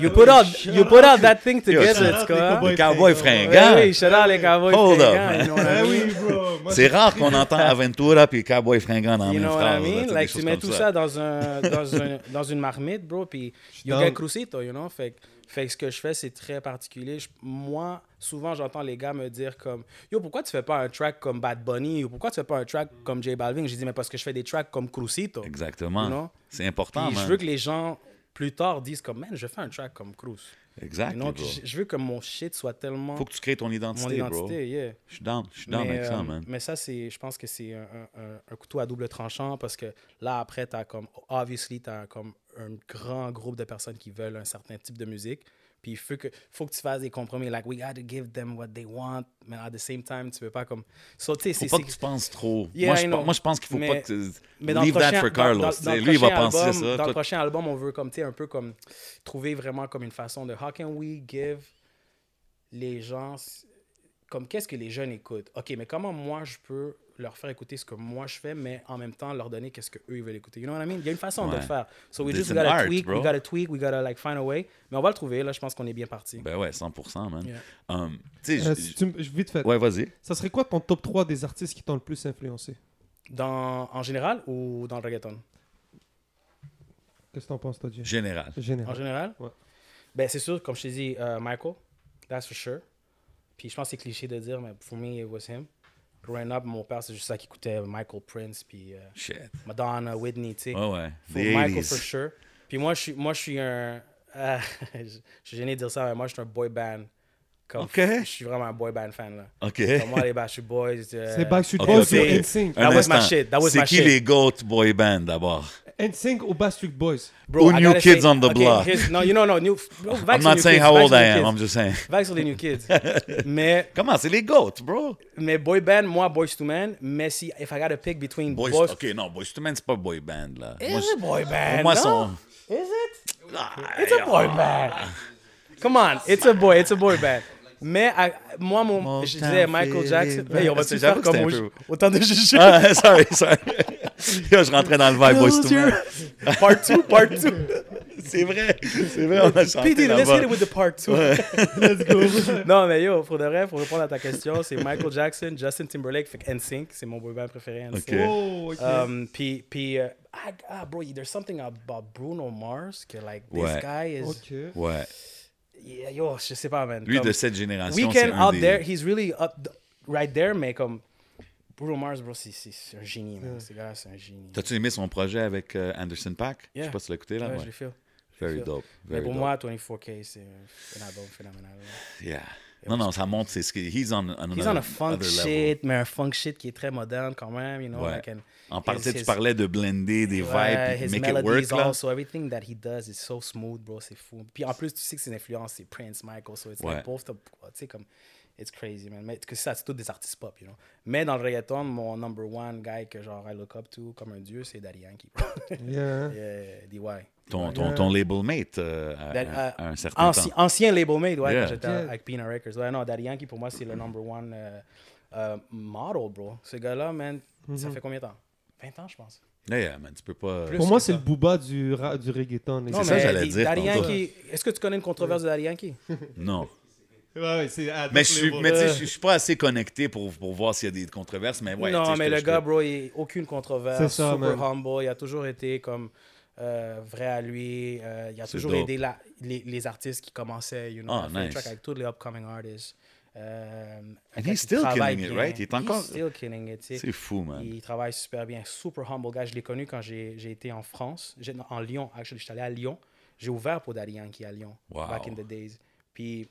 you put all, you put all that thing together, tu les cowboys fringants. Oui, shout out les cowboys Hold up, fringants, man. you know what I mean? oui, bro. Moi, C'est rare qu'on entend Aventura puis Cowboy fringant dans la You même know what I phrase. tu mets tout ça dans, un, dans, un, dans une marmite, bro, puis crucito, you know? Fait, fait que ce que je fais, c'est très particulier. Je- moi, souvent, j'entends les gars me dire comme « Yo, pourquoi tu fais pas un track comme Bad Bunny? Ou pourquoi tu fais pas un track comme J Balvin? » Je dis « Mais parce que je fais des tracks comme Crucito. » Exactement. You know? C'est important, Puis man. je veux que les gens, plus tard, disent comme « Man, je fais un track comme Cruz. » Exact, You know? bro. Je, je veux que mon shit soit tellement Faut que tu crées ton mon identité, bro. identité, yeah. Je suis down, je suis down mais, avec ça, euh, man. mais ça, c'est, je pense que c'est un, un- un- couteau à double tranchant parce que là, après, tu as comme, obviously, tu as comme un grand groupe de personnes qui veulent un certain type de musique. Puis il faut que, faut que tu fasses des compromis. Like, we got to give them what they want, mais at the same time, tu peux pas comme. So, Faut pas que tu penses trop. Yeah, moi, je, moi, je pense qu'il faut Mais- pas que tu... Mais dans le Leave that prochain, for dans- Carlos. dans- dans Lui, il va penser album- ça. Dans Toi, le prochain album, on veut comme, tu sais, un peu comme trouver vraiment comme une façon de how can we give les gens comme qu'est-ce que les jeunes écoutent? Ok, mais comment moi je peux leur faire écouter ce que moi je fais, mais en même temps leur donner qu'est-ce que eux ils veulent écouter? You know what I mean? Il y a une façon de le faire. So we It's just gotta art, tweak, bro. we gotta tweak, we gotta like find a way. Mais on va le trouver. Là, je pense qu'on est bien parti. Ben ouais, 100%, man. Yeah. Um, tu sais, Euh, je- si tu me- je- vite fait. ouais, vas-y. Ça serait quoi ton top 3 des artistes qui t'ont le plus influencé? Dans, en général ou dans le reggaeton? Qu'est-ce que t'en penses, toi, Jay Général. En Général. général? Ouais. Ben, c'est sûr, comme je t'ai dit, euh, Michael, that's for sure. Puis je pense que c'est cliché de dire, mais for me, it was him. Growing up, mon père, c'est juste ça qui écoutait Michael Prince, puis euh, Shit. Madonna, Whitney, tu sais. Ouais, ouais. For Michael, for 80s. sure. Puis moi, je suis, moi, je suis un. euh, je suis gêné de dire ça, mais moi, je suis un boy band. Comme, Ok. Je suis vraiment un boy band fan, là. OK. Comme moi, les Backstreet Boys. euh, C'est Backstreet Boys ok, ou. NSYNC Un That was my shit, that was C'est my qui shit. les GOAT boy band d'abord? NSYNC ou Backstreet Boys? Bro, Ou I New Kids say- on the okay, block. No, you know, no. New, bro, I'm not saying Kids, how old I am, Kids. I'm just saying. Vagues sur les New Kids. mais, Comment? C'est les GOAT, bro. mais boy band, moi, Boys to Men. Mais si, if I gotta pick between Boys, boys... OK, non, Boys to Men, c'est pas boy band, là. Is it boy band? Pour moi, no? son... Is it? It's a boy band. Come on, it's a boy, it's a boy band. Mais à- moi, mon, je disais Michael Jackson. Hey, on va se faire comme au- peu- autant de juges. Ah, sorry, sorry. Yo, je rentrais dans le vibe Boys to Men. Part 2, part 2. C'est vrai, c'est vrai, on a chanté PD, let's hit it with the part 2. Let's go. non, mais yo, pour de vrai, pour répondre à ta question, c'est Michael Jackson, Justin Timberlake, fait NSYNC, c'est mon boy band préféré. NSYNC. Ok. Oh, ok. Um, puis, puis euh, ah, ah, bro, there's something about Bruno Mars que, like, this Ouais. guy is. ok. Ouais. Yeah, yo, je sais pas, man. Lui, Comme- de cette génération, c'est Weekend out des... there, he's really up, th- right there, mais comme Bruno Mars, bro, c'est c'est- c'est un génie, man. Ce gars, c'est un génie. T'as-tu aimé son projet avec euh, Anderson Paak? Je sais Yeah. pas si tu l'as écouté, là. Ouais, Ouais. je le feel. Very feel. dope. Mais Very pour dope. moi, 24K, c'est un album phénoménal. là. Yeah. Non, non, ça montre, c'est ce que. He's on, on He's another- on a funk level. shit, mais un funk shit qui est très moderne quand même, you know. Ouais. like, and En partie, his- tu parlais de blender des Ouais, vibes, make it work, là. also, everything that he does is so smooth, bro, c'est fou. Puis en plus, tu sais que ses influences, c'est Prince, Michael, so it's Ouais. like both, tu sais, comme, it's crazy, man. Mais que ça, c'est tous des artistes pop, you know. Mais dans le reggaeton, mon number one guy que genre I look up to comme un dieu, c'est Daddy Yankee, bro. Yeah. yeah, DY. Ton, ton, ton label mate euh, à, That- à- à un certain Ancien, temps. ancien label mate, ouais, Yeah. quand j'étais Yeah. avec Pina Records. Ouais, non, Daddy Yankee, pour moi, c'est le number one euh, euh, model, bro. Ce gars-là, man, ça fait combien de temps? 20 ans, je pense. Man, tu peux pas. Plus Pour moi, c'est le booba du, ra- du reggaeton. Non, ça, j'allais dire est-ce que tu connais une controverse de Yankee? Non. Ouais, ouais, c'est à Mais je suis, mais je suis- pas assez connecté pour, pour voir s'il y a des controverses, mais ouais. non, mais le gars, bro, il a aucune controverse. C'est ça, super man. humble. Il a toujours été comme euh, vrai à lui. Euh, il a C'est toujours dope. aidé la- les, les artistes qui commençaient, you know, Ah, des nice. avec tous les upcoming artists. Euh, he's qu'il still travaille killing it, bien. right? Il est encore- He's still killing it. C'est fou, man. Il travaille super bien. Super humble guy. Je l'ai connu quand j'ai été en France. En Lyon, actually. J'étais allé à Lyon. J'ai ouvert pour Daddy Yankee à Lyon. Wow. Back in the days. Puis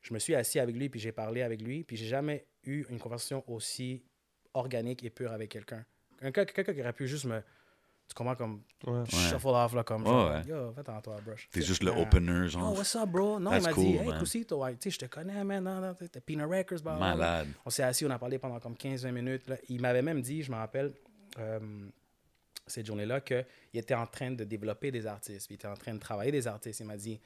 je me suis assis avec lui, puis j'ai parlé avec lui. Puis j'ai jamais eu une conversation aussi organique et pure avec quelqu'un. Quelqu'un quelqu'un qui aurait pu juste me. Tu comprends comme. Ouais. Shuffle off, là, comme. Genre, ouais. Yo, à toi, brush. T'es juste le Ah. opener, Oh, genre. what's up, bro? Non, That's il m'a cool, dit, hey, ouais, tu sais, je te connais, man. Non, non, t'es Pina Records, blah, blah, blah. Malade. On s'est assis, on a parlé pendant comme 15-20 minutes. là. Il m'avait même dit, je me rappelle, euh, cette journée-là, qu'il était en train de développer des artistes. puis Il était en train de travailler des artistes. Il m'a dit,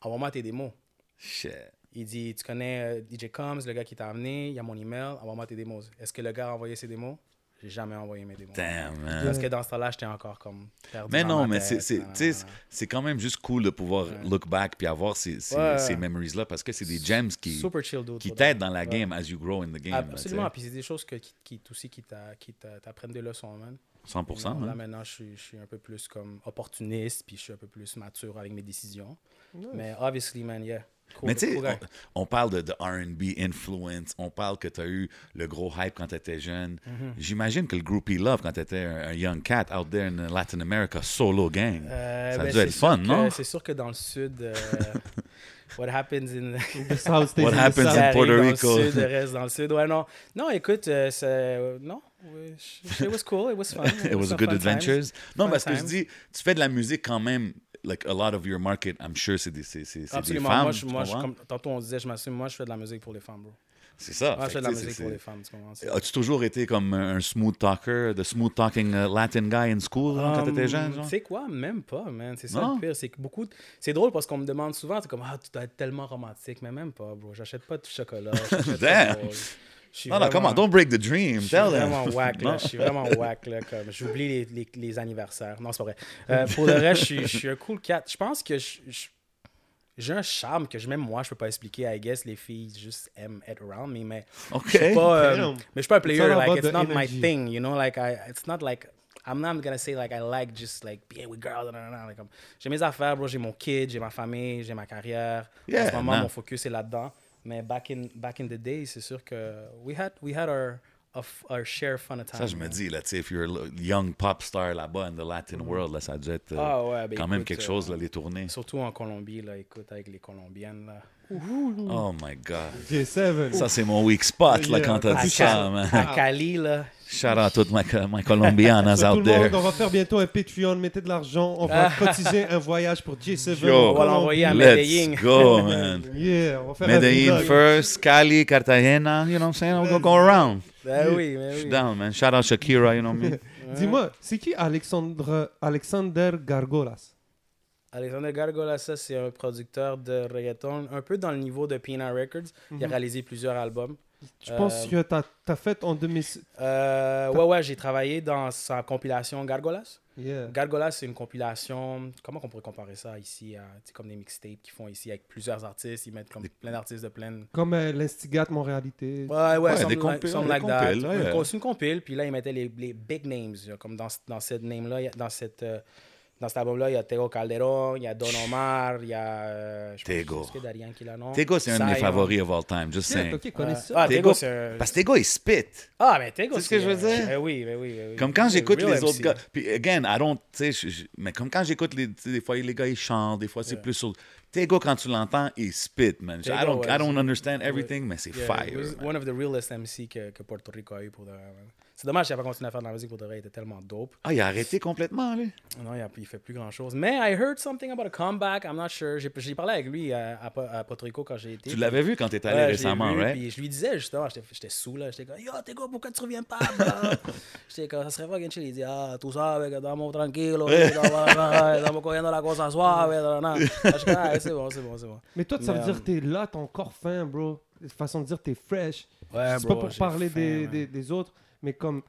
envoie-moi tes démos. Shit. Il dit, tu connais euh, DJ Combs, le gars qui t'a amené, il y a mon email, envoie-moi tes démos. Est-ce que le gars a envoyé ses démos? J'ai jamais envoyé mes démos. Damn, man. Parce que dans ce temps-là, j'étais encore comme perdu Mais dans non, ma mais c'est, c'est, nanana. tu sais, c'est quand même juste cool de pouvoir look back puis avoir ces, ces, Ouais. ces memories-là parce que c'est des gems qui, Super chill dude. qui t'aident de- dans la Ouais. game as you grow in the game. là. Absolument. Puis c'est des choses que, qui, qui, aussi qui, t'a- qui t'a- t'apprennent des leçons, man. 100%. Non, Là, man. maintenant, je suis, je suis un peu plus comme opportuniste, puis je suis un peu plus mature avec mes décisions. Mais obviously, man, yeah. Cool, Mais tu sais, on, on parle de, de R&B influence, on parle que tu as eu le gros hype quand tu étais jeune. Mm-hmm. J'imagine que le groupie Love quand tu étais un, un young cat out there in Latin America, solo gang. Euh, ça a ben, dû être c'est fun, que- non? C'est sûr que dans le sud, euh, what happens in... The South What in happens in Puerto Rico. Dans le sud, reste dans le sud. Ouais, non. Non, écoute, euh, c'est- non. It was cool, it was fun. It was some good adventures. times. Non, Fun parce que je dis, tu fais de la musique quand même, like a lot of your market, I'm sure, c'est des, c'est, c'est, c'est des Absolument. femmes. moi, je, moi je- comme, tantôt, on disait, je m'assume, moi, je fais de la musique pour les femmes, bro. C'est ça. Moi, je fais de la musique c'est- pour c'est- les femmes, tu comprends? C'est- As-tu toujours été comme un smooth talker, the smooth talking uh, Latin guy in school quand Um, t'étais jeune? Tu sais quoi? Même pas, man. C'est ça Non? le pire. C'est que beaucoup. de- C'est drôle parce qu'on me demande souvent, c'est comme, ah, tu dois être tellement romantique. Mais même pas, bro. J'achète pas de chocolat. pas Non, non, vraiment- come on, don't break the dream. Je suis Tell them. vraiment whack, là. Non. Je suis vraiment whack, là. Comme, j'oublie les, les, les anniversaires. Non, c'est pas vrai. Euh, pour le reste, je suis, je suis un cool cat. Je pense que je- je- j'ai un charme que je- même moi, je peux pas expliquer. I guess les filles juste aiment être around me, mais OK. je suis pas, euh, mais je suis pas un player. It's Like, it's not my energy. thing, you know. Like, I, it's not like I'm not gonna say like I like just like being with girls. Like, comme, j'ai mes affaires, bro. J'ai mon kid, j'ai ma famille, j'ai ma carrière. en Yeah, ce moment, man. mon focus est là-dedans. Mais back in back in the day, c'est sûr que we had we had our of our share of fun of time. Ça, je me dis, là, tu sais, if you're a young pop star là-bas in the Latin world, là, ça a dû être euh. Ah ouais, ben quand même écoute, quelque euh, chose, là, les tournées. Surtout en Colombie, là, écoute, avec les Colombiennes, là. Oh my God. J7. Ça, c'est mon weak spot, là, quand t'as dit ça, man. À Cali, là. Shout out toutes my, my Colombianas out le monde, there. on va faire bientôt un Patreon, mettez de l'argent, on va cotiser un voyage pour J7. Yo, on va l'envoyer à. Medellín. Let's go, man. Yeah, on va faire Medellin first, Cali, Cartagena, you know what I'm saying? We'll go, go around. Ben oui, ben Je suis oui. down, man. Shout out Shakira, you know what I mean? Dis-moi, c'est qui Alexandre, Alexander Gargolas? Alexander Gargola, ça, c'est un producteur de reggaeton, un peu dans le niveau de Pina Records. Il a Mhm. réalisé plusieurs albums. Je pense Euh, que tu as, fait en 2006. Euh, ouais, ouais, j'ai travaillé dans sa compilation Gargolas. Yeah. Gargolas, c'est une compilation. Comment on pourrait comparer ça ici à, comme des mixtapes qu'ils font ici avec plusieurs artistes. Ils mettent comme plein d'artistes de plein. Comme euh, l'Instigate Montréalité. Ouais, ouais, Ouais, something des des like that. ouais. C'est une compile, puis là, ils mettaient les, les big names. Comme dans, dans cette name-là, dans cette. euh, dans cet album-là, il y a Tego Calderon, il y a Don Omar, il y a. euh, je Tego. Tego, c'est un de mes favoris of all time, just saying. ok, connais Euh, ça. Ah, Tego-. Parce que Tego, il spit. Ah, mais Tego, C'est ce que je veux dire? eh oui, eh oui, eh oui. Comme quand j'écoute les autres MC. gars. Puis, again, I don't. Tu sais, mais comme quand j'écoute les. Des fois, les gars, ils chantent. Des fois, c'est Yeah. plus sur. Tego, quand tu l'entends, il spit, man. I Tego, don't, ouais, I don't c'est- understand everything, mais c'est Yeah, fire. it was man. one of the realest MC que, que Puerto Rico a eu pour de. C'est dommage qu'il n'a pas continué à faire de la musique pour de vrai. Il était tellement dope. Ah, il a arrêté complètement, lui? Non, il, a, il fait plus grand chose. Mais I heard something about a comeback. I'm not sure. J'ai j'ai parlé avec lui à, à, à Puerto Rico quand j'ai été. Tu l'avais vu quand tu étais allé Ouais, récemment, vu, right? Puis je lui disais justement, j'étais j'étais sous là, j'étais comme Yo, t'es quoi, pourquoi tu reviens pas, bro? J'étais comme, ça serait pas chill. Il dit, ah, tú sabes que estamos tranquilos, estamos cogiendo la cosa suave. suis comme, ah, c'est bon, c'est bon, c'est bon. Mais toi, ça Mais, veut dire euh, que t'es là, t'as encore faim, bro. Une façon de dire t'es fresh. Ouais, c'est pas pour parler faim, des, man. des, des autres, mais comme,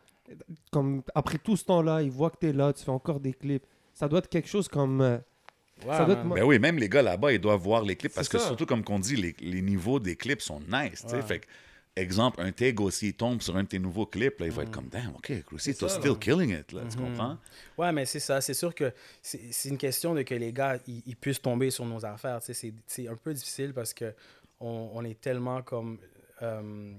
comme après tout ce temps-là, ils voient que t'es là, tu fais encore des clips. Ça doit être quelque chose comme. euh, ça doit être Ben oui, même les gars là-bas, ils doivent voir les clips parce que ça. surtout comme qu'on dit, les, les niveaux des clips sont nice. Fait que, exemple, un Tego, s'il tombe sur un de tes nouveaux clips, là, il va être comme, damn, ok, Cruci, t'es still là. killing it, là, tu Mhm. comprends? Ouais, mais c'est ça. C'est sûr que c'est c'est une question de que les gars, ils, ils puissent tomber sur nos affaires. C'est un peu difficile parce que on, on est tellement comme euh,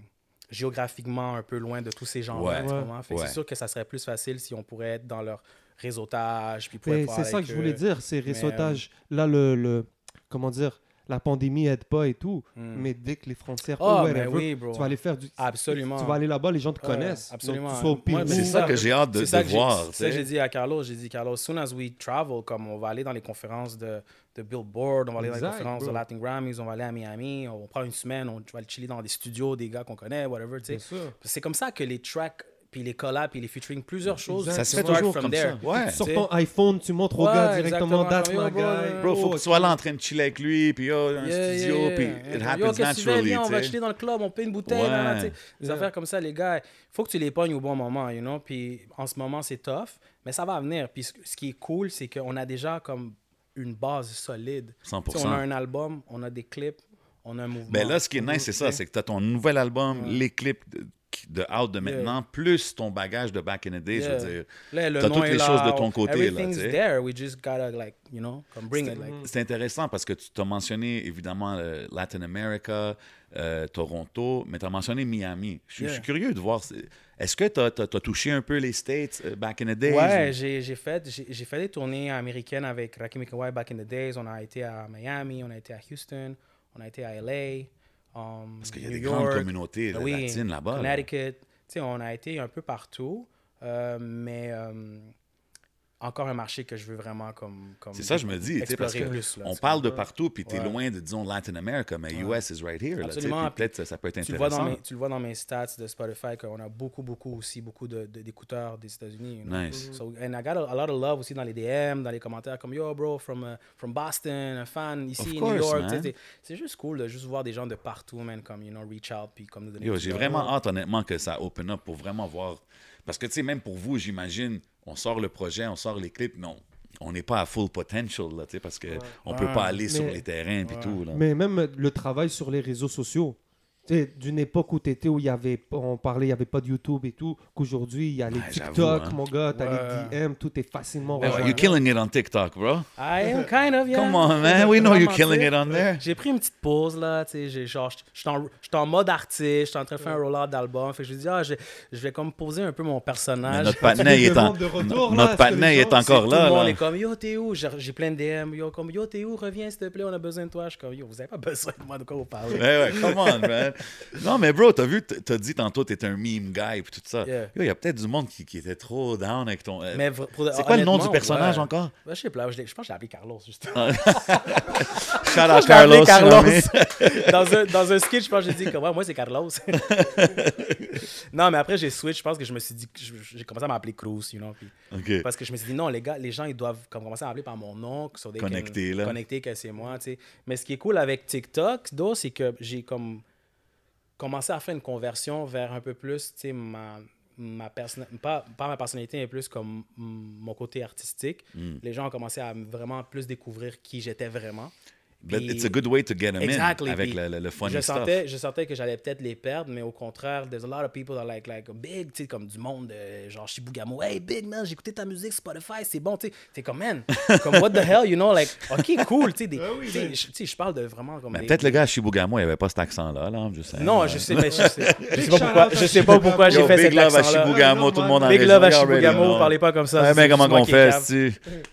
géographiquement un peu loin de tous ces gens-là. Ouais. Ouais. C'est sûr que ça serait plus facile si on pourrait être dans leur réseautage. Puis c'est ça que je voulais dire, c'est Mais, réseautage. Là, le, le. Comment dire La pandémie aide pas et tout. Hmm. Mais dès que les frontières. Oh, ou mais whatever, oui. Tu vas aller faire du. Absolument. Tu vas aller là-bas, les gens te connaissent. absolument. Donc, tu sois au Moi, Pérou. mais C'est ça que j'ai hâte de, de voir. C'est ça que j'ai dit à Carlos. J'ai dit, Carlos, soon as we travel, comme on va aller dans les conférences de, de Billboard, on va aller dans les Exact, conférences bro. de Latin Grammys, on va aller à Miami, on prend une semaine, on va aller chiller dans des studios, des gars qu'on connaît, whatever, tu sais. C'est comme ça que les tracks, puis les collabs, puis les featuring, plusieurs choses. Ça se fait toujours comme there. ça. Ouais. Tu ton iPhone, tu montres au Ouais, gars directement, that's yo, my bro, guy. Bro, faut Oh, que tu sois là en train de chiller avec lui, puis yo, un Yeah, studio, yeah, puis yeah. it Yo, happens tu fais? naturally. Viens, on va chiller dans le club, on paye une bouteille. Sais. Des Yeah. affaires comme ça, les gars, faut que tu les pognes au bon moment, you know. Puis en ce moment, c'est tough, mais ça va venir. Puis ce qui est cool, c'est qu'on a déjà comme une base solide. Tu sais, 100%. on a un album, on a des clips, on a un mouvement. Ben là, ce qui est nice, c'est ça, c'est que tu as ton nouvel album, Ouais. les clips de, out de maintenant, plus ton bagage de back in the day, je Yeah. veux dire. T'as toutes les là, choses de ton côté, là, Everything's tu sais. there, we just gotta, like, you know, come bring it. Like. C'est intéressant parce que tu t'as mentionné évidemment euh, Latin America, euh, Toronto, mais tu as mentionné Miami. Je suis- je curieux de voir. Est-ce que tu as, touché un peu les States euh, back in the days? Ouais, ou- j'ai fait, fait des tournées américaines avec Rakim Kawai back in the days. On a été à Miami, on a été à Houston, on a été à LA. um, Parce qu'il y a New des York, grandes communautés là, oui, latines là-bas. là. Connecticut. On a été un peu partout, euh, mais euh, encore un marché que je veux vraiment comme. comme C'est ça, je me dis, parce que plus, là, on parle de partout, puis tu es Ouais. loin de, disons, Latin America, mais US is right here. Là, Absolument, puis peut-être ça, ça peut être Tu le, vois dans intéressant. mes, tu le vois dans mes stats de Spotify qu'on a beaucoup, beaucoup aussi, beaucoup de- de- d'écouteurs des États-Unis. Nice. So, and I got a, a lot of love aussi dans les DM, dans les commentaires comme Yo, bro, from, uh, from Boston, un fan ici, Of New course, York. C'est c'est juste cool de juste voir des gens de partout, man, comme, you know, reach out, puis comme nous donner Yo, j'ai vraiment hâte, honnêtement, que ça open up pour vraiment voir. Parce que, tu sais, même pour vous, j'imagine, on sort le projet, on sort les clips, mais on- on n'est pas à full potential, là, tu sais, parce qu'on ne peut Ouais. pas aller sur les terrains et tout. Là. Mais même le travail sur les réseaux sociaux. D'une époque où tu étais, où il y avait, on parlait, il n'y avait pas de YouTube et tout, qu'aujourd'hui, il y a les Ouais, TikTok, hein. mon gars, tu as Ouais. les DM, tout est facilement Ben you're killing it on TikTok, bro. I am kind of, yeah. Come on, man. We know you're killing it on there. J'ai pris une petite pause, là, tu sais, j'ai- genre, je suis en, mode artiste, je suis en train de faire un roll-out d'album, fait que je me dis, ah, je, je vais comme poser un peu mon Mais personnage. notre patinet, est en- retour, là, notre il est encore tout là. le monde là. est comme yo t'es où? J'ai j'ai plein de DM yo comme yo t'es où? Reviens s'il te plaît on a besoin de toi je suis comme yo vous avez pas besoin de moi de quoi vous parlez Ouais, ouais, come on, man. Non, mais bro, t'as vu, t'as dit tantôt, t'étais un meme guy et tout ça. Yeah. Il y a peut-être du monde qui, qui était trop down avec ton. euh, Mais c'est quoi le nom du personnage ouais. encore? Ouais, je sais pas je, pense que j'ai appelé Carlos justement Shout out Carlos. Dans un dans un sketch je pense que j'ai dit ouais, moi c'est Carlos non mais après j'ai switch je pense que je me suis dit j'ai commencé à m'appeler Cruz you know puis-. Parce que je me suis dit, non, les gars, les gens, ils doivent comme, commencer à m'appeler par mon nom, sur des Connectés, là. Connectés, que c'est moi, tu sais. Mais ce qui est cool avec TikTok, c'est que j'ai comme commencé à faire une conversion vers un peu plus, tu sais, ma, ma pas, pas ma personnalité, mais plus comme mm, mon côté artistique. Hmm. Les gens ont commencé à vraiment plus découvrir qui j'étais vraiment. But it's a good way to get them Exactly. in avec le, le, le funny je stuff. sentais, je sentais que j'allais peut-être les perdre, mais au contraire, there's a lot of people that like, like big, tu sais, comme du monde, euh, genre Shibugamo. Hey, big man, j'ai écouté ta musique Spotify, c'est bon, tu sais. T'es comme, man, comme what the hell, you know, like, ok, cool, tu sais. tu sais, je- tu parle de vraiment comme. Mais des- peut-être le gars à Shibugamo, il avait pas cet accent-là, là, je sais. Non, je sais, mais je sais, je sais pas pourquoi, je sais pas pourquoi j'ai fait big cet love à accent-là. Shibugamo, tout le monde en Big love à Shibugamo, parlez pas comme ça. Mais comment qu'on fait, si?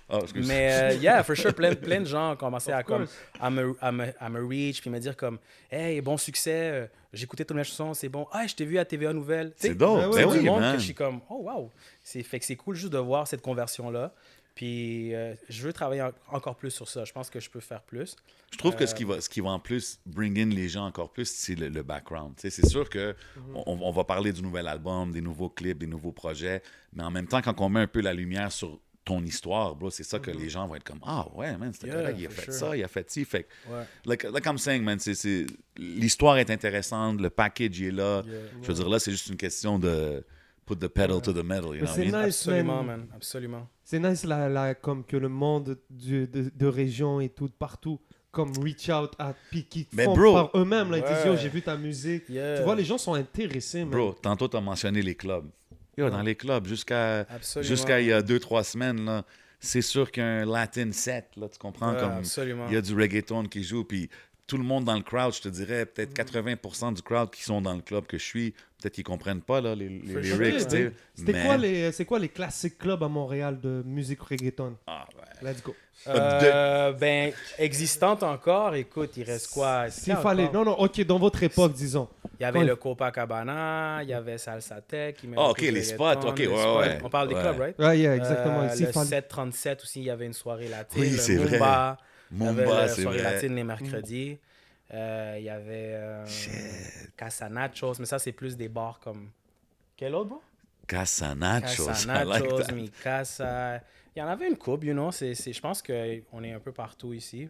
Oh. Mais euh, yeah, for sure, plein, de gens ont commencé à, comme. À, me, à, me, à me reach, puis me dire comme, hey, bon succès, euh, j'ai écouté toutes mes chansons, c'est bon. Ah, je t'ai vu à TVA Nouvelle. C'est dope. Ben Ben oui, monde man. que je suis comme, oh wow. C'est, fait que c'est cool juste de voir cette conversion-là. Puis euh, je veux travailler en- encore plus sur ça. Je pense que je peux faire plus. Je trouve que Euh, ce qui, va, ce qui va en plus bring in les gens encore plus, c'est le, le background. Tu sais, c'est sûr que Mhm. on, on va parler du nouvel album, des nouveaux clips, des nouveaux projets, mais en même temps, quand on met un peu la lumière sur ton histoire, bro, c'est ça que les gens vont être comme Ah ouais, man, c'était. Yeah, il a fait sure. ça, il a fait ci. Fait que, Ouais. like, like I'm saying, man, c'est, c'est- l'histoire est intéressante, le package est là. Yeah. Je veux dire, là, c'est juste une question de put the pedal to the metal, you know what c'est I mean? nice, Absolument, man. man. Absolument. C'est nice là, là, comme que le monde du- de, de région et tout, partout, comme reach out à qui Mais font bro- par eux-mêmes. Là, ils disent, Ouais. j'ai vu ta musique. Yeah. Tu vois, les gens sont intéressés, man. Bro, tantôt, tu as mentionné les clubs. Yo, dans les clubs, jusqu'à il y a deux, trois semaines, là, c'est sûr qu'un Latin set, là, tu comprends? Ouais, comme absolument. Il y a du reggaeton qui joue, puis tout le monde dans le crowd, je te dirais, Mm. peut-être 80% du crowd qui sont dans le club que je suis, peut-être qu'ils comprennent pas là, les, les lyrics. C'était mais- quoi, les, c'est quoi les classiques clubs à Montréal de musique reggaeton? Ah, ouais. Let's go. Euh, ben, existante encore, écoute, il reste quoi? S'il fallait. encore- Non, non, ok, dans votre époque, disons. Il y avait Quand- le Copacabana, il y avait Salsa Tech. il Ah, mettait ok, les spots, ok, les ouais, spots. ouais. On parle des clubs, right? Ouais, yeah, exactement. Euh, le fallait- 737 aussi, il y avait une soirée latine. Oui, c'est vrai. Mumba, il c'est soirée vrai. latine les mercredis. Euh, il y avait euh, Casa Nachos, mais ça, c'est plus des bars comme. Quel autre, bro? Casa Nachos, Casa I like. Mi Casa. Il y en avait une coupe, you know. C'est, c'est- je pense qu'on est un peu partout ici.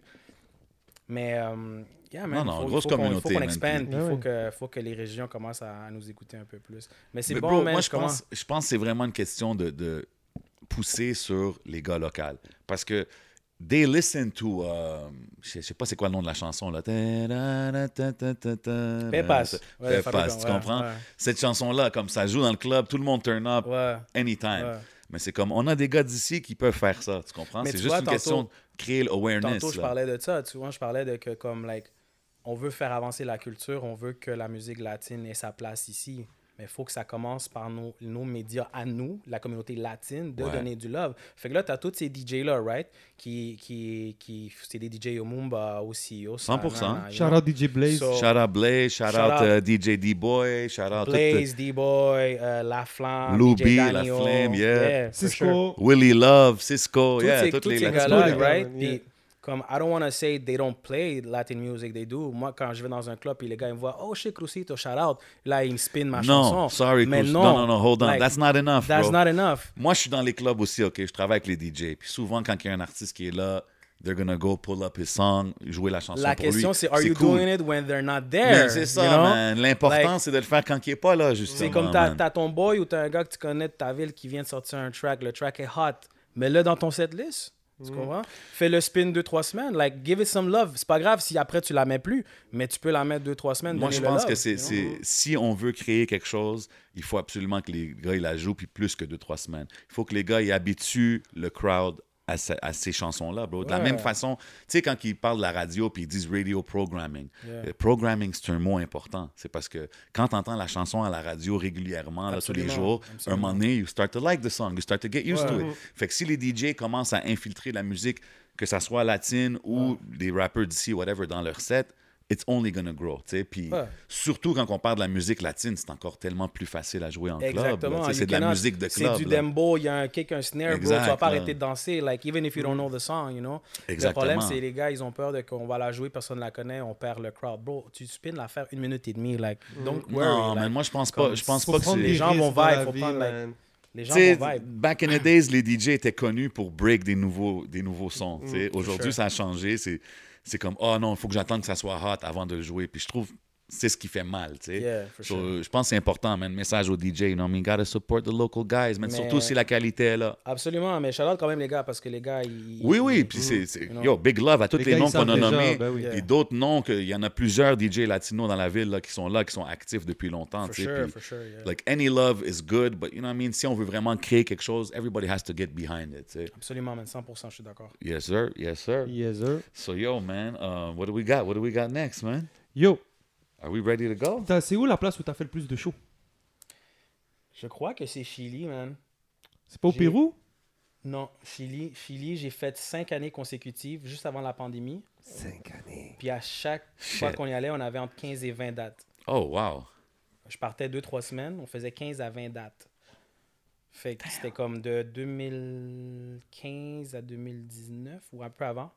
Mais, euh, yeah, man, Non, non, faut, grosse faut communauté, faut qu'on expande, il faut que, faut que les régions commencent à, à nous écouter un peu plus. Mais c'est Mais bon, bro, man. moi, je comment- pense, je pense que c'est vraiment une question de, de pousser sur les gars locaux. Parce que they listen to. euh, je sais- pas c'est quoi le nom de la chanson. là. Pépas. Ouais, Pépas, Fabricant, tu comprends? ouais. Cette chanson-là, comme ça joue dans le club, tout le monde turn up anytime. Mais c'est comme, on a des gars d'ici qui peuvent faire ça, tu comprends? C'est juste vois, une tantôt- question de créer l'awareness. Tantôt, je là. parlais de ça. Tu vois, je parlais de que, comme, like, on veut faire avancer la culture, on veut que la musique latine ait sa place ici. Mais il faut que ça commence par nos, nos médias à nous, la communauté latine, de Ouais. donner du love. Fait que là, tu as tous ces DJ-là, right? Qui, qui, qui, c'est des DJ au Mumba aussi. Au 100%. Sana, you Shout know? out DJ Blaze. So- Shout out Blaze, shout, Shout out, out euh, DJ D-Boy, shout out tout, Blaze, D-Boy, euh, La Flamme, Lou B, La Flame, yeah. for Cisco. sure. Willie Love, Cisco, Tous yeah, toutes tous les Latinos. right? yeah. Comme, I don't want to say they don't play Latin music, they do. Moi, quand je vais dans un club et les gars ils me voient, oh shit, Crucito, shout out. Là, ils me spin ma chanson. Non, sorry, Mais non, non, non, non, hold on. like, That's not enough, That's bro. not enough. Moi, je suis dans les clubs aussi, OK? Je travaille avec les DJ. Puis souvent, quand il y a un artiste qui est là, they're gonna go pull up his song, jouer la chanson La pour question, lui. c'est, are you cool. doing it when they're not Mais there? c'est ça, you know? man. L'important, Like, c'est de le faire quand il est pas là, justement. C'est comme t'as ton boy ou t'as un gars que tu connais de ta ville qui vient de sortir un track, le track est hot, mets-le dans ton setlist. Tu comprends? Fais le spin deux, trois semaines. Like, give it some love. C'est pas grave si après tu la mets plus, mais tu peux la mettre deux, trois semaines. Moi, je pense love, que c'est, c'est- si on veut créer quelque chose, il faut absolument que les gars ils la jouent, puis plus que deux, trois semaines. Il faut que les gars ils habituent le crowd à, ce- à ces chansons-là, bro. De la Ouais. même façon, tu sais, quand ils parlent de la radio, puis ils disent radio programming. Yeah. Euh, Programming, c'est un mot important. C'est parce que quand tu entends la chanson à la radio régulièrement, là, tous les Absolument. jours, un Absolument. moment donné, you start to like the song, you start to get used to it. Fait que si les DJ commencent à infiltrer la musique, que ça soit latine ou des rappeurs d'ici, whatever, dans leur set, it's only gonna grow, tu sais. Puis Ouais. surtout quand on parle de la musique latine, c'est encore tellement plus facile à jouer en club. Exactement. You C'est de la musique de club. C'est du dembo, il y a un kick, un snare, bro. Exact, Tu vas pas là. arrêter de danser. Like, even if you don't know the song, you know. Exactement. Le problème, c'est les gars, ils ont peur de qu'on va la jouer, personne ne la connaît, on perd le crowd. Bro, tu spins la faire une minute et demie. Like, don't worry. Non, like, mais moi, je pense pas, je pense pas que des gens vont vibe, faut vie, prendre, like, les gens vont vibe. back in the days, les DJ étaient connus pour break des nouveaux, des nouveaux sons. tu sais. Aujourd'hui, sure. ça a changé. C'est, c'est comme, oh non, il faut que j'attende que ça soit hot avant de le jouer. Puis je trouve c'est ce qui fait mal. tu sais. Yeah, for So, sure. Je pense que c'est important, man. Message aux DJ, you know, I mean, gotta support the local guys, man. Mais- Surtout si la qualité est là. Absolument, mais shout out quand même les gars, parce que les gars, ils. Oui, oui, puis c'est, c'est- you know. yo, big love à tous Les noms qu'on a nommés. ben oui. Et d'autres noms, qu'il y en a plusieurs DJ latinos dans la ville là, qui sont là, qui sont actifs depuis longtemps. For tu sais, sure, sure, yeah. Like, any love is good, but you know what I mean? Si on veut vraiment créer quelque chose, everybody has to get behind it. tu sais. Absolument, man, 100%, je suis d'accord. Yes, sir. Yes, sir. Yes, sir. So, yo, man, uh, what do we got? What do we got next, man? Yo, Are we ready to go? t'as- c'est où la place où t'as fait le plus de shows? Je crois que c'est Chili, man. C'est pas au Pérou? Non, Chili, Chili j'ai fait cinq années consécutives juste avant la pandémie. Cinq années. Puis à chaque fois qu'on y allait, on avait entre 15 et 20 dates. Oh, wow. Je partais deux, trois semaines, on faisait 15 à 20 dates. Fait que c'était comme de 2015 à 2019 ou un peu avant.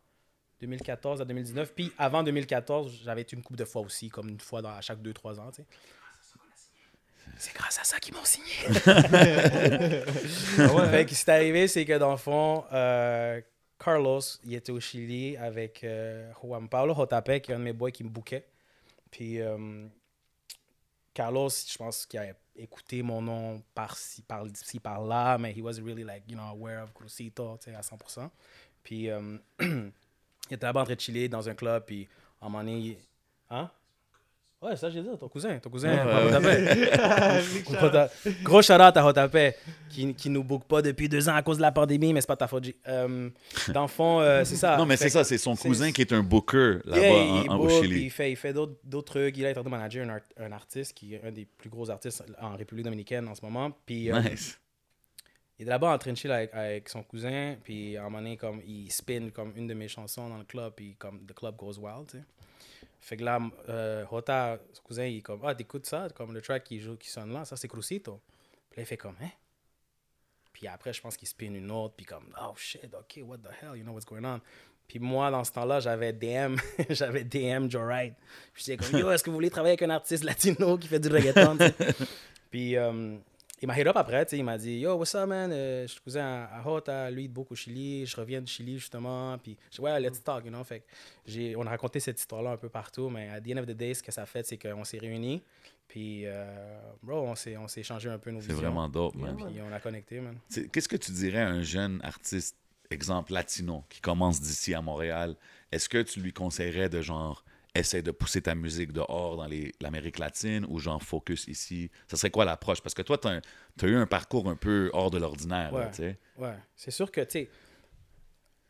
2014 à 2019. Puis avant 2014, j'avais été une couple de fois aussi, comme une fois dans, à chaque deux, trois ans. tu sais. C'est grâce à ça qu'ils m'ont signé. Fait que ce qui est arrivé, c'est que dans le fond, euh, Carlos, il était au Chili avec euh, Juan Pablo Jotape, qui est un de mes boys qui me bouquait. Puis euh, Carlos, je pense qu'il a écouté mon nom par-ci, par-ci, par-là, mais he wasn't really like, you know, aware of Crucito, tu sais, à 100%. Puis euh, il était là-bas en train de chiller dans un club, puis à un moment donné, il- hein? Ouais, ça j'ai dit, ton cousin, ton cousin, Ouais, Gros shout out à Hotapé qui, qui nous book pas depuis deux ans à cause de la pandémie, mais c'est pas ta faute. Euh, dans le fond, euh, c'est ça. non, mais c'est ça, c'est son cousin qui est un booker là-bas Yeah, en- il en- au book, Chili. Il fait, il fait d'autres d'autres trucs. Il est en train de manager un, art- un artiste qui est un des plus gros artistes en République dominicaine en ce moment. Puis euh, Nice. Il est là-bas en train de chiller avec, avec son cousin. Puis à un moment donné, comme, il spin comme une de mes chansons dans le club. Puis comme The Club Goes Wild, tu sais. Fait que là, euh, Rota, son cousin, il est comme, ah, t'écoutes ça, comme le track qui, joue, qui sonne là, ça c'est Crucito. Puis là, il fait comme, hein? Puis après, je pense qu'il spin une autre, puis comme, oh shit, ok, what the hell, you know what's going on? Puis moi, dans ce temps-là, j'avais DM, j'avais DM Joe Wright. Puis j'étais comme, yo, est-ce que vous voulez travailler avec un artiste latino qui fait du reggaeton? puis euh, il m'a hit up après, tu sais, il m'a dit, yo, what's up, man? Euh, je suis cousin à, à Hota, lui, il beaucoup au Chili, je reviens du Chili, justement. Puis je ouais, let's talk, you know? Fait que j'ai, on a raconté cette histoire-là un peu partout, mais à the end of the day, ce que ça fait, c'est qu'on s'est réunis. Puis, euh, bro, on s'est, on s'est échangé un peu nos C'est visions. vraiment dope, man. Puis on a connecté, man. C'est- Qu'est-ce que tu dirais à un jeune artiste, exemple latino, qui commence d'ici à Montréal? Est-ce que tu lui conseillerais de genre essayer de pousser ta musique dehors dans l'Amérique latine ou genre focus ici? Ça serait quoi l'approche? Parce que toi, tu as, eu un parcours un peu hors de l'ordinaire, Ouais. tu sais. Ouais, c'est sûr que, tu sais,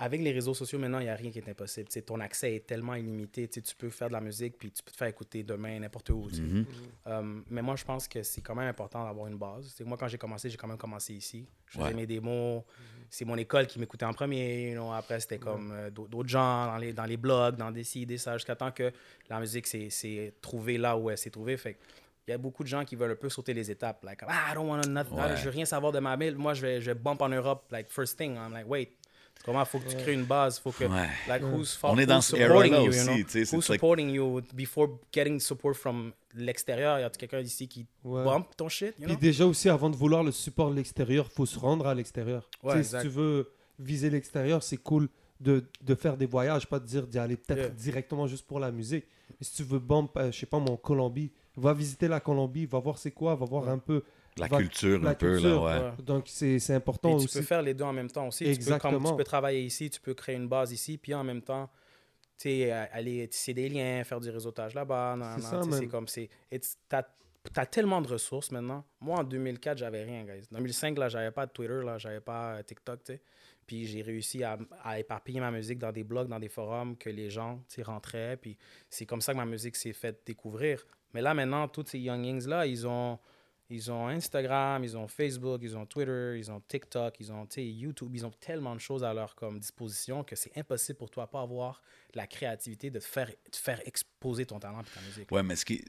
avec les réseaux sociaux, maintenant, il n'y a rien qui est impossible. Tu sais, ton accès est tellement illimité. Tu peux faire de la musique, puis tu peux te faire écouter demain n'importe où. Mhm. Euh, mais moi, je pense que c'est quand même important d'avoir une base. Tu sais, moi, quand j'ai commencé, j'ai quand même commencé ici. Je faisais Ouais. mes démos. C'est mon école qui m'écoutait en premier. you know. Après, c'était comme euh, d'au- d'autres gens dans les, dans les blogs, dans des ci, des ça, jusqu'à temps que la musique s'est- trouvée là où elle s'est trouvée. Fait il y a beaucoup de gens qui veulent un peu sauter les étapes. Like, ah, I don't want to not- Ouais. je veux rien savoir de ma ville. Moi, je vais, je vais bump en Europe, like, first thing. I'm like, wait. Comment faut que tu crées une base? Faut que, Ouais. like, who's, On est dans who's ce supporting era-là you, aussi, you know? Who's like- supporting you before getting support from l'extérieur? Y a quelqu'un ici qui Ouais. bump ton shit? You Puis know? déjà aussi, avant de vouloir le support de l'extérieur, faut se rendre à l'extérieur. Ouais, si tu veux viser l'extérieur, c'est cool de, de faire des voyages, pas de dire d'y aller peut-être Yeah. directement juste pour la musique. Mais si tu veux bump, euh, je sais pas, mon Colombie, va visiter la Colombie, va voir c'est quoi, va voir Ouais. un peu. La Va- culture la un peu, culture, là, ouais. Ouais. Donc c'est c'est important Puis tu aussi. peux faire les deux en même temps aussi. Tu peux, comme, Exactement. tu peux travailler ici, tu peux créer une base ici, puis en même temps, tu sais, aller tisser des liens, faire du réseautage là-bas. C'est comme, c'est... it's- T'as as tellement de ressources maintenant. Moi, en 2004, j'avais rien, guys. En 2005, là, j'avais pas de Twitter, là, j'avais pas euh, TikTok, tu sais. Puis j'ai réussi à, à éparpiller ma musique dans des blogs, dans des forums que les gens, tu sais, rentraient. Puis c'est comme ça que ma musique s'est faite découvrir. Mais là, maintenant, tous ces youngings-là, ils ont... Ils ont Instagram, ils ont Facebook, ils ont Twitter, ils ont TikTok, ils ont YouTube, ils ont tellement de choses à leur comme, disposition que c'est impossible pour toi de pas avoir la créativité de faire, de faire exposer ton talent et ta musique. Ouais, mais ce qui.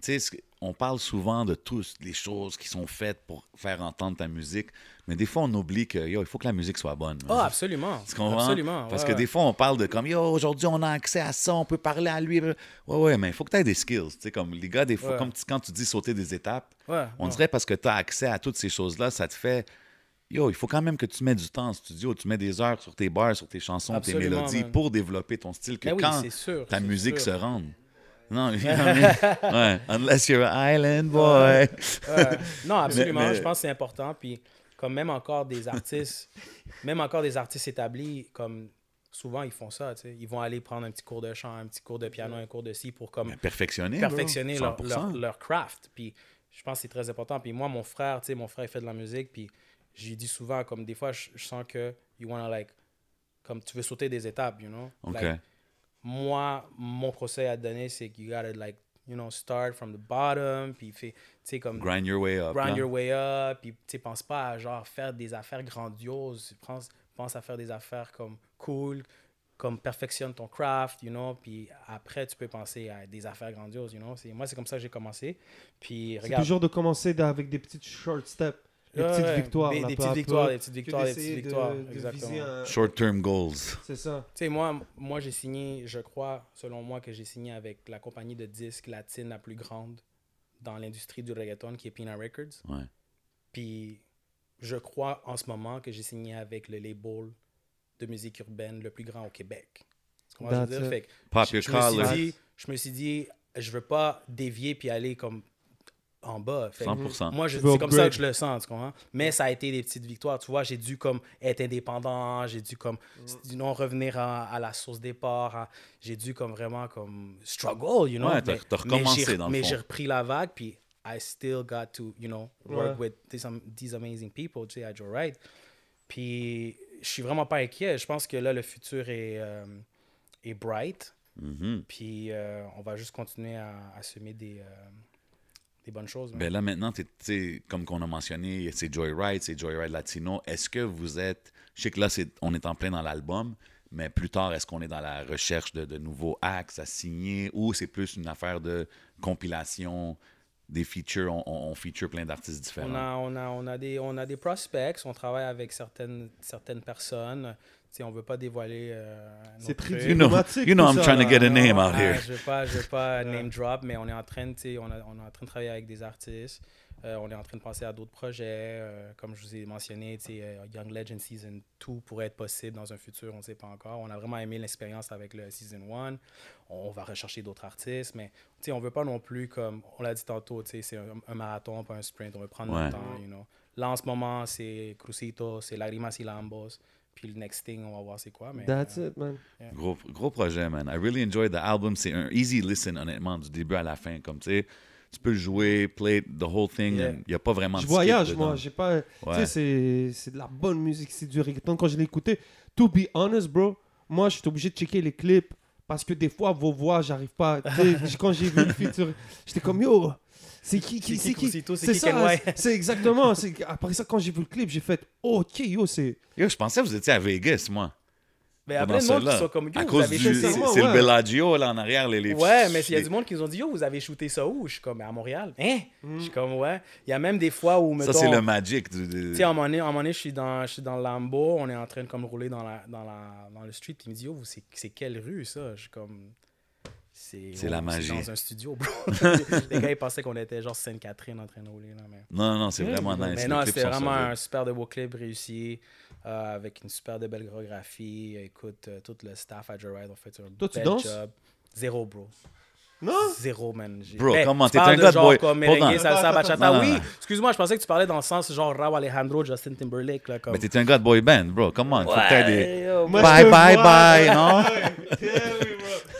Tu sais, on parle souvent de toutes les choses qui sont faites pour faire entendre ta musique, mais des fois, on oublie que, yo, il faut que la musique soit bonne. Oh, absolument. Tu comprends? Absolument. Parce que ouais. des fois, on parle de comme, yo, aujourd'hui, on a accès à ça, on peut parler à lui. Ouais, ouais, mais il faut que tu aies des skills. Tu sais, comme les gars, des fois, Ouais. comme quand tu dis sauter des étapes, on dirait parce que tu as accès à toutes ces choses-là, ça te fait. Yo, il faut quand même que tu mets du temps en studio, tu mets des heures sur tes bars, sur tes chansons, tes mélodies man. pour développer ton style. Que Ben quand sûr, ta musique sûr. se rende. Non, mean? ouais. Unless you're an island boy. Non, absolument. Mais- mais- Je pense que c'est important. Puis, comme même encore des artistes, même encore des artistes établis, comme souvent ils font ça. tu sais. Ils vont aller prendre un petit cours de chant, un petit cours de piano, un cours de ci pour comme Mais perfectionner. perfectionner leur, leur, 100%. leur craft. Puis je pense que c'est très important. Puis moi, mon frère, tu sais, mon frère, il fait de la musique. Puis j'ai dit souvent, comme des fois, je, je sens que you wanna like, comme tu veux sauter des étapes, you know? OK. Like, moi, mon conseil à donner, c'est que you gotta like you know, start from the bottom, puis fait, tu sais, comme Grind your way up. grind your way up, puis tu sais, pense pas à genre faire des affaires grandioses, pense, pense à faire des affaires comme cool, comme perfectionne ton craft, you know, puis après tu peux penser à des affaires grandioses, you know. C'est- Moi, c'est comme ça que j'ai commencé. Puis C'est regarde. toujours de commencer avec des petites short steps, des petites ouais, victoires. Des, là, des petites peu, victoires, des petites victoires, des petites victoires. de exactement. viser un- Short-term goals. C'est ça. Tu sais, moi, moi j'ai signé, je crois, selon moi, que j'ai signé avec la compagnie de disques latine la plus grande dans l'industrie du reggaeton, qui est Pina Records. Ouais. Puis, je crois en ce moment que j'ai signé avec le label de musique urbaine le plus grand au Québec. Tu comprends ce que je veux dire? it. Fait que Pop je, your je me suis dit, je me suis dit, je veux pas dévier puis aller comme en bas. Fait que 100%. moi, c'est comme ça que je le sens, tu comprends? Mais ça a été des petites victoires. Tu vois, j'ai dû comme être indépendant, j'ai dû comme du non revenir à, à la source départ, j'ai dû comme vraiment comme struggle, you know? Ouais, t'as- recommencé, dans le Mais j'ai repris la vague, puis I still got to, you know, work Ouais. with these, these amazing people, tu sais, à Joe Wright. Puis je suis vraiment pas inquiet. Je pense que là, le futur est, euh, est bright. Mhm. Puis euh, on va juste continuer à, à semer des, euh, des bonnes choses. hein. Ben là, maintenant, tu comme qu'on a mentionné, c'est Joyride, c'est Joyride Latino. Est-ce que vous êtes. Je sais que là, c'est, on est en plein dans l'album, mais plus tard, est-ce qu'on est dans la recherche de, de nouveaux actes à signer ou c'est plus une affaire de compilation des features? On, on- on feature plein d'artistes différents? On a, on, a, on, a des, on a des prospects, on travaille avec certaines, certaines personnes. On veut pas dévoiler euh, nos C'est très. You know, you know I'm ça, trying to get a name Ah, out here. Je ne veux pas, je veux pas name drop, mais on est en train de, on, a- on est en train de travailler avec des artistes. Euh, on est en train de penser à d'autres projets. euh, comme je vous ai mentionné, euh, Young Legend Season 2 pourrait être possible dans un futur, on ne sait pas encore. On a vraiment aimé l'expérience avec le Season 1. On va rechercher d'autres artistes, mais on ne veut pas non plus, comme on l'a dit tantôt, c'est un, un marathon, pas un sprint. On veut prendre Ouais. notre temps. You know. Là, en ce moment, c'est Crucito, c'est Lagrimas y Lambos. Puis le next thing, on va voir c'est quoi. Mais, That's euh, it, man. Gros, gros projet, man. I really enjoyed the album. C'est un easy listen, honnêtement, du début à la fin. Comme tu sais, tu peux jouer, play the whole thing. Yeah. Il n'y a pas vraiment Je de skip voyage, moi. J'ai pas. Tu sais, c'est- de la bonne musique, c'est du reggaeton. Quand je l'ai écouté, to be honest, bro, moi, je suis obligé de checker les clips parce que des fois, vos voix, j'arrive pas. Quand j'ai vu le feature, j'étais comme yo. C'est qui, qui, C'est qui? C'est ça, c'est- exactement. Après ça, quand j'ai vu le clip, j'ai fait ok, yo, c'est. Yo, je pensais que vous étiez à Vegas, moi. Mais il y a Pendant plein de monde qui sont comme, yo, À vous cause avez du. shooté C'est le. Bellagio, là, en arrière. Les, les Ouais, mais il y a les- du monde qui nous ont dit, yo, vous avez shooté ça où? Je suis comme, à Montréal. Hein? Mm. Je suis comme, ouais. Il y a même des fois où, Ça, c'est le magic. Du, tu sais, à un moment donné, à un moment donné, je suis dans, je suis dans le Lambo, on est en train de comme rouler dans, la, dans, la, dans le street, puis il me dit, yo, c'est quelle rue, ça? Je suis comme... C'est C'est la magie. dans un studio, bro. Les gars, ils pensaient qu'on était genre Sainte-Catherine en train de rouler, là, mais... Non, non, c'est Ouais, vraiment nice. Mais non, c'était vraiment un super de beau clip réussi, euh, avec une super de belle chorégraphie. Écoute, euh, tout le staff à Joyride ont fait un Toi, tu bel danses? job. Zéro, bro. Non? Zéro, man. J'ai- Bro, Hey, comment, t'es un de god genre boy. comme merengue, salsa, bachata. oui, excuse-moi, je pensais que tu parlais dans le sens genre Rauw Alejandro, Justin Timberlake. Là, comme... Mais t'es un gars de boy band, bro. Come on. Faut que t'aies des. Ouais, Bye, bye, bye, non?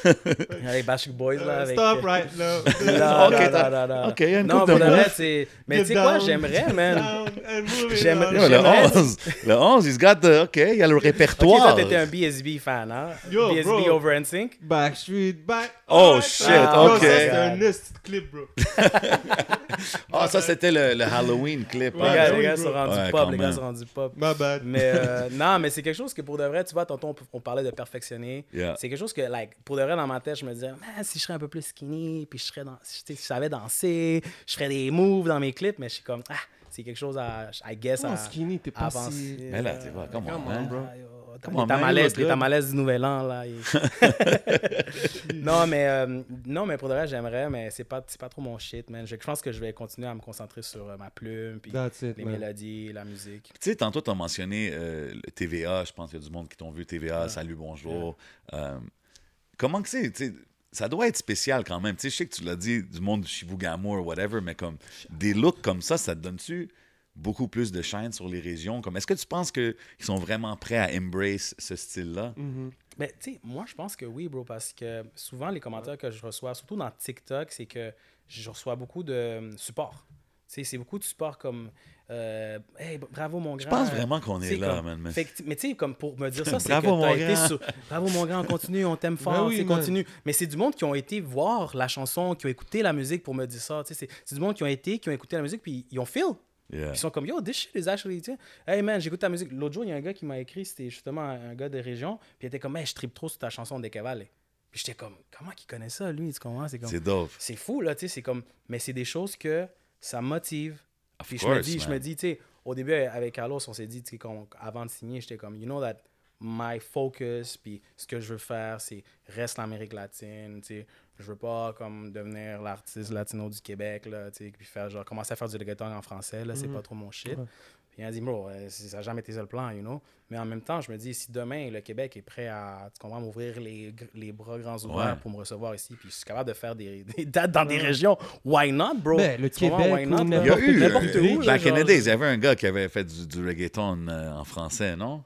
Yeah, oui, bro. Il y a les Backstreet Boys là. Avec... Stop right now. Non, Ok, non, non, non, non. ok, une Non, pour mots. vrai, c'est. Mais tu sais quoi, j'aimerais, man. Down and move it J'aime- on. Yo, le J'aimerais- 11. Le 11, he's got the. OK, il y a le Ok, répertoire. toi, t'étais un BSB fan, hein? Yo, BSB bro. over NSYNC. Backstreet back. Oh, Alright. shit, Yo, ok. C'est un de clip, bro. Ah, ça, c'était le, le Halloween clip. Ouais, Les hein. gars, les gars sont rendus Ouais, pop, les gars sont rendus pop. My bad. Mais euh, non, mais c'est quelque chose que pour de vrai, tu vois, tantôt on, on parlait de perfectionner. Yeah. C'est quelque chose que, like, pour de vrai, dans ma tête, je me disais, Man, si je serais un peu plus skinny, puis je serais dans, si, tu sais, si je savais danser, je ferais des moves dans mes clips, mais je suis comme, ah, c'est quelque chose à, I guess, Comment à, skinny, t'es pas avancer. si... Mais là, tu vois, come on, Come on, man. bro. Les good. tamales du nouvel an, là. non, mais, euh, non, mais pour de vrai, j'aimerais, mais c'est pas, c'est pas trop mon shit, man. Je, je pense que je vais continuer à me concentrer sur euh, ma plume, puis it, les man. mélodies, la musique. Tu sais, tantôt, tu as mentionné euh, le TVA. Je pense qu'il y a du monde qui t'ont vu TVA. Salut, bonjour. Euh, comment que c'est? Ça doit être spécial quand même. Je sais que tu l'as dit, du monde du Shibugamo ou whatever, mais comme des looks comme ça, ça te donne-tu beaucoup plus de chaîne sur les régions? Comme, Est-ce que tu penses qu'ils sont vraiment prêts à embrace ce style-là? Mhm. Mais tu sais, moi, je pense que oui, bro, parce que souvent, les commentaires que je reçois, surtout dans TikTok, c'est que je reçois beaucoup de support. C'est beaucoup de support comme euh, Hey, bravo mon grand. Je pense vraiment qu'on est là, comme- man. mais- Fait que, mais tu sais, comme pour me dire ça, c'est Bravo, que mon t'as été grand. sur... Bravo mon grand, on continue, on t'aime fort, Ben oui, continue. Mais c'est du monde qui ont été voir la chanson, qui ont écouté la musique pour me dire ça. C'est du monde qui ont été, qui ont écouté la musique, puis ils ont feel. Yeah. Ils sont comme, yo, this shit is actually, tu sais. Hey man, j'écoute ta musique. L'autre jour, il y a un gars qui m'a écrit, c'était justement un un gars de région, puis il était comme, hey, je tripe trop sur ta chanson des Cavales. Puis j'étais comme, comment qu'il connaît ça, lui, tu comprends? C'est comme, C'est dope. c'est fou, là, tu sais, c'est comme, mais c'est des choses que ça motive. Of Puis je me dis, je me dis, tu sais, au début, avec Carlos, on s'est dit, tu sais, avant de signer, j'étais comme, you know that my focus, puis ce que je veux faire, c'est reste l'Amérique latine, tu sais. Je veux pas, comme, devenir l'artiste latino du Québec, là, tu sais, puis faire, genre, commencer à faire du reggaeton en français, là, c'est pas trop mon shit. Ouais. Puis il a dit, bro, euh, ça n'a jamais été ça le plan, you know. Mais en même temps, je me dis, si demain, le Québec est prêt à, tu comprends, m'ouvrir les, les bras grands ouverts Ouais. pour me recevoir ici, puis je suis capable de faire des, des dates dans des régions, why not, bro? Ben, le Tu Québec why not? Il y a n'importe eu, n'importe euh, où, back in genre, the days, il y avait un gars qui avait fait du, du reggaeton euh, en français, non?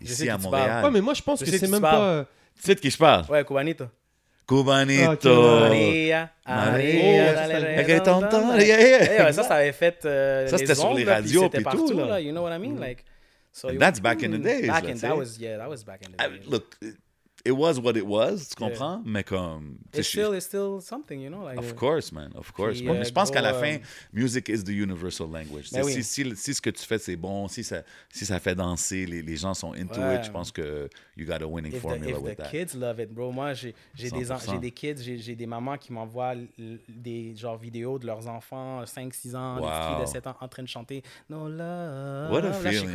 Ici à Montréal. Ouais, mais moi, je pense Je que c'est même pas. euh, Tu sais de qui je parle? Ouais, Cubanito. Cubanito. Ouais. Maria, Maria, Maria, dale, Reggaeton, dale, ton, dale. yeah, yeah. Ça, ça avait fait euh, Ça, c'était sur les là, puis radios, c'était tout, là. là. You know what I mean? Like, so And that's back in the days, Back in, that was, yeah, that was back in the days. look, it was what it was, tu comprends? Mais comme... It's still, it's still something, you know? Like, Of uh, course, man. Of course. Puis, euh, Mais je pense qu'à la fin, euh, music is the universal language. Ben oui. si, si, si ce que tu fais, c'est bon, si ça, si ça fait danser, les, les gens sont into Ouais. it, je pense que you got a winning If the, formula if with the that. kids love it, bro. Moi, j'ai des, en- 100%. j'ai des kids, j'ai des mamans qui m'envoient des genre vidéos de leurs enfants, 5-6 ans, des Wow. filles de 7 ans en train de chanter No love. What a feeling.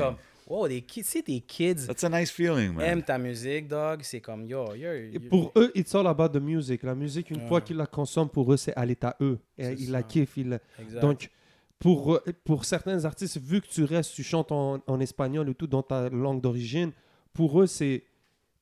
Wow, des kids, si tes kids That's a nice feeling, man. aiment ta musique, dog, c'est comme, yo, yo. Et yo- pour eux, it's all about the music. La musique, une fois qu'ils la consomment, pour eux, c'est à l'état eux. Et C'est ils la kiffent. Ils. Donc, pour, pour certains artistes, vu que tu restes, tu chantes en, en espagnol ou tout dans ta langue d'origine, pour eux, c'est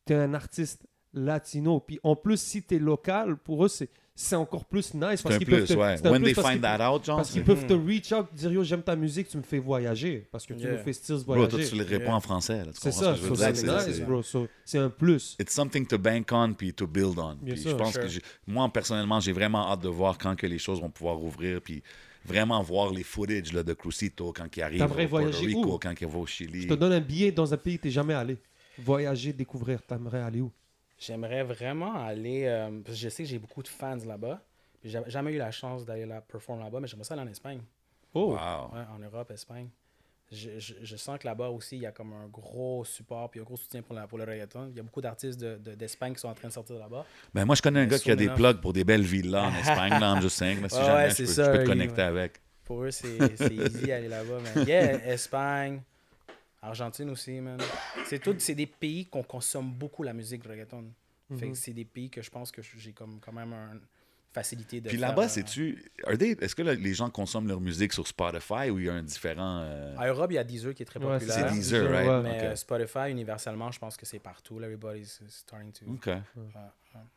tu es un artiste latino. Puis en plus, si tu es local, pour eux, c'est c'est encore plus nice. Parce qu'ils peuvent te- ouais. When plus they parce find qu'ils- that out, genre, Parce qu'ils peuvent te reach out, dire yo, j'aime ta musique, tu me fais voyager. Parce que tu Yeah. nous fais still Bro, toi, voyager. tu les réponds Yeah. en français. là, tu C'est comprends ça, ce que je so veux dire? c'est C'est- nice, c'est- bro. So, c'est un plus. It's something to bank on puis to build on. Bien Puis sûr, je pense sure. que moi personnellement, j'ai vraiment hâte de voir quand que les choses vont pouvoir ouvrir puis vraiment voir les footage là, de Crucito quand il arrive au Puerto voyager Rico, où? quand il va au Chili. Je te donne un billet dans un pays que tu jamais allé. Voyager, découvrir, t'aimerais aller où? J'aimerais vraiment aller. euh, parce que je sais que j'ai beaucoup de fans là-bas. J'ai jamais eu la chance d'aller là, perform là-bas, mais j'aimerais ça aller en Espagne. Oh, Wow. Ouais, en Europe, Espagne. Je, je, je sens que là-bas aussi, il y a comme un gros support puis un gros soutien pour, la, pour le reggaeton. Il y a beaucoup d'artistes de- de- d'Espagne qui sont en train de sortir là-bas. Ben, moi, je connais un Mais gars qui a des plugs pour des belles villes là en Espagne, là, just saying. Mais si Ouais, jamais, ouais, je, c'est peux, ça, je peux te connecter ouais. avec. Pour eux, c'est c'est easy d'aller là-bas. man. Yeah, Espagne, Argentine aussi, man. C'est tout, c'est des pays qu'on consomme beaucoup la musique de reggaeton. Mhm. Fait que c'est des pays que je pense que j'ai comme quand même une facilité de Puis là-bas, euh, c'est-tu. are they- Est-ce que là, les gens consomment leur musique sur Spotify ou il y a un différent. euh, En Europe, il y a Deezer qui est très Ouais, populaire. C'est Deezer, right? ouais. Mais euh, Spotify, universellement, je pense que c'est partout. Everybody's starting to. OK.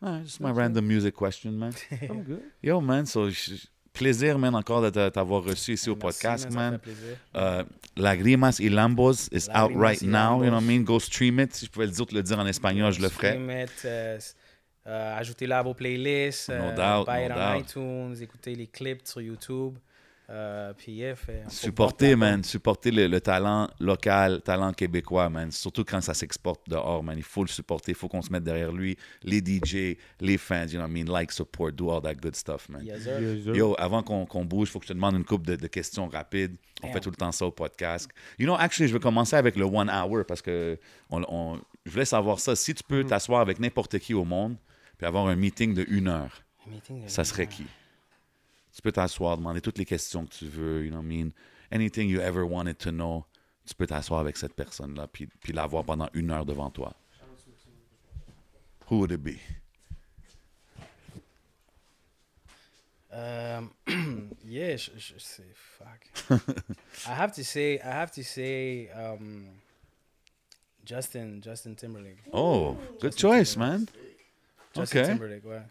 Ah, just my random music question, man. I'm good. Yo, man, so, je- plaisir, man, encore de t'a- t'avoir reçu ici au Merci, podcast, man. plaisir. Euh, Lagrimas y Lambos is out Lagrimas right y now, you know what I mean? Go stream it. Si je pouvais le dire, te le dire en espagnol, je le ferais. Stream it, euh, euh, Ajoutez-la à vos playlists. No euh, doubt, buy it no on doubt. iTunes. Écoutez les clips sur YouTube. Euh, puis, yeah, fait- faut Supporter, man, supporter le, le talent local, talent québécois, man. Surtout quand ça s'exporte dehors, man. Il faut le supporter, il faut qu'on se mette derrière lui. Les DJ, les fans, you know what I mean? Like, support, do all that good stuff, man. Yes, sir. Yes, sir. Yo, avant qu'on bouge, il faut que je te demande une couple de, de questions rapides. On Damn. fait tout le temps ça au podcast. You know, actually, je vais commencer avec le one hour parce que on, on- je voulais savoir ça. Si tu peux t'asseoir avec n'importe qui au monde puis avoir un meeting de une heure, ça serait qui? Tu peux t'asseoir, demander toutes les questions que tu veux, you know what I mean? Anything you ever wanted to know, tu peux t'asseoir avec cette personne-là puis, puis l'avoir pendant une heure devant toi. Who would it be? Um, yeah, je, je sais, fuck. I have to say, I have to say, um, Justin, Justin Timberlake. Oh, good Justin choice, Timberlake. man. Justin OK. Timberlake, ouais.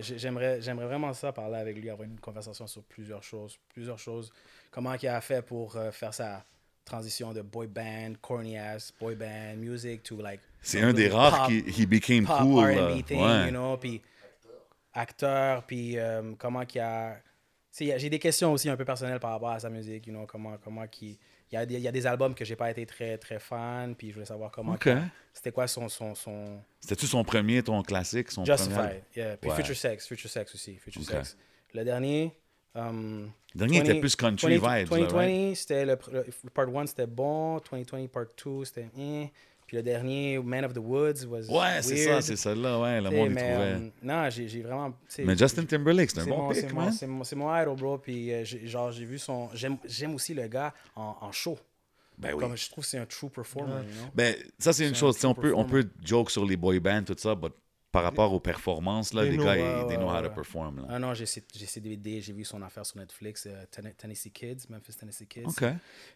J'aimerais, j'aimerais vraiment ça, parler avec lui, avoir une conversation sur plusieurs choses. Plusieurs choses. Comment il a fait pour euh, faire sa transition de boy band, corny ass boy band music to like. C'est un des rares pop- qui he became pop cool. R&B thing, Ouais. you know, puis acteur, puis euh, comment qu'il a j'ai des questions aussi un peu personnelles par rapport à sa musique, you know, comment, comment. Il y a, des- il y a des albums que j'ai pas été très, très fan, puis je voulais savoir comment... C'était quoi son... son, son... C'était-tu son premier, ton classique? Son premier Justified, album? yeah. Puis Ouais. Future Sex, Future Sex aussi, Future. Sex. Le dernier... um, Le dernier était 20 plus country 20 vibes. là, 2020, right? c'était le, le- le part 1, c'était bon. 2020, part 2, c'était... eh. Puis le dernier, Man of the Woods, was Ouais, c'est ça, c'est celle-là, ouais, le monde y mais, trouvait. euh, non, j'ai vraiment... Mais Justin Timberlake, c'est un bon mon, pick, c'est mon, man. c'est mon, mon idol, bro. Puis, euh, genre, j'ai vu son. J'aime aussi le gars en, en show. Ben oui. Comme je trouve que c'est un true performer, you know? Ben, ça, c'est une chose. un On peut, on peut joke sur les boy bands, tout ça, mais par rapport aux performances, là, know, gars, ils, they know how to ouais. perform. Là. Ah non, j'ai ses DVD, j'ai vu son affaire sur Netflix, euh, Ten- Tennessee Kids, Memphis Tennessee Kids. OK.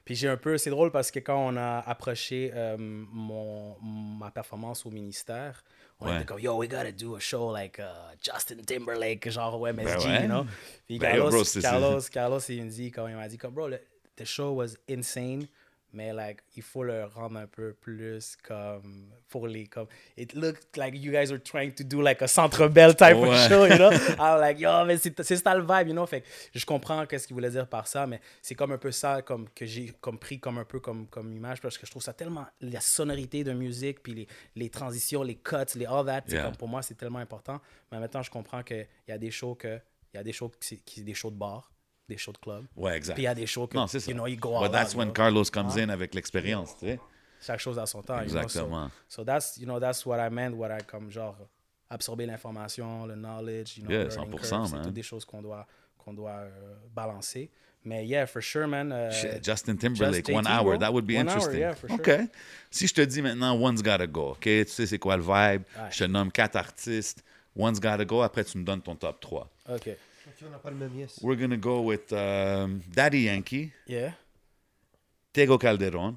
Puis j'ai un peu, c'est drôle parce que quand on a approché euh, mon, ma performance au ministère, on Ouais. était comme, yo, we gotta do a show like uh, Justin Timberlake, genre au MSG, Ben ouais. you know? Puis Ben, Carlos, yo, bro, c'est- Carlos, Carlos, il me dit, quand il m'a dit, comme, bro, le the show was insane, mais like, il faut le rendre un peu plus comme, pour les, comme, it looked like you guys were trying to do like a Centre Bell type Ouais. of show, you know? I'm like, yo, mais c'est ça le vibe, you know? Fait que je comprends qu'est-ce qu'il voulait dire par ça, mais c'est comme un peu ça comme, que j'ai compris comme un peu comme, comme image parce que je trouve ça tellement, la sonorité de musique, puis les, les transitions, les cuts, les all that, Yeah. comme pour moi, c'est tellement important. Mais maintenant, je comprends qu'il y a des shows que, il y a des shows qui, qui des shows de bar, des shows de club. Ouais, exact. Puis il y a des shows que, Non, c'est ça. you know, you go But that's out, when you know. Carlos comes in avec l'expérience, tu sais. Chaque chose à son temps. you know, so- Exactement. So, that's, you know, that's what I meant, what I, comme genre, absorber l'information, le knowledge, you know, Yeah, learning 100%, curve, c'est toutes des choses qu'on doit, qu'on doit euh, balancer. Mais yeah, for sure, man. euh, Shit, Justin Timberlake, Just one hour, bro. that would be One hour, interesting. yeah, for sure. OK. Si je te dis maintenant, one's gotta go, OK? Tu sais c'est quoi le vibe? Je te nomme quatre artistes. One's gotta go, après tu me donnes ton top 3. OK. Ok, on n'a pas le même yes. We're gonna go with um, Daddy Yankee, Yeah. Tego Calderon,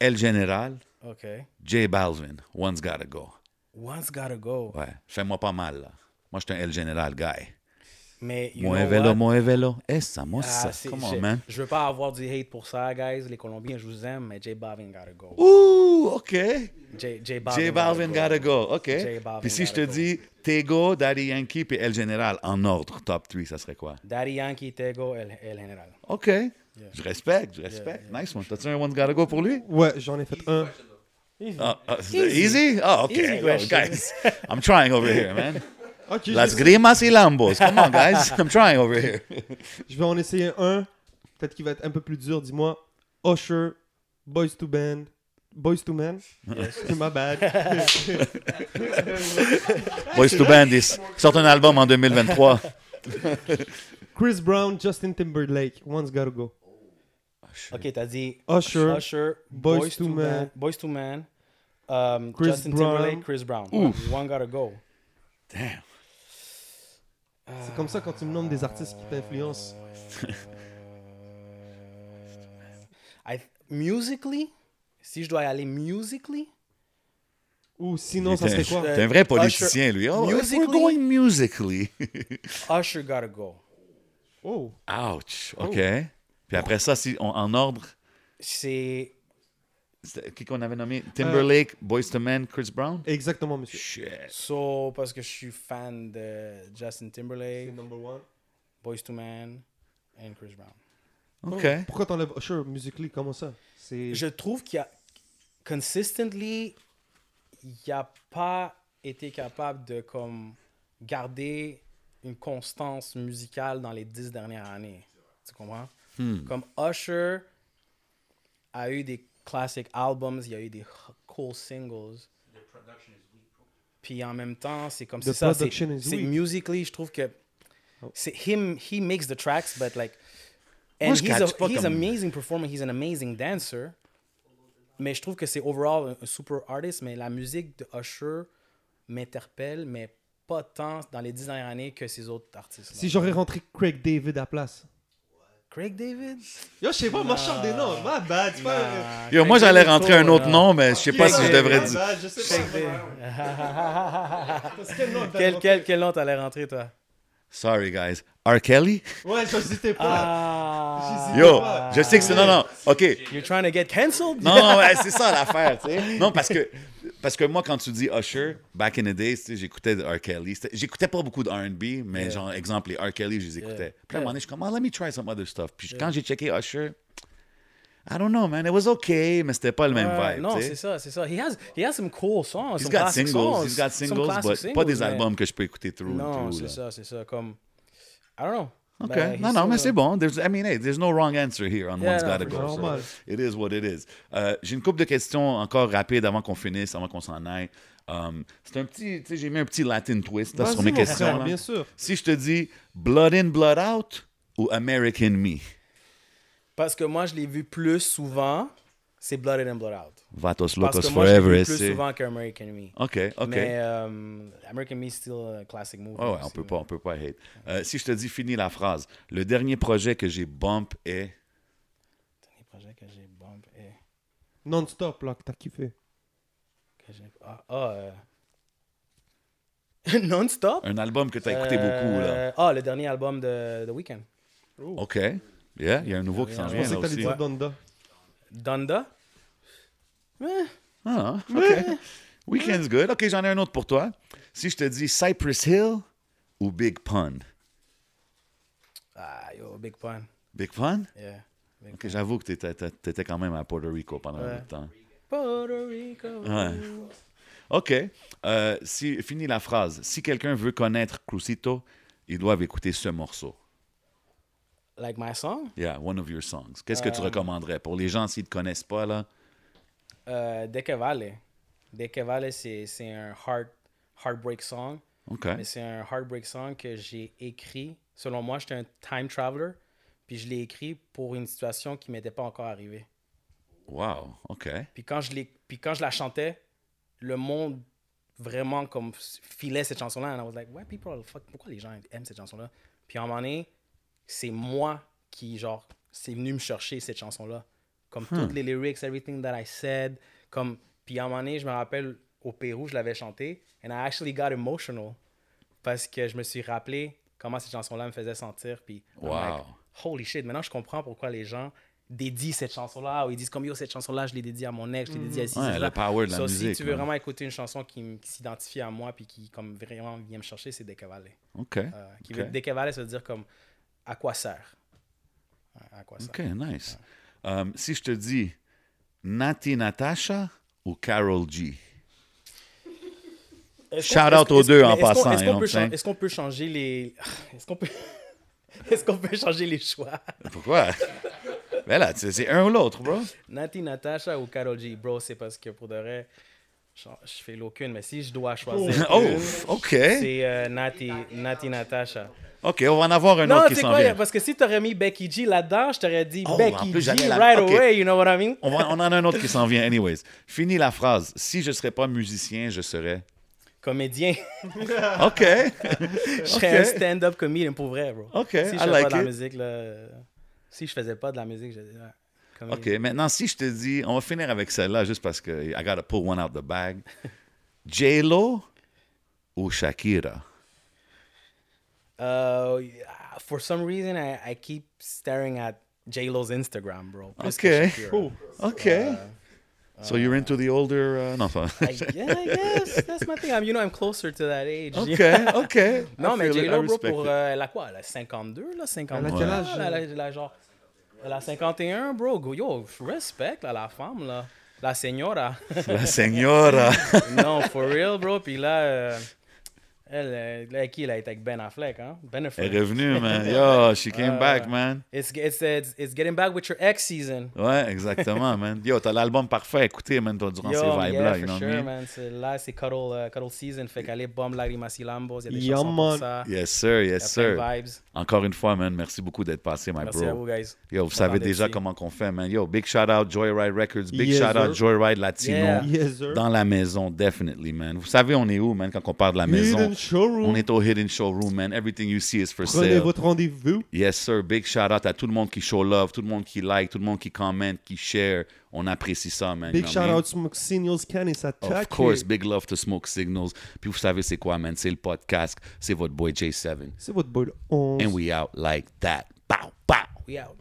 El General, OK. J Balvin. One's gotta go. One's gotta go. Ouais, fais-moi pas mal, là. Moi, je suis un El General guy. Mais, what? muévelo. Essa, moça. Ah, c'est- Come je, on, man. Je veux pas avoir du hate pour ça, guys. Les Colombiens, je vous aime, mais J Balvin gotta go. Ouh, OK. J, J Balvin, J Balvin gotta go. OK. Puis si je te gotta go. dis Tego, Daddy Yankee, puis El General, en ordre, top 3, ça serait quoi? Daddy Yankee, Tego, El, El General. OK. Je respecte, je respecte. Nice one. T'as-tu un One's Gotta Go pour lui? Ouais, j'en ai fait un. Ah, ah, easy? Oh, OK. Easy question. guys, I'm trying over here, man. Ok, Las grimas y lambos. Come on, guys. I'm trying over here. je vais en essayer un. Peut-être qu'il va être un peu plus dur. Dis-moi. Usher, Boys to Band. Boys to Men? C'est ma bad. Boys to Bandis. Sort un album en 2023. Chris Brown, Justin Timberlake. One's gotta go. OK, t'as dit Usher, Usher, Boys, to Men. Man, Boys to Man, um, Chris Justin Brown. Timberlake, Chris Brown. One gotta go. Damn. C'est comme ça quand tu me nommes des artistes qui t'influencent. I, musically, si je dois y aller musically, Ou sinon, ça serait quoi? T'es un vrai politicien, lui. Oh, if we're Musically? going musically. Usher gotta go. Oh. Ouch. OK. Puis après ça, si on- en ordre, C'est qui qu'on avait nommé? Timberlake, Boys to Men, Chris Brown? Exactement, monsieur. Shit. so parce que je suis fan de Justin C'est Timberlake, number one. Boys to Man and Chris Brown. OK. Pourquoi t'enlèves? Usher musically Comment ça? C'est. Je trouve qu'il y a consistently, il n'a pas été capable de comme garder une constance musicale dans les dix dernières années. Tu comprends? Comme Usher a eu des classic albums, il y a eu des cool singles. Puis en même temps, c'est comme The ça. C'est production is c'est weak. musically, je trouve que c'est him. He makes the tracks, but like, Moi, and je he's, a, pas he's comme- amazing performer. He's an amazing dancer. Mais je trouve que c'est overall un, un super artist. Mais la musique de Usher m'interpelle, mais pas tant dans les dix dernières années que ces autres artistes. Si j'aurais rentré Craig David à la place. Craig David? Yo, je sais pas, moi je chante des noms. Ma bad, c'est pas. Nah, Yo, moi, j'allais rentrer un autre nom, mais je sais pas si je devrais dire. bad, Je sais pas. Quel nom t'allais rentrer, toi? Sorry, guys. R. Kelly? Ouais, j'hésitais pas. Ah. Yo, je sais que c'est. Non, non. OK. You're trying to get cancelled? Non, non, ouais, c'est ça l'affaire, tu sais. Non, parce que Parce que moi, quand tu dis Usher, back in the days, tu sais, j'écoutais R. Kelly. J'écoutais pas beaucoup de R&B, mais Yeah. genre, exemple, les R. Kelly, je les écoutais. Yeah. Puis là, à un moment donné, Yeah. je suis comme, oh, let me try some other stuff. Puis quand j'ai checké Usher, I don't know, man. It was okay, mais c'était pas le même Ouais, vibe. non, c'est ça, c'est ça. He has, he has some cool songs. He's some got classic singles, songs, he's got some singles, classic but singles, pas des mais- albums que je peux écouter through. Non, c'est ça, c'est ça. Comme, I don't know. OK. Non, he's non, mais c'est bon. There's, I mean, hey, there's no wrong answer here on Yeah, one's no, gotta go. so it is what it is. Euh, J'ai une couple de questions encore rapides avant qu'on finisse, avant qu'on s'en aille. Um, c'est un petit, tu sais, j'ai mis un petit Latin twist là, sur mes questions. frère, bien sûr. Si je te dis Blood in, Blood out ou American Me, Parce que moi, je l'ai vu plus souvent, c'est Blood In and Blood Out. Vatos Parce Locos que moi, je l'ai Forever, vu plus c'est. souvent qu'American Me. OK, OK. Mais euh, American Me, still a classic movie. Ouais, ouais, on aussi, peut mais- pas, on peut pas hate. Euh, si je te dis finis la phrase, le dernier projet que j'ai bump est? Dernier projet que j'ai bump et Non-stop, là, que t'as kiffé. que j'ai... Ah, ah, euh... Non-stop? un album que tu as écouté beaucoup là. Ah, le dernier album de The Weeknd. OK. Yeah, il y a un nouveau qui s'en Je Je vient pensais que t'allais dire Donda. Donda? Ah, OK. Weekend's good. OK, j'en ai un autre pour toi. Si je te dis Cypress Hill ou Big Pun? Ah, yo, Big Pun. Big Pun? Yeah. Big OK, j'avoue que tu étais, quand même à Puerto Rico pendant un Ouais. bout de temps. Puerto Rico. Ouais. OK. Euh, si, finis la phrase. Si quelqu'un veut connaître Crucito, ils doivent écouter ce morceau. Like my song? Yeah, one of your songs. Qu'est-ce que tu Euh, recommanderais? Pour les gens s'ils ne te connaissent pas là? Euh, De que vale. De que vale, c'est un heart, heartbreak song. Mais c'est un heartbreak song que j'ai écrit. Selon moi, j'étais un time traveler. Puis je l'ai écrit pour une situation qui m'était pas encore arrivée. Wow. OK. Puis quand je, puis quand je la chantais, le monde vraiment comme filait cette chanson-là. And I was like, why people are fuck, pourquoi les gens aiment cette chanson-là? Puis à un moment donné, c'est moi qui, genre, c'est venu me chercher cette chanson-là. Comme toutes les lyrics, everything that I said. Comme, puis à un moment donné, je me rappelle, au Pérou, je l'avais chanté. And I actually got emotional. Parce que je me suis rappelé comment cette chanson-là me faisait sentir. Puis, Wow. like, holy shit, maintenant je comprends pourquoi les gens dédient cette chanson-là, ou ils disent comme yo, cette chanson-là, je l'ai dédiée à mon ex, je l'ai dédiée à ci, Ouais, le power de la So, musique, Si tu veux ouais. vraiment écouter une chanson qui, s'identifie à moi, puis qui comme vraiment vient me chercher, c'est Décavalé. OK. Euh, qui veut OK. Décavalé, ça veut dire comme à quoi sert? À quoi sert? OK, nice. Um, si je te dis Nati Natasha ou Carol G? Shout out aux deux en passant, Est-ce qu'on peut, changer les. Est-ce qu'on peut. Est-ce qu'on peut changer les choix? Pourquoi? ben là, c'est un ou l'autre, bro. Nati Natasha ou Karol G? Bro, c'est parce que pour de vrai, je, je fais l'aucune, mais si je dois choisir. Oh, une, OK. C'est euh, Nati, Nati Natasha. OK, on va en avoir un Non, autre tu qui s'en quoi, vient. parce que si t'aurais mis Becky G là-dedans, je t'aurais dit Oh, Becky plus, G la- right away, you know what I mean? On, va- on en a un autre qui s'en vient, anyways. Finis la phrase. Si je ne serais pas musicien, je serais. Comédien. OK. je serais un stand-up comedian pour vrai, bro. OK, Si je faisais like pas de la musique, là. Si je faisais pas de la musique, je dirais. OK, comédien. maintenant, si je te dis, on va finir avec celle-là juste parce que I gotta pull one out the bag. J-Lo ou Shakira? Uh, for some reason, I, I keep staring at J-Lo's Instagram, bro. plus que OK. Shakira. Oh. OK. so you're into the older... uh, non. I, yeah, I guess. That's my thing. I'm, you know, I'm closer to that age. OK, OK. Non, I mais feel it, I J-Lo, bro, respect pour. it. euh, elle a quoi Elle a 52, là 52. Elle a quel âge, Elle a, elle a genre. Elle a 51, bro. Go- Yo, respect, là, la femme, là. La señora. La señora. non, for real, bro. Puis là, euh, elle, là, qui, elle a été avec Ben Affleck, hein? Ben Elle Affleck. est revenue, man. Yo, she came Euh, back, man. It's, it's, it's, it's getting back with your ex season. Ouais, exactement, man. Yo, t'as l'album parfait à écouter, man, toi, durant Yo, ces vibes-là, yeah, you for know sure, what I mean? man. C'est- Là, c'est cuddle, euh, cuddle season. Fait qu'aller bombe Lagrimas y Lambos. Il y a des Yeah, chansons man. pour ça. Yes, sir, yes, sir. vibes. Encore une fois, man, merci beaucoup d'être passé, my Merci à bro. vous, guys. Yo, vous savez déjà ici. comment qu'on fait, man. Yo, big shout out Joyride Records, big Yes, shout out. Joyride Latino. Yeah. Yes, sir. Dans la maison, definitely, man. Vous savez, on est où, man, quand on parle de la maison? Hidden showroom. On est au Hidden Showroom, man. Everything you see is for Prenez sale. votre rendez-vous. Yes, sir. Big shout out à tout le monde qui show love, tout le monde qui like, tout le monde qui commente, qui share. On apprécie ça, man. Big shout out Smoke Signals Can ça Of course, big love to Smoke Signals. Puis vous savez c'est quoi, man? C'est le podcast. C'est votre boy J7. C'est votre boy le 11. And we out like that. Pow, pow. We out.